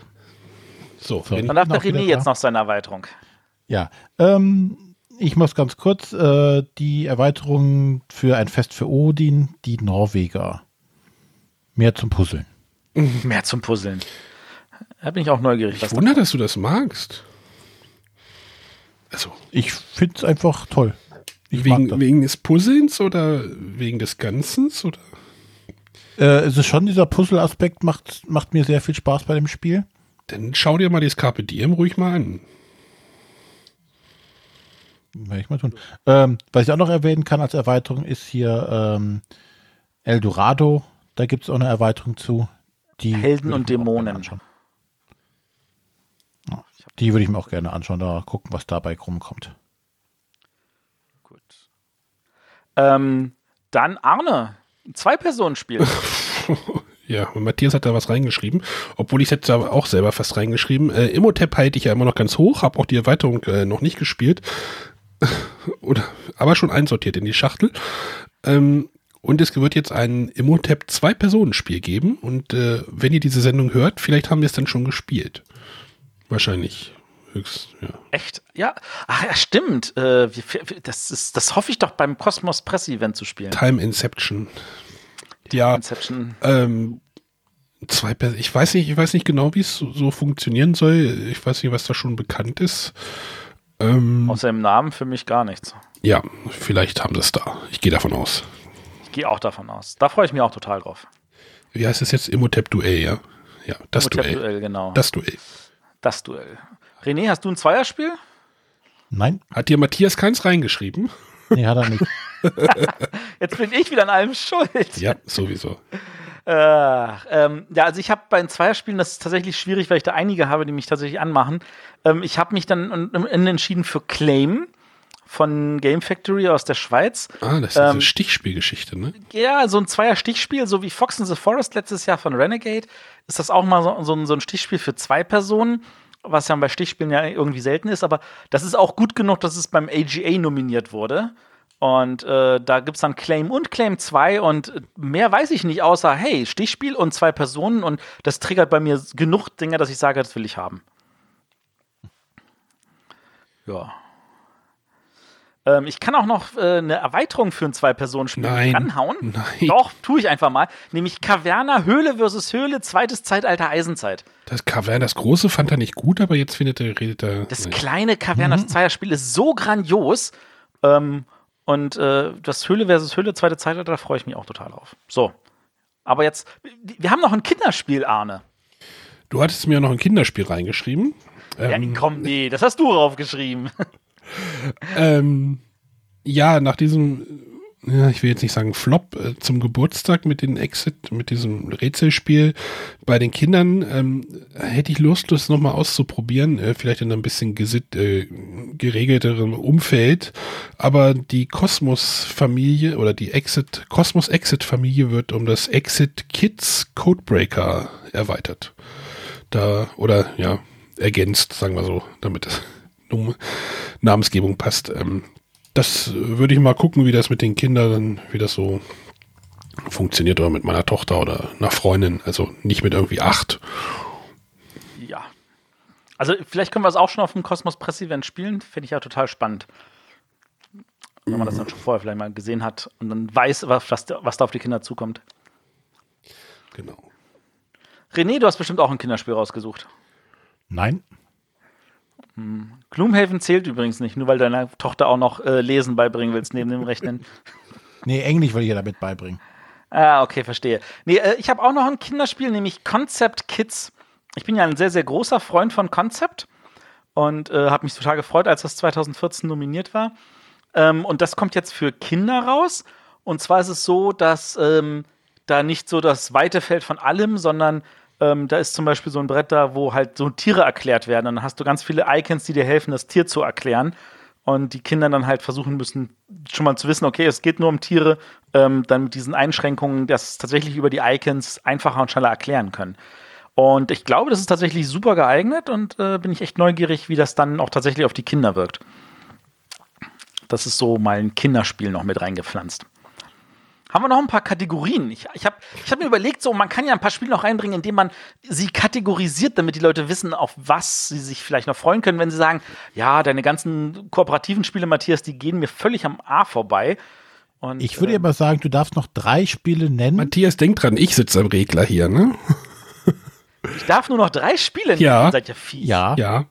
so, So. René. Dann darf der Noch wieder René jetzt noch seine Erweiterung. Ja, ähm, ich muss ganz kurz äh, die Erweiterung für ein Fest für Odin, die Norweger. Mehr zum Puzzeln. Mehr zum Puzzeln. Da bin ich auch neugierig. Ich wundere, dass du das magst. Also, Ich finde es einfach toll. Ich wegen, wegen des Puzzlens oder wegen des Ganzens? Oder? Äh, es ist schon dieser Puzzle-Aspekt, macht, macht mir sehr viel Spaß bei dem Spiel. Dann schau dir mal das Carpe Diem ruhig mal an. Werde ich mal tun. Ähm, was ich auch noch erwähnen kann als Erweiterung ist hier ähm, Eldorado. Da gibt es auch eine Erweiterung zu. Die Helden und Dämonen. anschauen. Die würde ich mir auch gerne anschauen, da gucken, was dabei rumkommt. Ähm, dann Arne. Zwei-Personen-Spiel. Ja, und Matthias hat da was reingeschrieben, obwohl ich jetzt aber auch selber fast reingeschrieben. Äh, Immotep halte ich ja immer noch ganz hoch, habe auch die Erweiterung äh, noch nicht gespielt. Oder, aber schon einsortiert in die Schachtel. Ähm, und es wird jetzt ein Immotep Zwei-Personen-Spiel geben. Und äh, wenn ihr diese Sendung hört, vielleicht haben wir es dann schon gespielt. Wahrscheinlich. Höchst, ja. Echt? Ja. Ach ja, stimmt. Äh, das, ist, das hoffe ich doch beim Cosmos Press-Event zu spielen. Time Inception. Ja. Inception. Ähm, zwei Pers ich weiß nicht, ich weiß nicht genau, wie es so, so funktionieren soll. Ich weiß nicht, was da schon bekannt ist. Ähm, Außer im Namen für mich gar nichts. ja, vielleicht haben sie es da. Ich gehe davon aus. Ich gehe auch davon aus. Da freue ich mich auch total drauf. Wie heißt es jetzt? Immotep Duell, ja? Ja, das Duell. Duell, genau. Das Duell. Das Duell. René, hast du ein Zweierspiel? Nein. Hat dir Matthias keins reingeschrieben? Nee, hat er nicht. Jetzt bin ich wieder an allem schuld. Ja, sowieso. Äh, ähm, ja, also ich habe bei den Zweierspielen, das ist tatsächlich schwierig, weil ich da einige habe, die mich tatsächlich anmachen. Ähm, ich habe mich dann entschieden für Claim von Game Factory aus der Schweiz. Ah, das ist eine Stichspielgeschichte, ne? Ja, so ein Zweier-Stichspiel, so wie Fox in the Forest letztes Jahr von Renegade, ist das auch mal so, so, ein, so ein Stichspiel für zwei Personen, was ja bei Stichspielen ja irgendwie selten ist, aber das ist auch gut genug, dass es beim AGA nominiert wurde. Und äh, da gibt es dann Claim und Claim 2 und mehr weiß ich nicht, außer, hey, Stichspiel und zwei Personen und das triggert bei mir genug Dinge, dass ich sage, das will ich haben. Ja. Ähm, ich kann auch noch äh, eine Erweiterung für ein Zwei-Personen-Spiel Nein. ranhauen. Nein. Doch, tue ich einfach mal. Nämlich Caverna, Höhle versus Höhle, zweites Zeitalter, Eisenzeit. Das Kavern, das große fand er nicht gut, aber jetzt findet er, redet er. Das nee. kleine Caverna Mhm. Zweierspiel ist so grandios. Ähm, und äh, das Höhle versus Höhle, zweite Zeitalter, da freue ich mich auch total drauf. So. Aber jetzt, wir haben noch ein Kinderspiel, Arne. Du hattest mir noch ein Kinderspiel reingeschrieben. Ja, Ähm, komm, nee, das hast du draufgeschrieben. ähm, ja, nach diesem, ja, ich will jetzt nicht sagen Flop äh, zum Geburtstag mit den Exit, mit diesem Rätselspiel bei den Kindern, ähm, hätte ich Lust, das nochmal auszuprobieren, äh, vielleicht in einem bisschen gesit äh, geregelterem Umfeld. Aber die Kosmos-Familie oder die Exit, Kosmos-Exit-Familie wird um das Exit Kids Codebreaker erweitert. Da, oder ja, ergänzt, sagen wir so, damit um Namensgebung passt. Ähm, das würde ich mal gucken, wie das mit den Kindern, wie das so funktioniert oder mit meiner Tochter oder einer Freundin. Also nicht mit irgendwie acht. Ja. Also vielleicht können wir es auch schon auf dem Kosmos Press Event spielen. Finde ich ja total spannend. Wenn man das dann schon vorher vielleicht mal gesehen hat und dann weiß, was, was da was da auf die Kinder zukommt. Genau. René, du hast bestimmt auch ein Kinderspiel rausgesucht. Nein. Hm. Gloomhaven zählt übrigens nicht, nur weil deiner Tochter auch noch äh, Lesen beibringen willst neben dem Rechnen. Nee, Englisch will ich ja damit beibringen. Ah, okay, verstehe. Nee, äh, ich habe auch noch ein Kinderspiel, nämlich Concept Kids. Ich bin ja ein sehr, sehr großer Freund von Concept und äh, habe mich total gefreut, als das 2014 nominiert war. Ähm, und das kommt jetzt für Kinder raus. Und zwar ist es so, dass ähm, da nicht so das weite Feld von allem, sondern ähm, da ist zum Beispiel so ein Brett da, wo halt so Tiere erklärt werden. Und dann hast du ganz viele Icons, die dir helfen, das Tier zu erklären. Und die Kinder dann halt versuchen müssen, schon mal zu wissen, okay, es geht nur um Tiere, ähm, dann mit diesen Einschränkungen, das tatsächlich über die Icons einfacher und schneller erklären können. Und ich glaube, das ist tatsächlich super geeignet und äh, bin ich echt neugierig, wie das dann auch tatsächlich auf die Kinder wirkt. Das ist so mal ein Kinderspiel noch mit reingepflanzt. Haben wir noch ein paar Kategorien? Ich, ich habe ich hab mir überlegt, so man kann ja ein paar Spiele noch reinbringen, indem man sie kategorisiert, damit die Leute wissen, auf was sie sich vielleicht noch freuen können, wenn sie sagen, ja, deine ganzen kooperativen Spiele, Matthias, die gehen mir völlig am A vorbei. Und, Ich würde aber sagen, du darfst noch drei Spiele nennen. Matthias, denk dran, ich sitze am Regler hier, ne? ich darf nur noch drei Spiele nennen. Ja. Ihr Seid ja fies. Ja. Ja.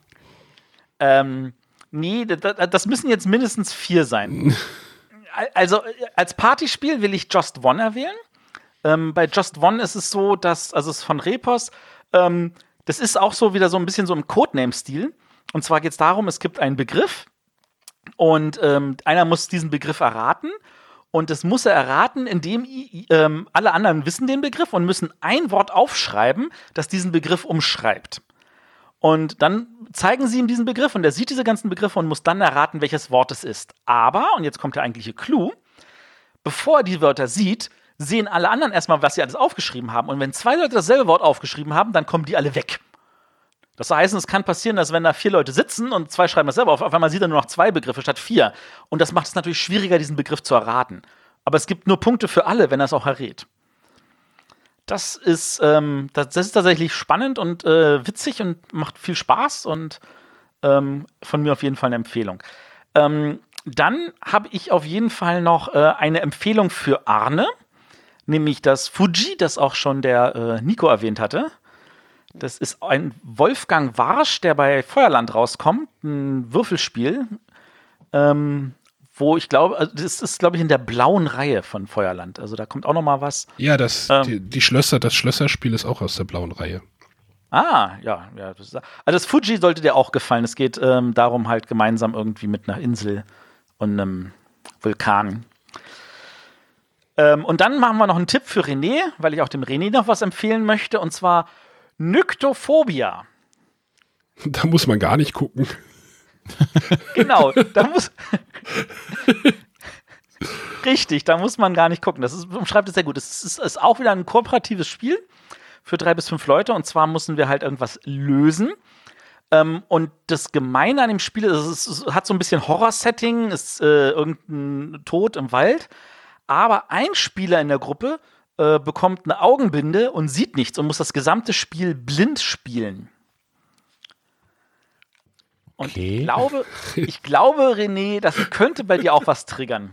Ähm, nee, da- da- das müssen jetzt mindestens vier sein. Also äh, als Partyspiel will ich Just One erwähnen. Ähm, bei Just One ist es so, dass, also es ist von Repos, ähm, das ist auch so wieder so ein bisschen so im Codename-Stil. Und zwar geht es darum, es gibt einen Begriff und ähm, einer muss diesen Begriff erraten. Und das muss er erraten, indem ähm, alle anderen wissen den Begriff und müssen ein Wort aufschreiben, das diesen Begriff umschreibt. Und dann zeigen sie ihm diesen Begriff und er sieht diese ganzen Begriffe und muss dann erraten, welches Wort es ist. Aber, und jetzt kommt der eigentliche Clou, bevor er die Wörter sieht, sehen alle anderen erstmal, was sie alles aufgeschrieben haben. Und wenn zwei Leute dasselbe Wort aufgeschrieben haben, dann kommen die alle weg. Das heißt, es kann passieren, dass wenn da vier Leute sitzen und zwei schreiben dasselbe auf, auf einmal sieht er nur noch zwei Begriffe statt vier. Und das macht es natürlich schwieriger, diesen Begriff zu erraten. Aber es gibt nur Punkte für alle, wenn er es auch errät. Das ist, ähm, das, das ist tatsächlich spannend und äh, witzig und macht viel Spaß und ähm, von mir auf jeden Fall eine Empfehlung. Ähm, dann habe ich auf jeden Fall noch äh, eine Empfehlung für Arne, nämlich das Fuji, das auch schon der äh, Nico erwähnt hatte. Das ist ein Wolfgang Warsch, der bei Feuerland rauskommt, ein Würfelspiel, ähm, wo ich glaube, also das ist, glaube ich, in der blauen Reihe von Feuerland. Also da kommt auch noch mal was. Ja, das, Ähm. die, die Schlösser, das Schlösserspiel ist auch aus der blauen Reihe. Ah, ja, ja. Das ist, also das Fuji sollte dir auch gefallen. Es geht ähm, darum, halt gemeinsam irgendwie mit einer Insel und einem Vulkan. Ähm, und dann machen wir noch einen Tipp für René, weil ich auch dem René noch was empfehlen möchte, und zwar Nyktophobia. Da muss man gar nicht gucken. Genau, da muss. Richtig, da muss man gar nicht gucken. Das ist, umschreibt es sehr gut. Es ist, ist auch wieder ein kooperatives Spiel für drei bis fünf Leute. Und zwar müssen wir halt irgendwas lösen. Ähm, und das Gemeine an dem Spiel ist, es, es hat so ein bisschen Horror-Setting, ist äh, irgendein Tod im Wald. Aber ein Spieler in der Gruppe äh, bekommt eine Augenbinde und sieht nichts und muss das gesamte Spiel blind spielen. Und ich glaube, ich glaube, René, das könnte bei dir auch was triggern.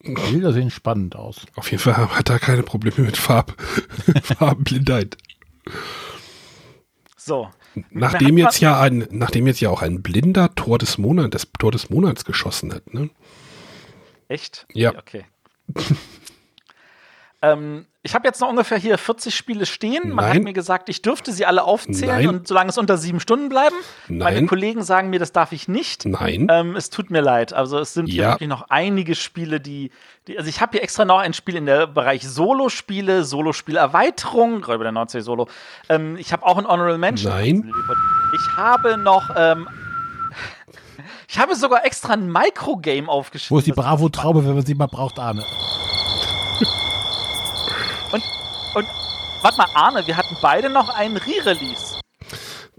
Die Bilder sehen spannend aus. Auf jeden Fall hat er keine Probleme mit Farb, Farbenblindheit. So. Nachdem jetzt ja ein, nachdem jetzt ja auch ein blinder Tor des Monats, das Tor des Monats geschossen hat, ne? Echt? Ja. Okay. ähm, ich habe jetzt noch ungefähr hier 40 Spiele stehen. Man Nein. hat mir gesagt, ich dürfte sie alle aufzählen Nein. und solange es unter sieben Stunden bleiben. Meine Nein. Kollegen sagen mir, das darf ich nicht. Nein. Ähm, es tut mir leid. Also es sind hier Ja. wirklich noch einige Spiele, die, die also ich habe hier extra noch ein Spiel in der Bereich Solo-Spiele, Solo-Spiel-Erweiterung, Räuber der Nordsee Solo. Ähm, ich habe auch ein Honorable Mention. Nein. Ich habe noch, ähm, ich habe sogar extra ein Microgame aufgeschrieben. Wo ist die Bravo-Traube, wenn man sie mal braucht, Arne? Und, und warte mal, Arne, wir hatten beide noch einen Re-Release.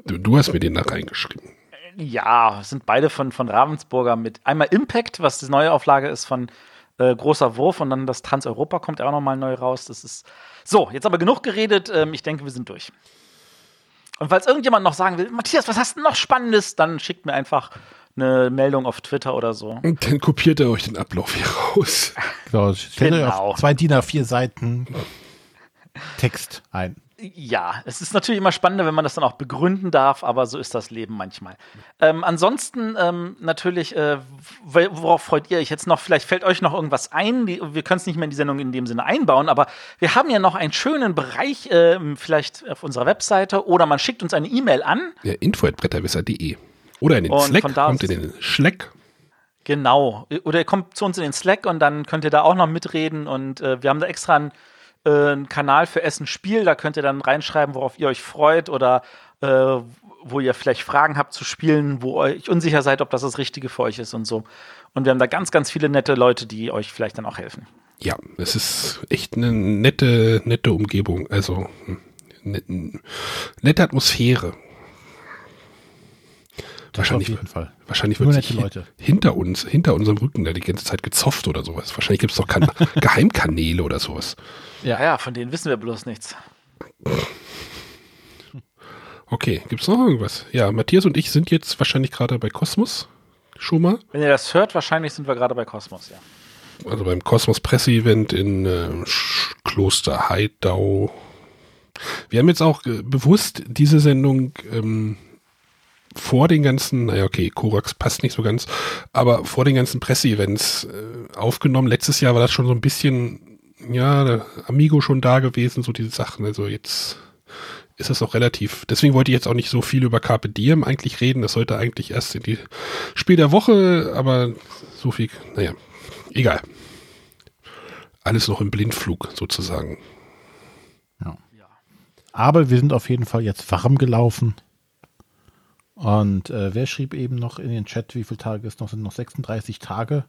Du, du hast mir den da reingeschrieben. Ja, sind beide von, von Ravensburger mit einmal Impact, was die neue Auflage ist von äh, Großer Wurf und dann das Trans-Europa kommt ja auch nochmal neu raus. Das ist so, jetzt aber genug geredet. Ähm, ich denke, wir sind durch. Und falls irgendjemand noch sagen will, Matthias, was hast du noch Spannendes, dann schickt mir einfach eine Meldung auf Twitter oder so. Und dann kopiert er euch den Ablauf hier raus. So, stellt euch Genau. auf zwei DIN A4 Seiten Text ein. Ja, es ist natürlich immer spannender, wenn man das dann auch begründen darf, aber so ist das Leben manchmal. Ähm, ansonsten ähm, natürlich, äh, worauf freut ihr euch jetzt noch? Vielleicht fällt euch noch irgendwas ein. Wir können es nicht mehr in die Sendung in dem Sinne einbauen, aber wir haben ja noch einen schönen Bereich, ähm, vielleicht auf unserer Webseite oder man schickt uns eine E-Mail an. Ja, info.bretterwisser.de. Oder in den Und Slack, von da kommt in den Slack. Genau. Oder ihr kommt zu uns in den Slack und dann könnt ihr da auch noch mitreden. Und äh, wir haben da extra einen, äh, einen Kanal für Essen Spiel. Da könnt ihr dann reinschreiben, worauf ihr euch freut oder äh, wo ihr vielleicht Fragen habt zu Spielen, wo euch unsicher seid, ob das das Richtige für euch ist und so. Und wir haben da ganz, ganz viele nette Leute, die euch vielleicht dann auch helfen. Ja, es ist echt eine nette, nette Umgebung. Also net- nette Atmosphäre. Wahrscheinlich, auf jeden Fall. wahrscheinlich wird sich Leute. hinter uns, hinter unserem Rücken da die ganze Zeit gezopft oder sowas. Wahrscheinlich gibt es doch kan Geheimkanäle oder sowas. Ja. ja, von denen wissen wir bloß nichts. Okay, gibt es noch irgendwas? Ja, Matthias und ich sind jetzt wahrscheinlich gerade bei Kosmos schon mal. Wenn ihr das hört, wahrscheinlich sind wir gerade bei Kosmos, ja. Also beim Kosmos Presse-Event in äh, Kloster Heidau. Wir haben jetzt auch äh, bewusst diese Sendung ähm, vor den ganzen, naja, okay, Korax passt nicht so ganz, aber vor den ganzen Presse-Events äh, aufgenommen. Letztes Jahr war das schon so ein bisschen, ja, Amigo schon da gewesen, so diese Sachen. Also jetzt ist das noch relativ. Deswegen wollte ich jetzt auch nicht so viel über Carpe Diem eigentlich reden. Das sollte eigentlich erst in die Spiel der Woche, aber so viel, naja, egal. Alles noch im Blindflug sozusagen. Aber wir sind auf jeden Fall jetzt warm gelaufen. Und äh, wer schrieb eben noch in den Chat, wie viele Tage es noch sind? Noch 36 Tage.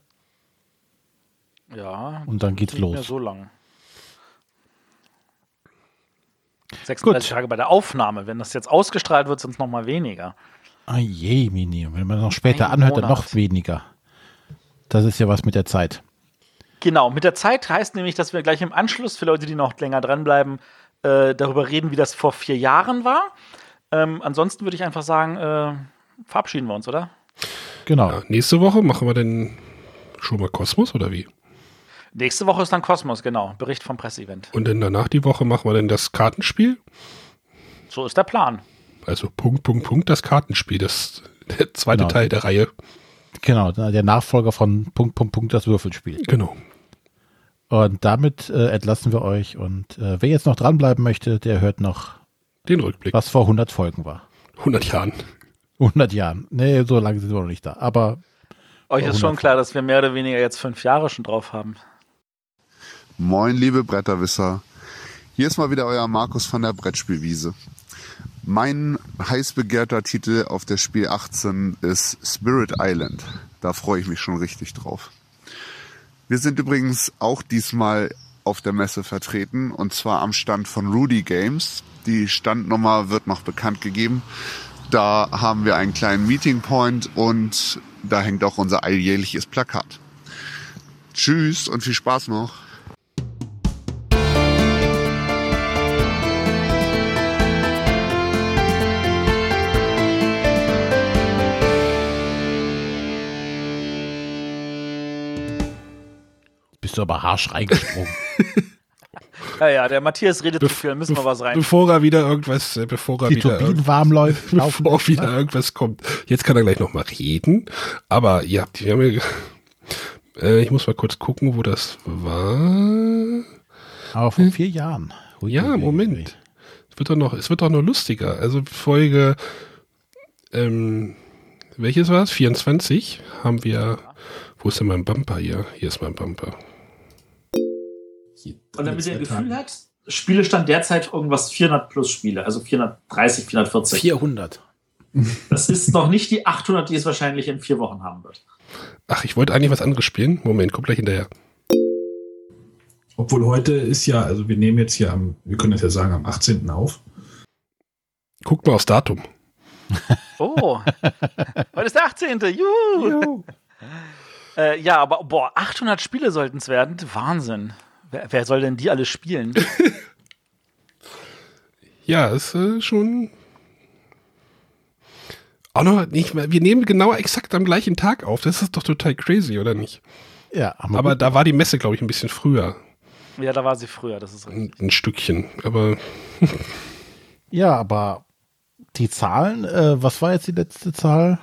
Ja. Und dann geht's nicht Mehr los. so lang. 36 Tage bei der Aufnahme. Wenn das jetzt ausgestrahlt wird, sind es noch mal weniger. Ah je, Mini. Wenn man noch später Ein anhört, dann Monat. noch weniger. Das ist ja was mit der Zeit. Genau, mit der Zeit heißt nämlich, dass wir gleich im Anschluss, für Leute, die noch länger dranbleiben, äh, darüber reden, wie das vor vier Jahren war. Ähm, ansonsten würde ich einfach sagen, äh, verabschieden wir uns, oder? Genau. Ja, nächste Woche machen wir denn schon mal Kosmos oder wie? Nächste Woche ist dann Kosmos, genau. Bericht vom Presseevent. Und dann danach die Woche machen wir dann das Kartenspiel. So ist der Plan. Also Punkt, Punkt, Punkt, das Kartenspiel. Das der zweite Genau. Teil der Reihe. Genau, der Nachfolger von Punkt, Punkt, Punkt, das Würfelspiel. Genau. Und damit äh, entlassen wir euch. Und äh, wer jetzt noch dranbleiben möchte, der hört noch den Rückblick, was vor 100 Folgen war. 100 Jahren. 100 Jahren. Nee, so lange sind wir noch nicht da. Aber euch ist schon klar, dass wir mehr oder weniger jetzt fünf Jahre schon drauf haben. Moin, liebe Bretterwisser. Hier ist mal wieder euer Markus von der Brettspielwiese. Mein heiß begehrter Titel auf der Spiel 18 ist Spirit Island. Da freue ich mich schon richtig drauf. Wir sind übrigens auch diesmal auf der Messe vertreten und zwar am Stand von Rudy Games. Die Standnummer wird noch bekannt gegeben. Da haben wir einen kleinen Meeting Point und da hängt auch unser alljährliches Plakat. Tschüss und viel Spaß noch. Bist du aber harsch reingesprungen. Ja, ja, der Matthias redet zu viel, müssen wir was rein. Bevor er wieder irgendwas, äh, bevor er Die wieder Turbinen warm läuft. bevor wieder irgendwas kommt. Jetzt kann er gleich nochmal reden. Aber ja, die haben ja, äh, ich muss mal kurz gucken, wo das war. Aber vor vier Jahren. Hui, Ja. Moment. Es wird doch noch, es wird doch noch lustiger. Also Folge, ähm, welches war es? 24 haben wir. Wo ist denn mein Bumper hier? Hier ist mein Bumper. Und damit ihr ein Gefühl habt, Spielestand derzeit irgendwas 400 plus Spiele, also 430, 440. 400. Das ist noch nicht die 800, die es wahrscheinlich in vier Wochen haben wird. Ach, ich wollte eigentlich was anderes spielen. Moment, komm gleich hinterher. Obwohl heute ist ja, also wir nehmen jetzt hier am, wir können das ja sagen, am 18. auf. Guck mal aufs Datum. Oh, heute ist der 18. Juhu. Äh, ja, aber boah, 800 Spiele sollten es werden. Wahnsinn. Wer, wer soll denn die alle spielen? Ja, ist äh, schon. Auch noch nicht mehr. Wir nehmen genau exakt am gleichen Tag auf. Das ist doch total crazy, oder nicht? Ja, aber da war die Messe, glaube ich, ein bisschen früher. ja, da war sie früher, das ist richtig. Ein, ein Stückchen. Aber Ja, aber die Zahlen, äh, was war jetzt die letzte Zahl?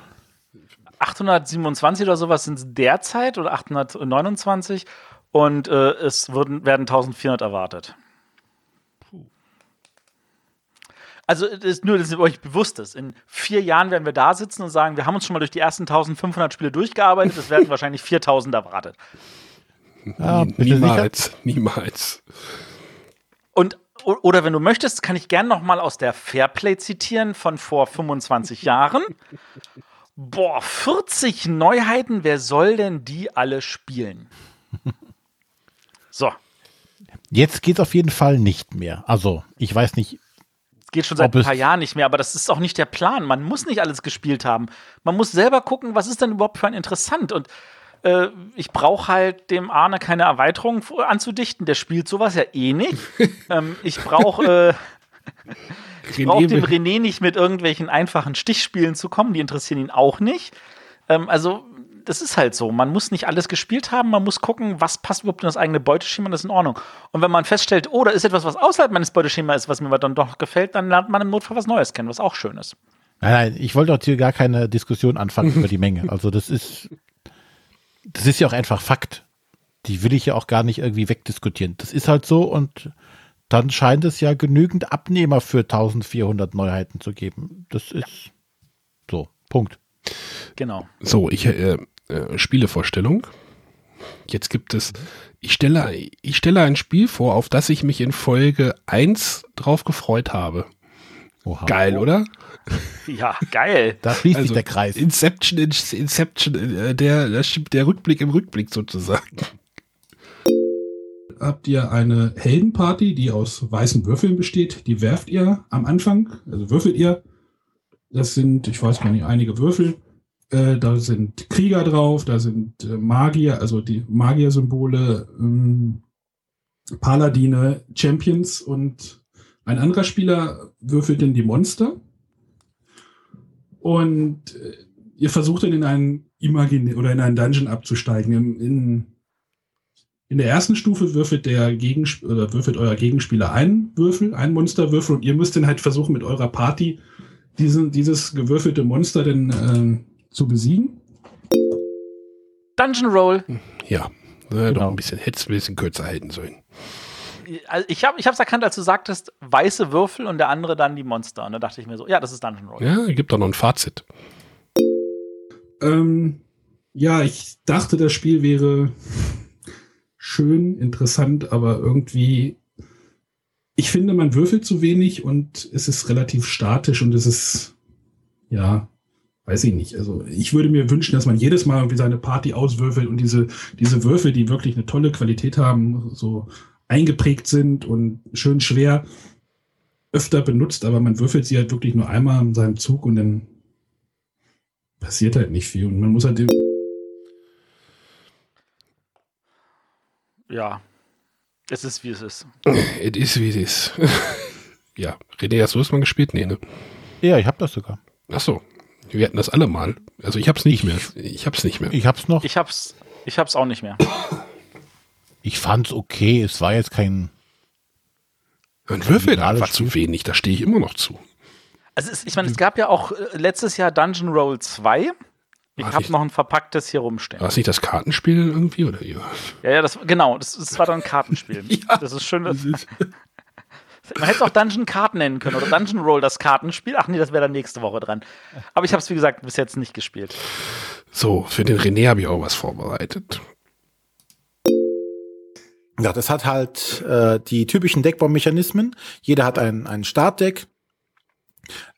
827 oder sowas sind es derzeit oder 829 und äh, es würden, werden 1400 erwartet. Also das ist nur, dass ihr euch bewusst ist. In vier Jahren werden wir da sitzen und sagen, wir haben uns schon mal durch die ersten 1500 Spiele durchgearbeitet, es werden wahrscheinlich 4000 erwartet. Ja, nie- bitte niemals, niemals. Und oder wenn du möchtest, kann ich gern noch mal aus der Fairplay zitieren von vor 25 Jahren. Boah, 40 Neuheiten, wer soll denn die alle spielen? So, Jetzt geht's auf jeden Fall nicht mehr. Also, ich weiß nicht. es geht schon seit ein es- paar Jahren nicht mehr, aber das ist auch nicht der Plan. Man muss nicht alles gespielt haben. Man muss selber gucken, was ist denn überhaupt für ein interessant. Und äh, ich brauche halt dem Arne keine Erweiterung anzudichten. Der spielt sowas ja eh nicht. ähm, ich brauche äh, ich brauche dem René nicht mit irgendwelchen einfachen Stichspielen zu kommen. Die interessieren ihn auch nicht. Ähm, also das ist halt so. Man muss nicht alles gespielt haben. Man muss gucken, was passt überhaupt in das eigene Beuteschema. Das ist in Ordnung. Und wenn man feststellt, oh, da ist etwas, was außerhalb meines Beuteschemas ist, was mir dann doch gefällt, dann lernt man im Notfall was Neues kennen, was auch schön ist. Nein, nein, ich wollte auch hier gar keine Diskussion anfangen über die Menge. Also, das ist, das ist ja auch einfach Fakt. Die will ich ja auch gar nicht irgendwie wegdiskutieren. Das ist halt so und dann scheint es ja genügend Abnehmer für 1400 Neuheiten zu geben. Das ist so. Punkt. Genau. So, ich äh, äh, Spielevorstellung. Jetzt gibt es, ich stelle, ich stelle ein Spiel vor, auf das ich mich in Folge 1 drauf gefreut habe. Geil, oder? Ja, geil. Da schließt Also, sich der Kreis. Inception, Inception, äh, der, der, der Rückblick im Rückblick sozusagen. Habt ihr eine Heldenparty, die aus weißen Würfeln besteht? Die werft ihr am Anfang, also würfelt ihr. Das sind, ich weiß gar nicht, einige Würfel. Äh, da sind Krieger drauf, da sind äh, Magier, also die Magier-Symbole, ähm, Paladine, Champions und ein anderer Spieler würfelt dann die Monster. Und äh, ihr versucht dann in einen Imagin oder in einen Dungeon abzusteigen. In, in, in der ersten Stufe würfelt der Gegensp oder würfelt euer Gegenspieler einen Würfel, einen Monsterwürfel und ihr müsst dann halt versuchen mit eurer Party diesen, dieses gewürfelte Monster dann äh, zu besiegen. Dungeon Roll. Ja, Ne, Doch ein bisschen, hätte es ein bisschen kürzer halten sollen. Also ich habe es erkannt, als du sagtest, weiße Würfel und der andere dann die Monster. Und da dachte ich mir so, ja, das ist Dungeon Roll. Ja, gibt doch noch ein Fazit. Ähm, ja, ich dachte, das Spiel wäre schön, interessant, aber irgendwie, ich finde, man würfelt zu wenig und es ist relativ statisch und es ist, ja, weiß ich nicht. Also ich würde mir wünschen, dass man jedes Mal irgendwie seine Party auswürfelt und diese, diese Würfel, die wirklich eine tolle Qualität haben, so eingeprägt sind und schön schwer öfter benutzt, aber man würfelt sie halt wirklich nur einmal in seinem Zug und dann passiert halt nicht viel und man muss halt Ja, es ist wie es ist. Es ist wie es ist. ja, René, hast du das mal gespielt? Nee, ne? Ja, ich habe das sogar. Ach so, wir hatten das alle mal. Also ich hab's nicht mehr. Ich hab's nicht mehr. Ich hab's noch. Ich hab's, ich hab's auch nicht mehr. Ich fand's okay. Es war jetzt kein. Ein Würfel einfach zu wenig. Da stehe ich immer noch zu. Also es, ich meine, es gab ja auch äh, letztes Jahr Dungeon Roll 2. Ich War habe noch ein verpacktes hier rumstehen. War das nicht das Kartenspiel irgendwie? Oder ja. Ja, ja, das genau, das, das war dann ein Kartenspiel. das ist schön. Das man hätte es auch Dungeon Card nennen können oder Dungeon Roll das Kartenspiel. Ach nee, das wäre dann nächste Woche dran. Aber ich habe es wie gesagt bis jetzt nicht gespielt. So, für den René habe ich auch was vorbereitet. Ja, das hat halt äh, die typischen Deckbaumechanismen. Jeder hat ein, ein Startdeck,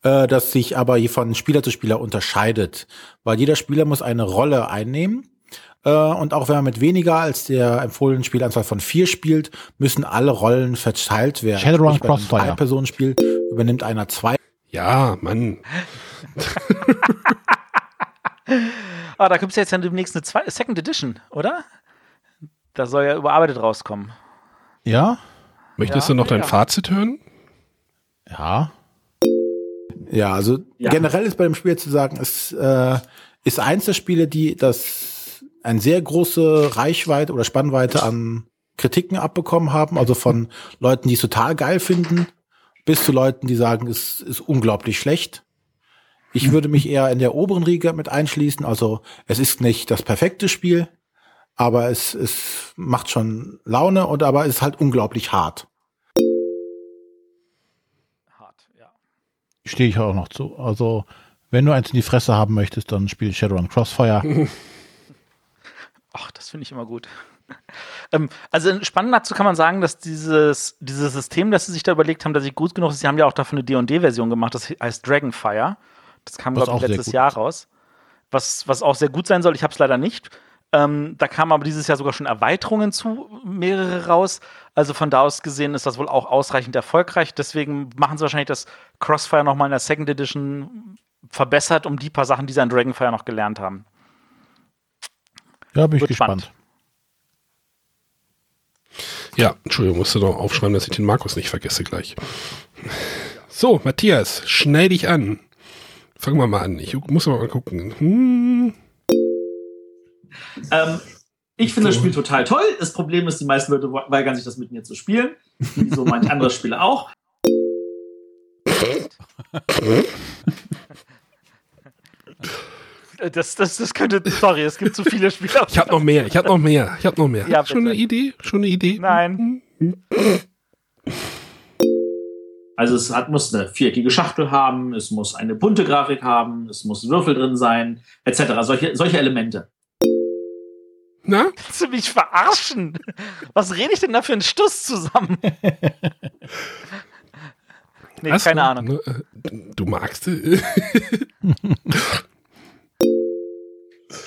äh, das sich aber von Spieler zu Spieler unterscheidet. Weil jeder Spieler muss eine Rolle einnehmen. Äh, und auch wenn man mit weniger als der empfohlenen Spielanzahl von vier spielt, müssen alle Rollen verteilt werden. Shadowrun Crossfire. Drei-Personen-Spiel übernimmt einer zwei. Ja, Mann. Ah, da gibt es jetzt ja demnächst eine zwei, Second Edition, oder? Da soll ja überarbeitet rauskommen. Ja? Möchtest Ja, du noch dein ja. Fazit hören? Ja. Ja, also Ja. generell ist bei dem Spiel zu sagen, es äh, ist eins der Spiele, die das eine sehr große Reichweite oder Spannweite an Kritiken abbekommen haben, also von Leuten, die es total geil finden, bis zu Leuten, die sagen, es ist unglaublich schlecht. Ich würde mich eher in der oberen Riege mit einschließen. Also es ist nicht das perfekte Spiel, aber es, es macht schon Laune und aber es ist halt unglaublich hart. Stehe ich auch noch zu. Also, wenn du eins in die Fresse haben möchtest, dann spiel Shadowrun Crossfire. Ach, das finde ich immer gut. ähm, also spannend dazu kann man sagen, dass dieses, dieses System, das sie sich da überlegt haben, dass sie gut genug ist, sie haben ja auch davon eine D&D-Version gemacht, das heißt Dragonfire. Das kam, glaube ich, letztes Jahr raus. Was, was auch sehr gut sein soll. Ich habe es leider nicht. Ähm, da kamen aber dieses Jahr sogar schon Erweiterungen zu, mehrere raus. Also von da aus gesehen ist das wohl auch ausreichend erfolgreich. Deswegen machen sie wahrscheinlich das Crossfire nochmal in der Second Edition verbessert, um die paar Sachen, die sie an Dragonfire noch gelernt haben. Ja, bin ich Wird gespannt. spannend. Ja, Entschuldigung, musst du noch aufschreiben, dass ich den Markus nicht vergesse gleich. So, Matthias, schnell dich an. Fangen wir mal an. Ich muss aber mal gucken. Hm. Ähm, ich finde das Spiel total toll. Das Problem ist, die meisten Leute weigern sich das mit mir zu spielen. Wie so manche andere Spiele auch. Das, das, das könnte, sorry, es gibt zu viele Spiele. Ich habe noch mehr, ich habe noch mehr, ich habe noch mehr. Ja, Schon eine Idee? Schon eine Idee? Nein. Also es hat, muss eine viereckige Schachtel haben, es muss eine bunte Grafik haben, es muss Würfel drin sein, etc. Solche, solche Elemente. Na? Willst du mich verarschen? Was rede ich denn da für einen Stuss zusammen? nee, Was? keine Ahnung. Ne, äh, Du magst.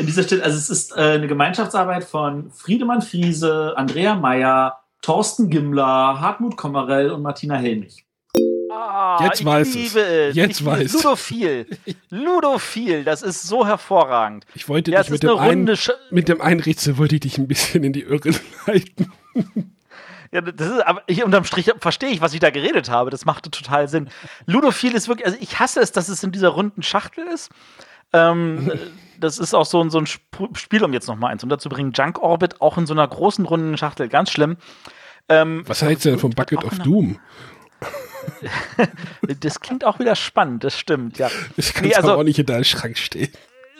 In dieser Stelle, also es ist äh, eine Gemeinschaftsarbeit von Friedemann Friese, Andrea Meyer, Thorsten Gimmler, Hartmut Kommerell und Martina Helmich. Ah, Jetzt ich weiß liebe es. es. Jetzt ich weiß. Ludophil. Ludophil, das ist so hervorragend. Ich wollte ja, dich mit dem, einen, mit dem einen Rätsel wollte ich dich ein bisschen in die Irre leiten. Ja, das ist, aber ich unterm Strich verstehe ich, was ich da geredet habe. Das machte total Sinn. Ludophil ist wirklich, also ich hasse es, dass es in dieser runden Schachtel ist. Ähm, das ist auch so, ein- so ein Sp Spiel, um jetzt noch mal eins unterzubringen. Junk Orbit auch in so einer großen runden Schachtel, ganz schlimm. Ähm, Was hältst du denn vom Bucket of Doom? das klingt auch wieder spannend, das stimmt, ja. Ich kann Nee, es also- auch nicht in deinem Schrank stehen.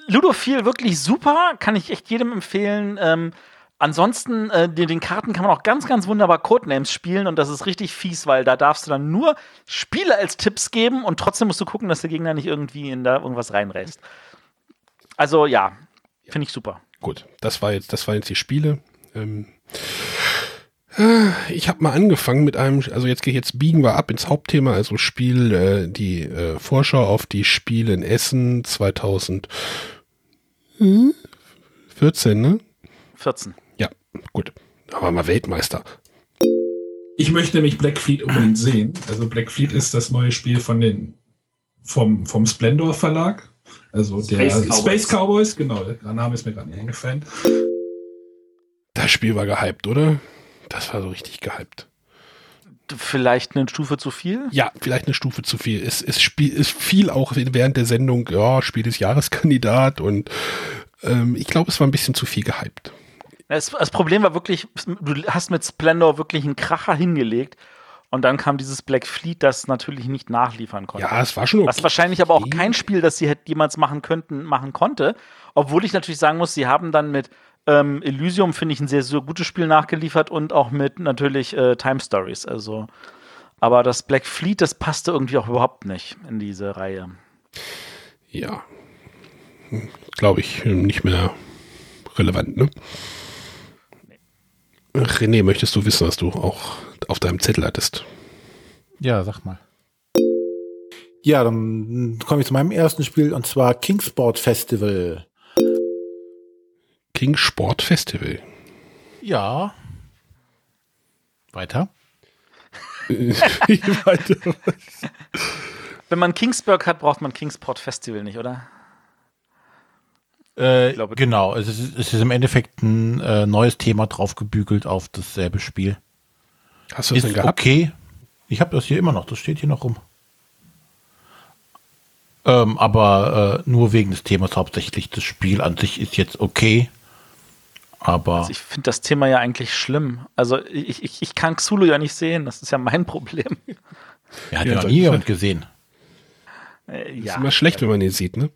Ludophil wirklich super, kann ich echt jedem empfehlen. Ähm, ansonsten, äh, den, den Karten kann man auch ganz, ganz wunderbar Codenames spielen und das ist richtig fies, weil da darfst du dann nur Spiele als Tipps geben und trotzdem musst du gucken, dass der Gegner nicht irgendwie in da irgendwas reinreißt. Also ja, finde ich super. Gut, das war jetzt, das waren jetzt die Spiele. Ähm, äh, ich habe mal angefangen mit einem, also jetzt gehe jetzt biegen wir ab ins Hauptthema, also Spiel, äh, die äh, Vorschau auf die Spiele in Essen 2014, ne? 14. Ja, gut. Waren wir Weltmeister. Ich möchte nämlich Black Fleet unbedingt sehen. Also Black Fleet ist das neue Spiel von den vom, vom Splendor Verlag. Also der Space Cowboys. Space Cowboys, genau, der Name ist mir gerade nicht eingefallen. Das Spiel war gehypt, oder? Das war so richtig gehypt. Vielleicht eine Stufe zu viel? Ja, vielleicht eine Stufe zu viel. Es, es, spiel, es fiel auch während der Sendung, ja, Spiel des Jahreskandidat und ähm, ich glaube, es war ein bisschen zu viel gehypt. Das, das Problem war wirklich, du hast mit Splendor wirklich einen Kracher hingelegt und dann kam dieses Black Fleet, das natürlich nicht nachliefern konnte. Ja, es war schon okay. Was wahrscheinlich aber auch kein Spiel, das sie hätte jemals machen könnten, machen konnte. Obwohl ich natürlich sagen muss, sie haben dann mit ähm, Elysium, finde ich, ein sehr, sehr gutes Spiel nachgeliefert und auch mit natürlich äh, Time Stories. Also, aber das Black Fleet, das passte irgendwie auch überhaupt nicht in diese Reihe. Ja. Glaube ich, nicht mehr relevant, ne? René, möchtest du wissen, was du auch auf deinem Zettel hattest? Ja, sag mal. Ja, dann komme ich zu meinem ersten Spiel und zwar Kingsport Festival. King Sport Festival. Ja. Weiter. Weiter. Wenn man Kingsburg hat, braucht man Kingsport Festival nicht, oder? Äh, genau, es ist, es ist im Endeffekt ein äh, neues Thema draufgebügelt auf dasselbe Spiel. Hast du das ist denn gehabt? okay. Ich habe das hier immer noch, das steht hier noch rum. Ähm, aber äh, nur wegen des Themas hauptsächlich. Das Spiel an sich ist jetzt okay. Aber Also ich finde das Thema ja eigentlich schlimm. Also ich, ich, ich kann Xulu ja nicht sehen, das ist ja mein Problem. er hat Ja, ja nie jemand gesehen. Äh, Ist ja. immer schlecht, wenn man ihn sieht, ne?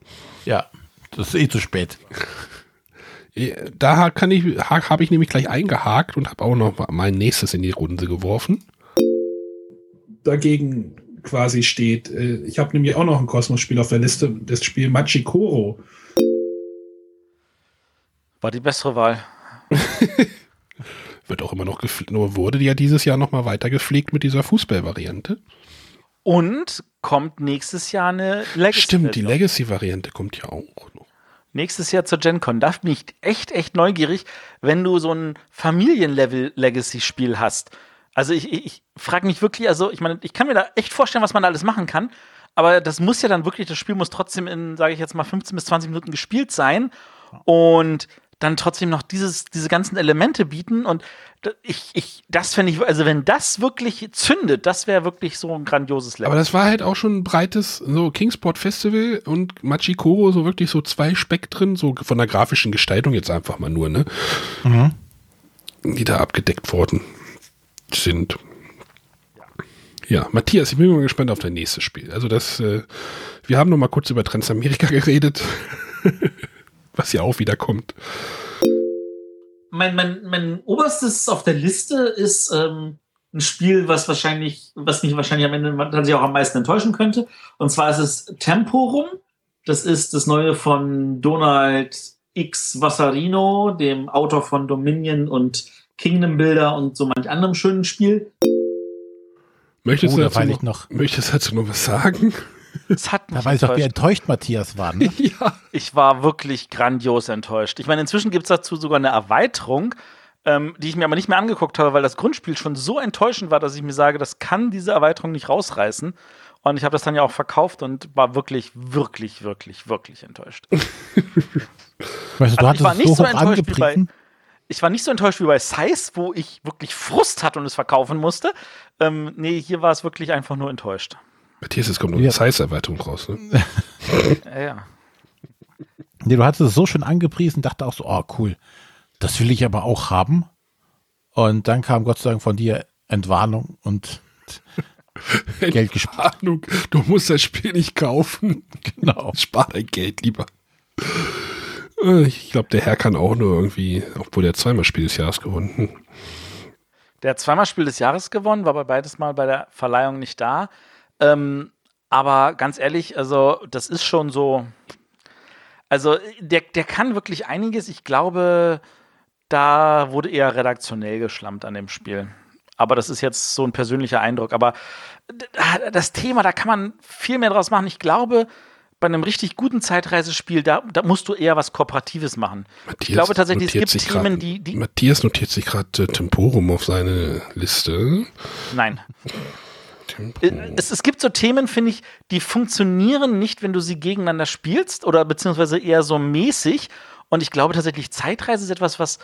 Ja, das ist eh zu spät. Äh, Da kann ich, ha- habe ich nämlich gleich eingehakt und habe auch noch mein nächstes in die Runde geworfen. Dagegen quasi steht, äh, ich habe nämlich auch noch ein Kosmos-Spiel auf der Liste, das Spiel Machikoro. War die bessere Wahl. Wird auch immer noch gepflegt, nur wurde ja dieses Jahr noch mal weiter gepflegt mit dieser Fußballvariante. Und kommt nächstes Jahr eine Legacy. Stimmt, die Legacy-Variante kommt ja auch. Nächstes Jahr zur Gen Con. Da bin ich echt, echt neugierig, wenn du so ein Familienlevel-Legacy-Spiel hast. Also ich, ich, ich frage mich wirklich, also ich meine, ich kann mir da echt vorstellen, was man da alles machen kann. Aber das muss ja dann wirklich, das Spiel muss trotzdem in, sage ich jetzt mal, 15 bis 20 Minuten gespielt sein. Und dann trotzdem noch dieses, diese ganzen Elemente bieten. Und ich, ich, das fände ich, also wenn das wirklich zündet, das wäre wirklich so ein grandioses Level. Aber das war halt auch schon ein breites, so Kingsport Festival und Machikoro, so wirklich so zwei Spektren, so von der grafischen Gestaltung jetzt einfach mal nur, ne? Die da abgedeckt worden sind. Ja, Matthias, ich bin mal gespannt auf dein nächstes Spiel. Also das, äh, wir haben noch mal kurz über Transamerika geredet, was ja auch wieder kommt. mein, mein, mein oberstes auf der Liste ist ähm, ein Spiel, was wahrscheinlich, was mich wahrscheinlich am Ende tatsächlich auch am meisten enttäuschen könnte. Und zwar ist es Temporum. Das ist das neue von Donald X Vassarino, dem Autor von Dominion und Kingdom Builder und so manch anderem schönen Spiel. Möchtest, Oh, du da dazu noch, noch. möchtest du dazu noch was sagen? Es hat mich Da weiß ich doch, wie enttäuscht. Matthias war. Ne? ja. Ich war wirklich grandios enttäuscht. Ich meine, inzwischen gibt es dazu sogar eine Erweiterung, ähm, die ich mir aber nicht mehr angeguckt habe, weil das Grundspiel schon so enttäuschend war, dass ich mir sage, das kann diese Erweiterung nicht rausreißen. Und ich habe das dann ja auch verkauft und war wirklich, wirklich, wirklich, wirklich enttäuscht. Weißt du, du Also ich war nicht so so enttäuscht wie bei, ich war nicht so enttäuscht wie bei Size, wo ich wirklich Frust hatte und es verkaufen musste. Ähm, nee, hier war es wirklich einfach nur enttäuscht. Matthias, es kommt noch eine Ja. Size-Erweiterung raus, ne? Ja, ja. Nee, du hattest es so schön angepriesen, dachte auch so, oh cool, das will ich aber auch haben. Und dann kam Gott sei Dank von dir Entwarnung und Geld gespart. Du musst das Spiel nicht kaufen. Genau. Spar dein Geld lieber. Äh, Ich glaube, der Herr kann auch nur irgendwie, obwohl der zweimal Spiel des Jahres gewonnen. Der hat zweimal Spiel des Jahres gewonnen, war aber beides Mal bei der Verleihung nicht da. Ähm, aber ganz ehrlich, also das ist schon so. Also der, der kann wirklich einiges. Ich glaube, da wurde eher redaktionell geschlampt an dem Spiel. Aber das ist jetzt so ein persönlicher Eindruck. Aber das Thema, da kann man viel mehr draus machen. Ich glaube, bei einem richtig guten Zeitreisespiel, da, da musst du eher was Kooperatives machen. ich glaube tatsächlich, es gibt Themen, grad- die, die. Matthias notiert sich gerade äh, Temporum auf seine Liste. Nein. Äh, Es, es gibt so Themen, finde ich, die funktionieren nicht, wenn du sie gegeneinander spielst oder beziehungsweise eher so mäßig. Und ich glaube tatsächlich, Zeitreise ist etwas, was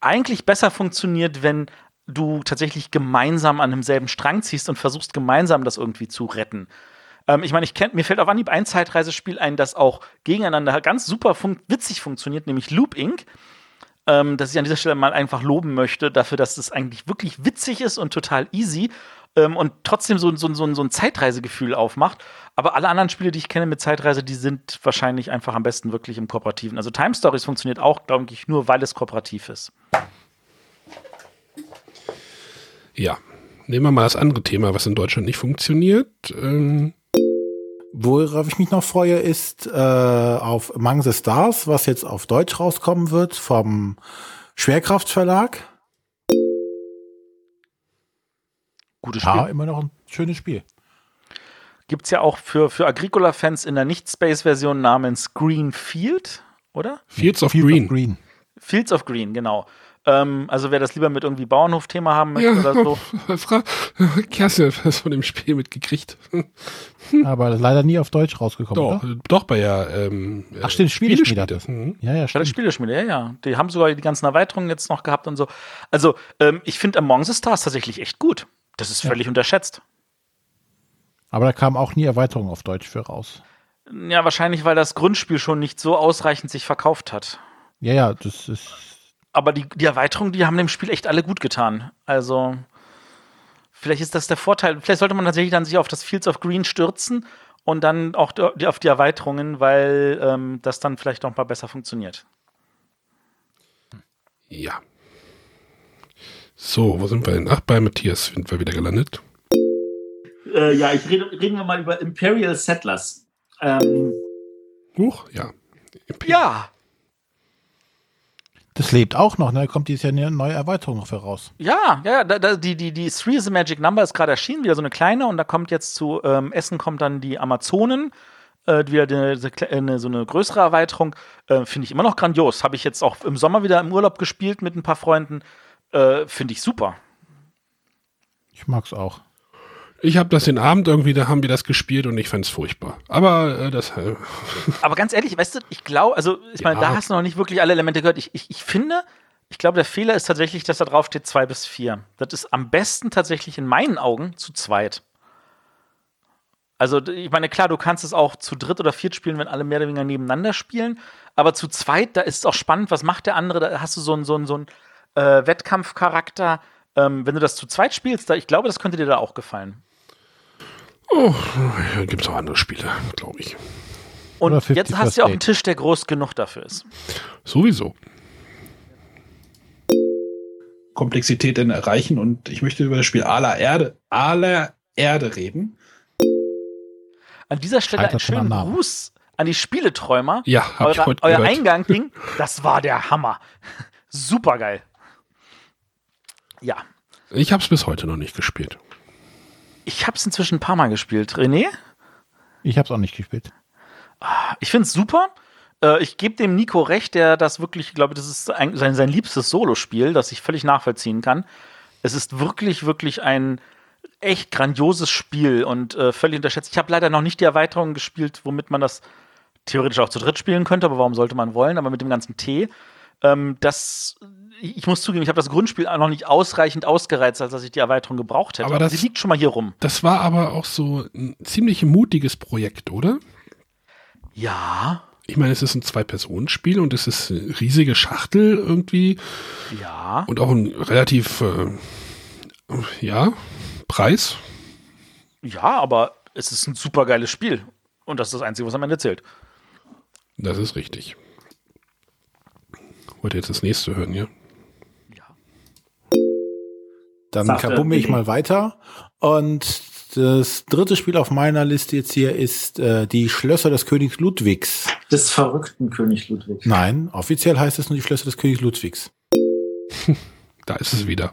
eigentlich besser funktioniert, wenn du tatsächlich gemeinsam an demselben Strang ziehst und versuchst, gemeinsam das irgendwie zu retten. Ähm, ich meine, ich mir fällt auf Anhieb ein Zeitreisespiel ein, das auch gegeneinander ganz super fun witzig funktioniert, nämlich Loop Inc ähm, dass ich an dieser Stelle mal einfach loben möchte, dafür, dass es eigentlich wirklich witzig ist und total easy ähm, und trotzdem so, so, so, so ein Zeitreisegefühl aufmacht. Aber alle anderen Spiele, die ich kenne mit Zeitreise, die sind wahrscheinlich einfach am besten wirklich im Kooperativen. Also Time Stories funktioniert auch, glaube ich, nur, weil es kooperativ ist. Ja. Nehmen wir mal das andere Thema, was in Deutschland nicht funktioniert. Ähm, Worauf ich mich noch freue, ist äh, auf Among the Stars, was jetzt auf Deutsch rauskommen wird vom Schwerkraftverlag. Gutes Ja, Spiel. immer noch ein schönes Spiel. Gibt es ja auch für, für Agricola-Fans in der Nicht-Space-Version namens Green Field, oder? Fields of Green. Green. Fields of Green, genau. Ähm, also wer das lieber mit irgendwie Bauernhof-Thema haben möchte oder so. Fra Kerstin hat von dem Spiel mitgekriegt. Aber leider nie auf Deutsch rausgekommen, Doch, oder? doch bei ja. Ähm, Ach stimmt, Spieleschmiede hat das. Mhm. Ja, ja, Ja, stimmt. Spieleschmiede, ja, ja. Die haben sogar die ganzen Erweiterungen jetzt noch gehabt und so. Also, ähm, ich finde Among the Stars tatsächlich echt gut. Das ist völlig unterschätzt. Aber da kam auch nie Erweiterung auf Deutsch für raus. Ja, wahrscheinlich, weil das Grundspiel schon nicht so ausreichend sich verkauft hat. Ja, ja, das ist. Aber die, die Erweiterungen, die haben dem Spiel echt alle gut getan. Also, vielleicht ist das der Vorteil. Vielleicht sollte man tatsächlich dann sich auf das Fields of Green stürzen und dann auch die, auf die Erweiterungen, weil ähm, das dann vielleicht noch mal besser funktioniert. Ja. So, wo sind wir denn? Ach, bei Matthias sind wir wieder gelandet. Äh, ja, ich rede, reden wir mal über Imperial Settlers. Ähm, Huch, ja. Ja, Das lebt auch noch, ne? Da kommt dieses Jahr eine neue Erweiterung noch für raus. Ja, ja, da, da, die, die, die Three is a Magic Number ist gerade erschienen, wieder so eine kleine, und da kommt jetzt zu ähm, Essen kommt dann die Amazonen, äh, wieder eine, eine, so eine größere Erweiterung. Äh, Finde ich immer noch grandios. Habe ich jetzt auch im Sommer wieder im Urlaub gespielt mit ein paar Freunden. Äh, Finde ich super. Ich mag's auch. Ich habe das den Abend irgendwie, da haben wir das gespielt und ich fand es furchtbar. Aber äh, das. Äh, Aber ganz ehrlich, weißt du, ich glaube, also ich meine, Ja. da hast du noch nicht wirklich alle Elemente gehört. Ich, ich, ich finde, ich glaube, der Fehler ist tatsächlich, dass da drauf steht zwei bis vier. Das ist am besten tatsächlich in meinen Augen zu zweit. Also, ich meine, klar, du kannst es auch zu dritt oder viert spielen, wenn alle mehr oder weniger nebeneinander spielen. Aber zu zweit, da ist es auch spannend, was macht der andere? Da hast du so einen so einen- so einen, äh, Wettkampfcharakter. Ähm, wenn du das zu zweit spielst, da, ich glaube, das könnte dir da auch gefallen. oh, ja, gibt es auch andere Spiele, glaube ich. Und Oder 50 jetzt hast du ja auch einen. Tisch, der groß genug dafür ist. Sowieso. Komplexität denn erreichen und ich möchte über das Spiel aller Erde, aller Erde reden. An dieser Stelle einen schönen. Gruß an die Spieleträumer. Ja, hab ich Eure, heute euer gehört. Eingang ging, das war der Hammer. Super geil. Ja, Ich habe es bis heute noch nicht gespielt. ich habe es inzwischen ein paar Mal gespielt. René, Ich hab's auch nicht gespielt. ich finde es super. Äh, ich gebe dem Nico recht, der das wirklich, ich glaube, das ist ein, sein, sein liebstes Solospiel, das ich völlig nachvollziehen kann. Es ist wirklich, wirklich ein echt grandioses Spiel und äh, völlig unterschätzt. Ich habe leider noch nicht die Erweiterung gespielt, womit man das theoretisch auch zu dritt spielen könnte, aber warum sollte man wollen? Aber mit dem ganzen T. Ähm, das, ich muss zugeben, ich habe das Grundspiel auch noch nicht ausreichend ausgereizt, als dass ich die Erweiterung gebraucht hätte. Aber Aber das- sie liegt schon mal hier rum. Das war aber auch so ein ziemlich mutiges Projekt, oder? Ja, Ich meine, es ist ein Zwei-Personen-Spiel und es ist eine riesige Schachtel irgendwie ja. und auch ein relativ, äh, ja, Preis. Ja, aber es ist ein super geiles Spiel. Und das ist das Einzige, was am Ende zählt. Das ist richtig. wollte jetzt das nächste hören, ja? Dann kabumme ich mal weiter. Und das dritte Spiel auf meiner Liste jetzt hier ist äh, die Schlösser des Königs Ludwigs. Des verrückten König Ludwig. Nein, offiziell heißt es nur die Schlösser des Königs Ludwigs. Da ist es wieder.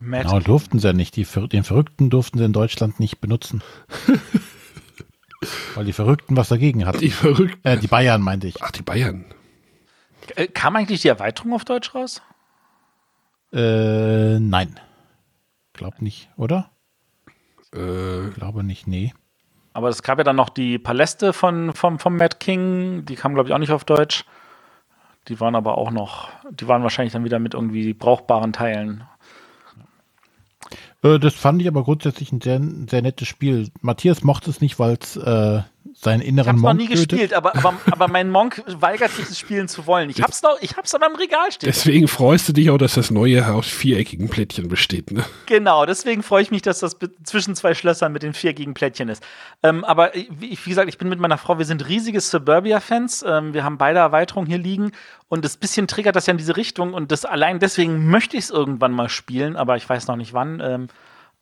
Genau, durften sie ja nicht. Die, den Verrückten durften sie in Deutschland nicht benutzen. Weil die Verrückten was dagegen hatten. Die Verrückten. Äh, die Bayern meinte ich. Ach, die Bayern. Äh, Kam eigentlich die Erweiterung auf Deutsch raus? Äh, nein. Glaub nicht, oder? Äh, Glaube nicht, nee. Aber es gab ja dann noch die Paläste von, vom, vom Mad King, die kamen, glaube ich, auch nicht auf Deutsch. Die waren aber auch noch, die waren wahrscheinlich dann wieder mit irgendwie brauchbaren Teilen. Äh, das fand ich aber grundsätzlich ein sehr, sehr nettes Spiel. Matthias mochte es nicht, weil es äh, seinen Ich inneren habe es noch Monk nie tötet. gespielt, aber, aber, aber mein Monk weigert sich, es spielen zu wollen. Ich hab's noch, ich hab's aber im Regal stehen. Deswegen freust du dich auch, dass das neue aus viereckigen Plättchen besteht, ne? Genau, deswegen freue ich mich, dass das zwischen zwei Schlössern mit den viereckigen Plättchen ist. Ähm, aber wie, wie gesagt, ich bin mit meiner Frau, wir sind riesige Suburbia-Fans. Ähm, wir haben beide Erweiterungen hier liegen und das bisschen triggert das ja in diese Richtung und das allein deswegen möchte ich es irgendwann mal spielen, aber ich weiß noch nicht wann. Ähm,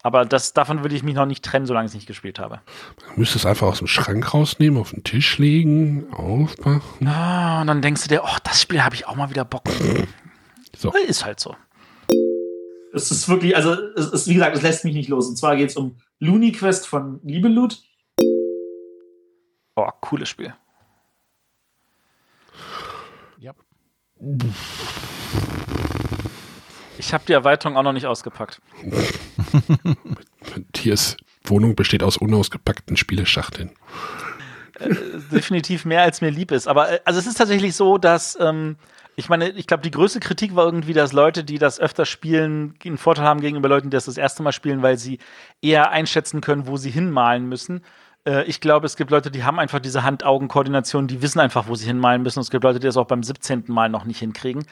aber das, davon will ich mich noch nicht trennen, solange ich es nicht gespielt habe. Du müsstest es einfach aus dem Schrank rausnehmen, auf den Tisch legen, aufmachen. Ah, und dann denkst du dir, oh, das Spiel habe ich auch mal wieder Bock. So. Ist halt so. Es ist wirklich, also es ist, wie gesagt, es lässt mich nicht los. Und zwar geht es um Looney Quest von Liebelut. Oh, cooles Spiel. Ich habe die Erweiterung auch noch nicht ausgepackt. Matthias Wohnung besteht aus unausgepackten Spieleschachteln. Äh, definitiv mehr als mir lieb ist. Aber äh, also es ist tatsächlich so, dass ähm, ich meine, ich glaube, die größte Kritik war irgendwie, dass Leute, die das öfter spielen, einen Vorteil haben gegenüber Leuten, die das das erste Mal spielen, weil sie eher einschätzen können, wo sie hinmalen müssen. Äh, ich glaube, es gibt Leute, die haben einfach diese Hand-Augen-Koordination, die wissen einfach, wo sie hinmalen müssen. Und es gibt Leute, die das auch beim 17. Mal noch nicht hinkriegen.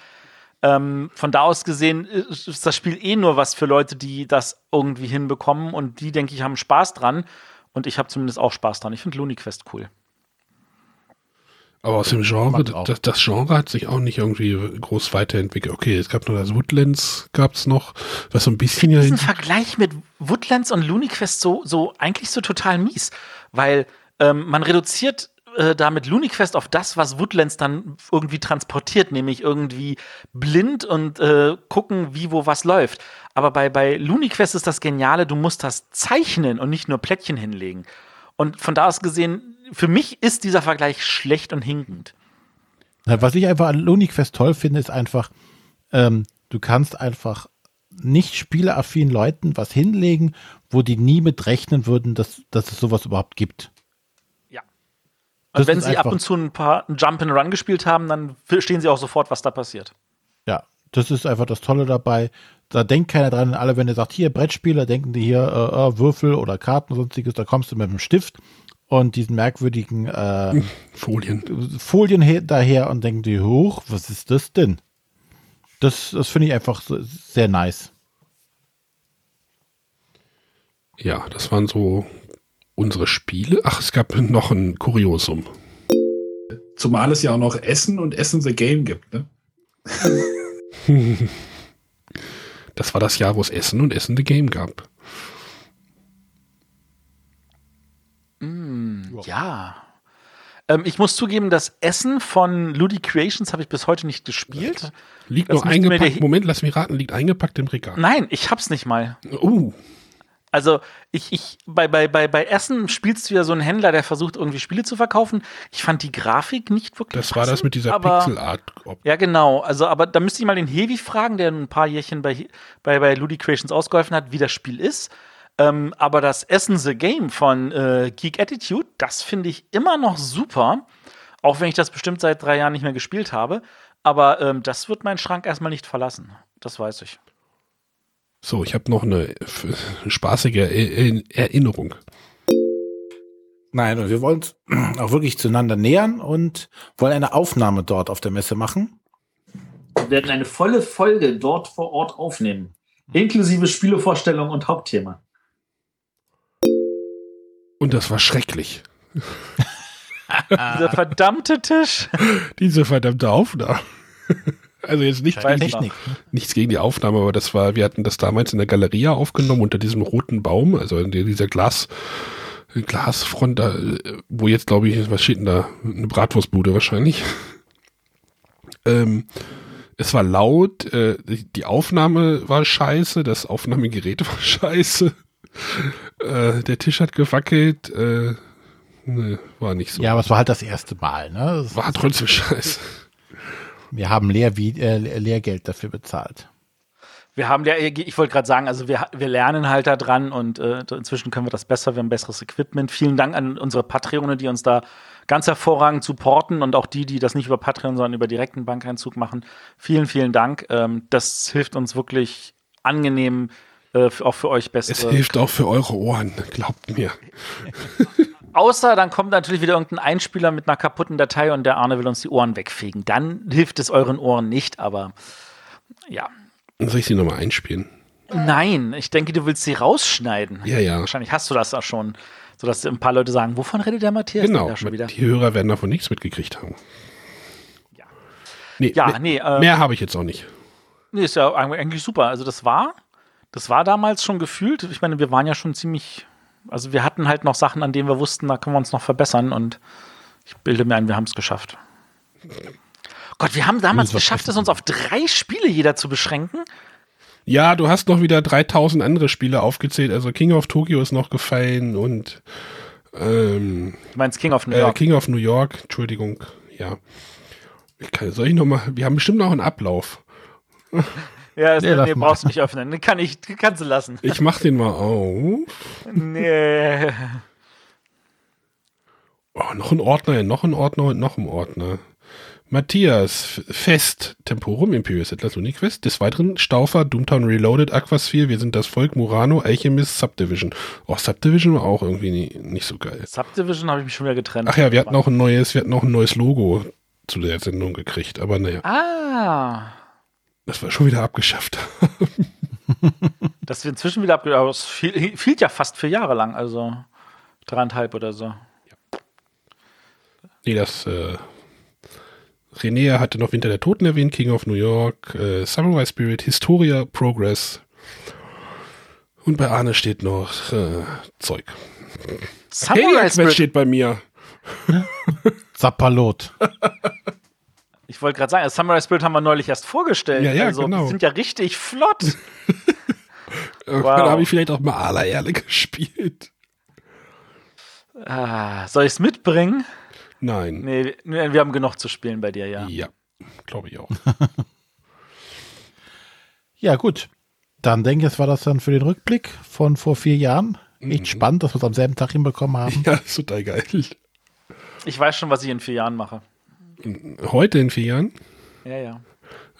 Ähm, von da aus gesehen ist ist das Spiel eh nur was für Leute, die das irgendwie hinbekommen und die, denke ich, haben Spaß dran. Und ich habe zumindest auch Spaß dran. Ich finde Looney Quest cool. Aber aus dem Genre, das, das Genre hat sich auch nicht irgendwie groß weiterentwickelt. Okay, es gab noch das Woodlands, gab es noch, was so ein bisschen ja diesen Vergleich mit Woodlands und Looney Quest so, so eigentlich so total mies, weil ähm, man reduziert äh, damit Quest auf das, was Woodlands dann irgendwie transportiert, nämlich irgendwie blind und äh, gucken, wie wo was läuft. Aber bei, bei Quest ist das Geniale, du musst das zeichnen und nicht nur Plättchen hinlegen. Und von da aus gesehen, für mich ist dieser Vergleich schlecht und hinkend. Was ich einfach an Quest toll finde, ist einfach, ähm, du kannst einfach nicht spieleaffinen Leuten was hinlegen, wo die nie mit rechnen würden, dass, dass es sowas überhaupt gibt. Und Das wenn sie ab und zu ein paar Jump and Run gespielt haben, dann verstehen sie auch sofort, was da passiert. Ja, das ist einfach das Tolle dabei. Da denkt keiner dran. Alle, wenn ihr sagt, hier Brettspieler, denken die hier äh, äh, Würfel oder Karten und sonstiges, da kommst du mit dem Stift und diesen merkwürdigen äh, Folien. Folien he- daher und denken die, hoch, was ist das denn? Das, das finde ich einfach so, sehr nice. Ja, das waren so unsere Spiele. Ach, es gab noch ein Kuriosum. Zumal es ja auch noch Essen und Essen the Game gibt, ne? Das war das Jahr, wo es Essen und Essen the Game gab. Mm, ja. Ähm, ich muss zugeben, das Essen von Ludi Creations habe ich bis heute nicht gespielt. Liegt Das noch eingepackt. Moment, lass mich raten, liegt eingepackt im Regal. Nein, ich hab's nicht mal. Uh. Also, ich, ich, bei, bei, bei, bei Essen spielst du ja so einen Händler, der versucht, irgendwie Spiele zu verkaufen. Ich fand die Grafik nicht wirklich. Das war das mit dieser Pixelart. Ja, genau. Also, aber da müsste ich mal den Hevi fragen, der ein paar Jährchen bei, bei, bei Ludi Creations ausgeholfen hat, wie das Spiel ist. Ähm, aber das Essen the Game von äh, Geek Attitude, das finde ich immer noch super. Auch wenn ich das bestimmt seit drei Jahren nicht mehr gespielt habe. Aber ähm, das wird meinen Schrank erstmal nicht verlassen. Das weiß ich. So, ich habe noch eine spaßige Er- Erinnerung. Nein, und wir wollen uns auch wirklich zueinander nähern und wollen eine Aufnahme dort auf der Messe machen. Wir werden eine volle Folge dort vor Ort aufnehmen. Inklusive Spielevorstellung und Hauptthema. Und das war schrecklich. Dieser verdammte Tisch. Diese verdammte Aufnahme. Also jetzt nicht gegen, Technik. nichts gegen die Aufnahme, aber das war, wir hatten das damals in der Galeria aufgenommen unter diesem roten Baum, also in dieser Glas, Glasfront, da, wo jetzt glaube ich, was steht denn da? Eine Bratwurstbude wahrscheinlich. Ähm, es war laut, äh, die Aufnahme war scheiße, das Aufnahmegerät war scheiße, äh, der Tisch hat gewackelt, äh, ne, war nicht so. Ja, aber es war halt das erste Mal. Ne? Das War trotzdem scheiße. Wir haben Lehr äh, Lehrgeld dafür bezahlt. Wir haben ja, ich wollte gerade sagen, also wir, wir lernen halt da dran und äh, inzwischen können wir das besser, wir haben besseres Equipment. Vielen Dank an unsere Patreone, die uns da ganz hervorragend supporten und auch die, die das nicht über Patreon, sondern über direkten Bankeinzug machen. Vielen, vielen Dank. Ähm, das hilft uns wirklich angenehm, äh, auch für euch beste. Es hilft auch für eure Ohren, glaubt mir. Außer dann kommt natürlich wieder irgendein Einspieler mit einer kaputten Datei und der Arne will uns die Ohren wegfegen. Dann hilft es euren Ohren nicht, aber ja. Soll ich sie nochmal einspielen? Nein, ich denke, du willst sie rausschneiden. Ja, ja. Wahrscheinlich hast du das auch schon, sodass ein paar Leute sagen, wovon redet der Matthias Genau, da schon wieder? die Hörer werden davon nichts mitgekriegt haben. Nee, Ja, nee, äh, mehr habe ich jetzt auch nicht. Nee, ist ja eigentlich super. Also das war, das war damals schon gefühlt. Ich meine, wir waren ja schon ziemlich, also wir hatten halt noch Sachen, an denen wir wussten, da können wir uns noch verbessern und ich bilde mir ein, wir haben es geschafft. Gott, wir haben damals Das geschafft, es uns auf drei Spiele jeder zu beschränken. Ja, du hast noch wieder 3000 andere Spiele aufgezählt. Also King of Tokyo ist noch gefallen und ähm, Du meinst King of New äh, York? King of New York, Entschuldigung, ja. Ich kann, soll ich noch mal, wir haben bestimmt noch einen Ablauf. Ja, das, Nee, nee, brauchst du nicht öffnen. Den kann ich, den kannst du lassen. Ich mach den mal auf. nee. Oh, noch ein Ordner, noch ein Ordner und noch ein Ordner. Matthias, Fest, Temporum, Imperius Atlas Uniquest. Des Weiteren Staufer, Doomtown Reloaded, Aquasphere, Wir sind das Volk, Murano, Alchemist, Subdivision. Oh, Subdivision war auch irgendwie nie, nicht so geil. Subdivision habe ich mich schon wieder getrennt. Ach ja, wir hatten auch ein neues, wir hatten auch ein neues Logo zu der Sendung gekriegt, aber naja, Ah. Das war schon wieder abgeschafft. Dass wir inzwischen wieder abge... Aber es fiel, fiel ja fast vier Jahre lang, also dreieinhalb oder so. Nee, das, äh, René hatte noch Winter der Toten erwähnt, King of New York, äh, Samurai Spirit, Historia, Progress. Und bei Arne steht noch äh, Zeug. Samurai Spirit. steht bei mir. Zappalot. Ich wollte gerade sagen, das Samurai Spirit haben wir neulich erst vorgestellt. Ja, ja, also, genau. Die sind ja richtig flott. Irgendwann Wow. habe ich vielleicht auch mal Allererle gespielt. ah, soll ich es mitbringen? Nein. Nee, wir haben genug zu spielen bei dir, ja. Ja, glaube ich auch. Ja, gut. Dann denke ich, das war das dann für den Rückblick von vor vier Jahren. Mhm. Echt spannend, dass wir es am selben Tag hinbekommen haben. Ja, ist total geil. Ich weiß schon, was ich in vier Jahren mache. Heute in vier Jahren, Ja, ja.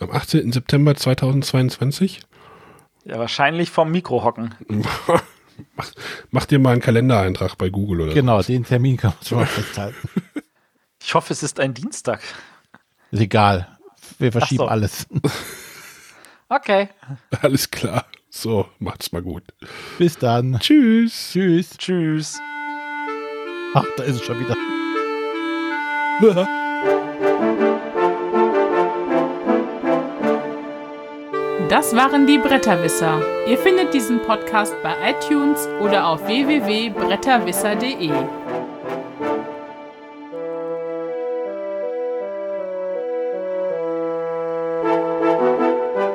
am 18. September 2022, Ja, wahrscheinlich vom Mikro hocken. mach, mach dir mal einen Kalendereintrag bei Google oder Genau, den Termin kann man schon mal festhalten. Ich hoffe, es ist ein Dienstag. Ist egal. Wir verschieben so. alles. Okay. Alles klar. So, macht's mal gut. Bis dann. Tschüss. Tschüss. Tschüss. Ach, da ist es schon wieder. Das waren die Bretterwisser. Ihr findet diesen Podcast bei iTunes oder auf www.bretterwisser.de.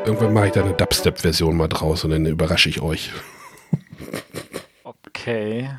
Irgendwann mache ich da eine Dubstep-Version mal draus und dann überrasche ich euch. Okay.